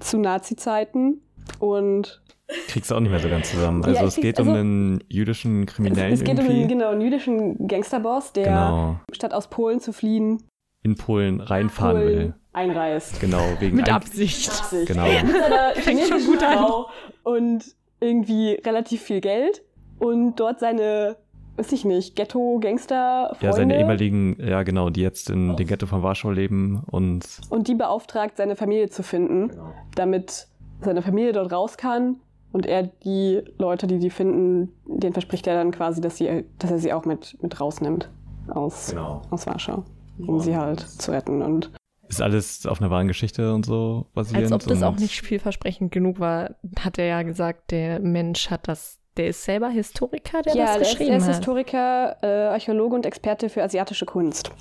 zu Nazi-Zeiten. Und Kriegst du auch nicht mehr so ganz zusammen. Ja, Also ich es krieg- geht um also- einen jüdischen es, Kriminellen es geht um irgendwie. einen, genau, einen jüdischen Gangsterboss, der genau. statt aus Polen zu fliehen, In Polen reinfahren Polen will. einreist. Genau, wegen Mit ein- Absicht. Genau. Mit seiner Fängt schon gut an. Frau und irgendwie relativ viel Geld. Und dort seine, weiß ich nicht, Ghetto-Gangster-Freunde. Ja, seine ehemaligen, ja genau, die jetzt in dem Ghetto von Warschau leben und und die beauftragt, seine Familie zu finden, damit seine Familie dort raus kann. Und er die Leute, die die finden, denen verspricht er dann quasi, dass, sie, dass er sie auch mit, mit rausnimmt aus, Genau. aus Warschau, um sie halt zu retten. Und ist alles auf einer wahren Geschichte und so basierend. Als ob das auch nicht vielversprechend genug war, hat er ja gesagt, der Mensch hat das, der ist selber Historiker, der ja, das er ist, geschrieben er ist hat. Historiker, äh, Archäologe und Experte für asiatische Kunst.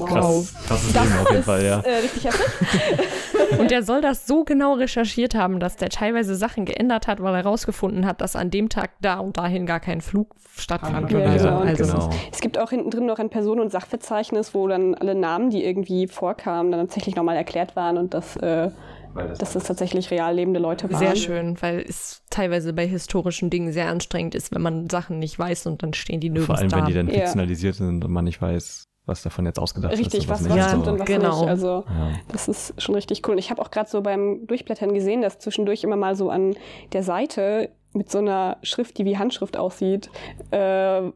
Krass, krasses Leben auf jeden ist Fall, ja. äh, richtig heftig. Und der soll das so genau recherchiert haben, dass der teilweise Sachen geändert hat, weil er herausgefunden hat, dass an dem Tag da und dahin gar kein Flug stattfand. Ja, oder so. genau. Also, genau. Es gibt auch hinten drin noch ein Personen- und Sachverzeichnis, wo dann alle Namen, die irgendwie vorkamen, dann tatsächlich nochmal erklärt waren und dass, äh, dass das tatsächlich real lebende Leute waren. Sehr schön, weil es teilweise bei historischen Dingen sehr anstrengend ist, wenn man Sachen nicht weiß und dann stehen die nirgends Vor allem, da. wenn die dann Ja. fiktionalisiert sind und man nicht weiß, was davon jetzt ausgedacht Richtig, ist. was, und was nicht. Ja, stimmt so. und was genau. nicht. Also Ja. das ist schon richtig cool. Und ich habe auch gerade so beim Durchblättern gesehen, dass zwischendurch immer mal so an der Seite mit so einer Schrift, die wie Handschrift aussieht, äh,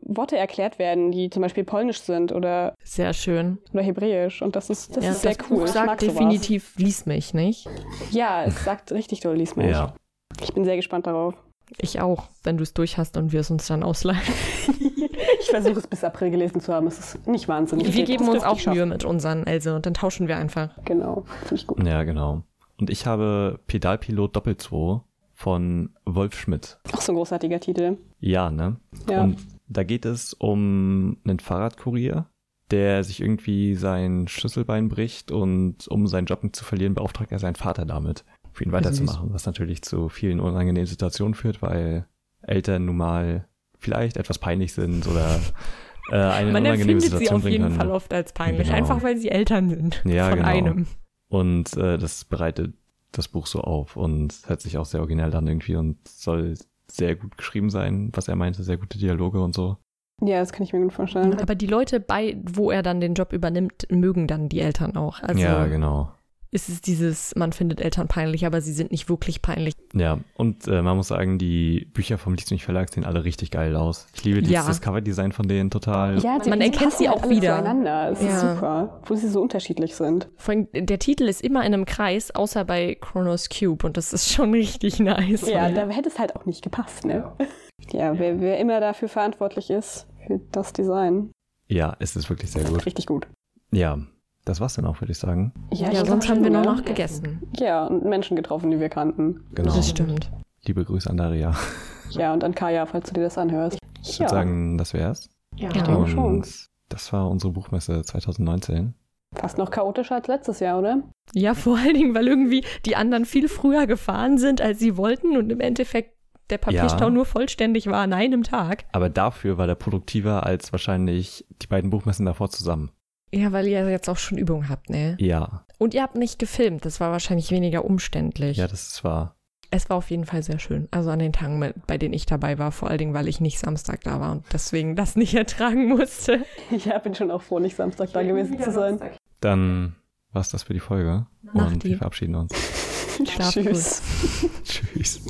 Worte erklärt werden, die zum Beispiel polnisch sind oder, Sehr schön. oder hebräisch. Und das ist, das ja, ist sehr das cool. Buch sagt mag sowas. definitiv, lies mich, nicht? Ja, es sagt richtig doll, lies mich. ja. Ich bin sehr gespannt darauf. Ich auch, wenn du es durch hast und wir es uns dann ausleihen. Ich versuche es bis April gelesen zu haben. Es ist nicht wahnsinnig. Wir geben uns auch. Mühe mit unseren, also und dann tauschen wir einfach. Genau, finde ich gut. ja, genau. Und ich habe Pedalpilot Doppel 2 von Wolf Schmidt. Auch so ein großartiger Titel. Ja, ne? Ja. Und da geht es um einen Fahrradkurier, der sich irgendwie sein Schlüsselbein bricht und um seinen Job nicht zu verlieren, beauftragt er seinen Vater damit, für ihn weiterzumachen, was natürlich zu vielen unangenehmen Situationen führt, weil Eltern nun mal vielleicht etwas peinlich sind oder äh, eine Man unangenehme empfindet sie Situation auf bringen jeden können. Fall oft als peinlich, Genau. einfach weil sie Eltern sind Ja, von genau. einem. Und äh, das bereitet das Buch so auf und hört sich auch sehr originell an irgendwie und soll sehr gut geschrieben sein, was er meinte, sehr gute Dialoge und so. Ja, das kann ich mir gut vorstellen. Aber die Leute bei, wo er dann den Job übernimmt, mögen dann die Eltern auch. Also ja, genau. Ist es dieses, man findet Eltern peinlich, aber sie sind nicht wirklich peinlich. Ja, und äh, man muss sagen, die Bücher vom nicht Verlag sehen alle richtig geil aus. Ich liebe Ja. dieses Coverdesign von denen total. Ja, Man erkennt sie auch alle wieder. Zueinander. Es ist Ja. super, wo sie so unterschiedlich sind. Vor allem, der Titel ist immer in einem Kreis, außer bei Chronos Cube und das ist schon richtig nice. Ja, da hätte es halt auch nicht gepasst, ne? Ja, wer, wer immer dafür verantwortlich ist für das Design, Ja, es ist wirklich sehr gut. richtig gut. Ja, das war's dann auch, würde ich sagen. Ja, ich sonst haben wir nur noch gegessen. Ja, und Menschen getroffen, die wir kannten. Genau. Das stimmt. Liebe Grüße an Daria. Ja, und an Kaya, falls du dir das anhörst. Ich würde sagen, das wär's. ja, Ja. ich denke schon. Das war unsere Buchmesse 2019. Fast noch chaotischer als letztes Jahr, oder? Ja, vor allen Dingen, weil irgendwie die anderen viel früher gefahren sind, als sie wollten und im Endeffekt der Papierstau Ja. nur vollständig war an einem Tag. Aber dafür war der produktiver als wahrscheinlich die beiden Buchmessen davor zusammen. Ja, weil ihr jetzt auch schon Übung habt, ne? Ja, Und ihr habt nicht gefilmt, das war wahrscheinlich weniger umständlich. ja, das ist wahr. Es war auf jeden Fall sehr schön. Also an den Tagen, mit- bei denen ich dabei war, vor allen Dingen, weil ich nicht Samstag da war und deswegen das nicht ertragen musste. Ja, bin schon auch froh, nicht Samstag da gewesen zu sein. Dann war's das für die Folge. Nach und die. wir verabschieden uns. Schlaf gut. Tschüss. Tschüss.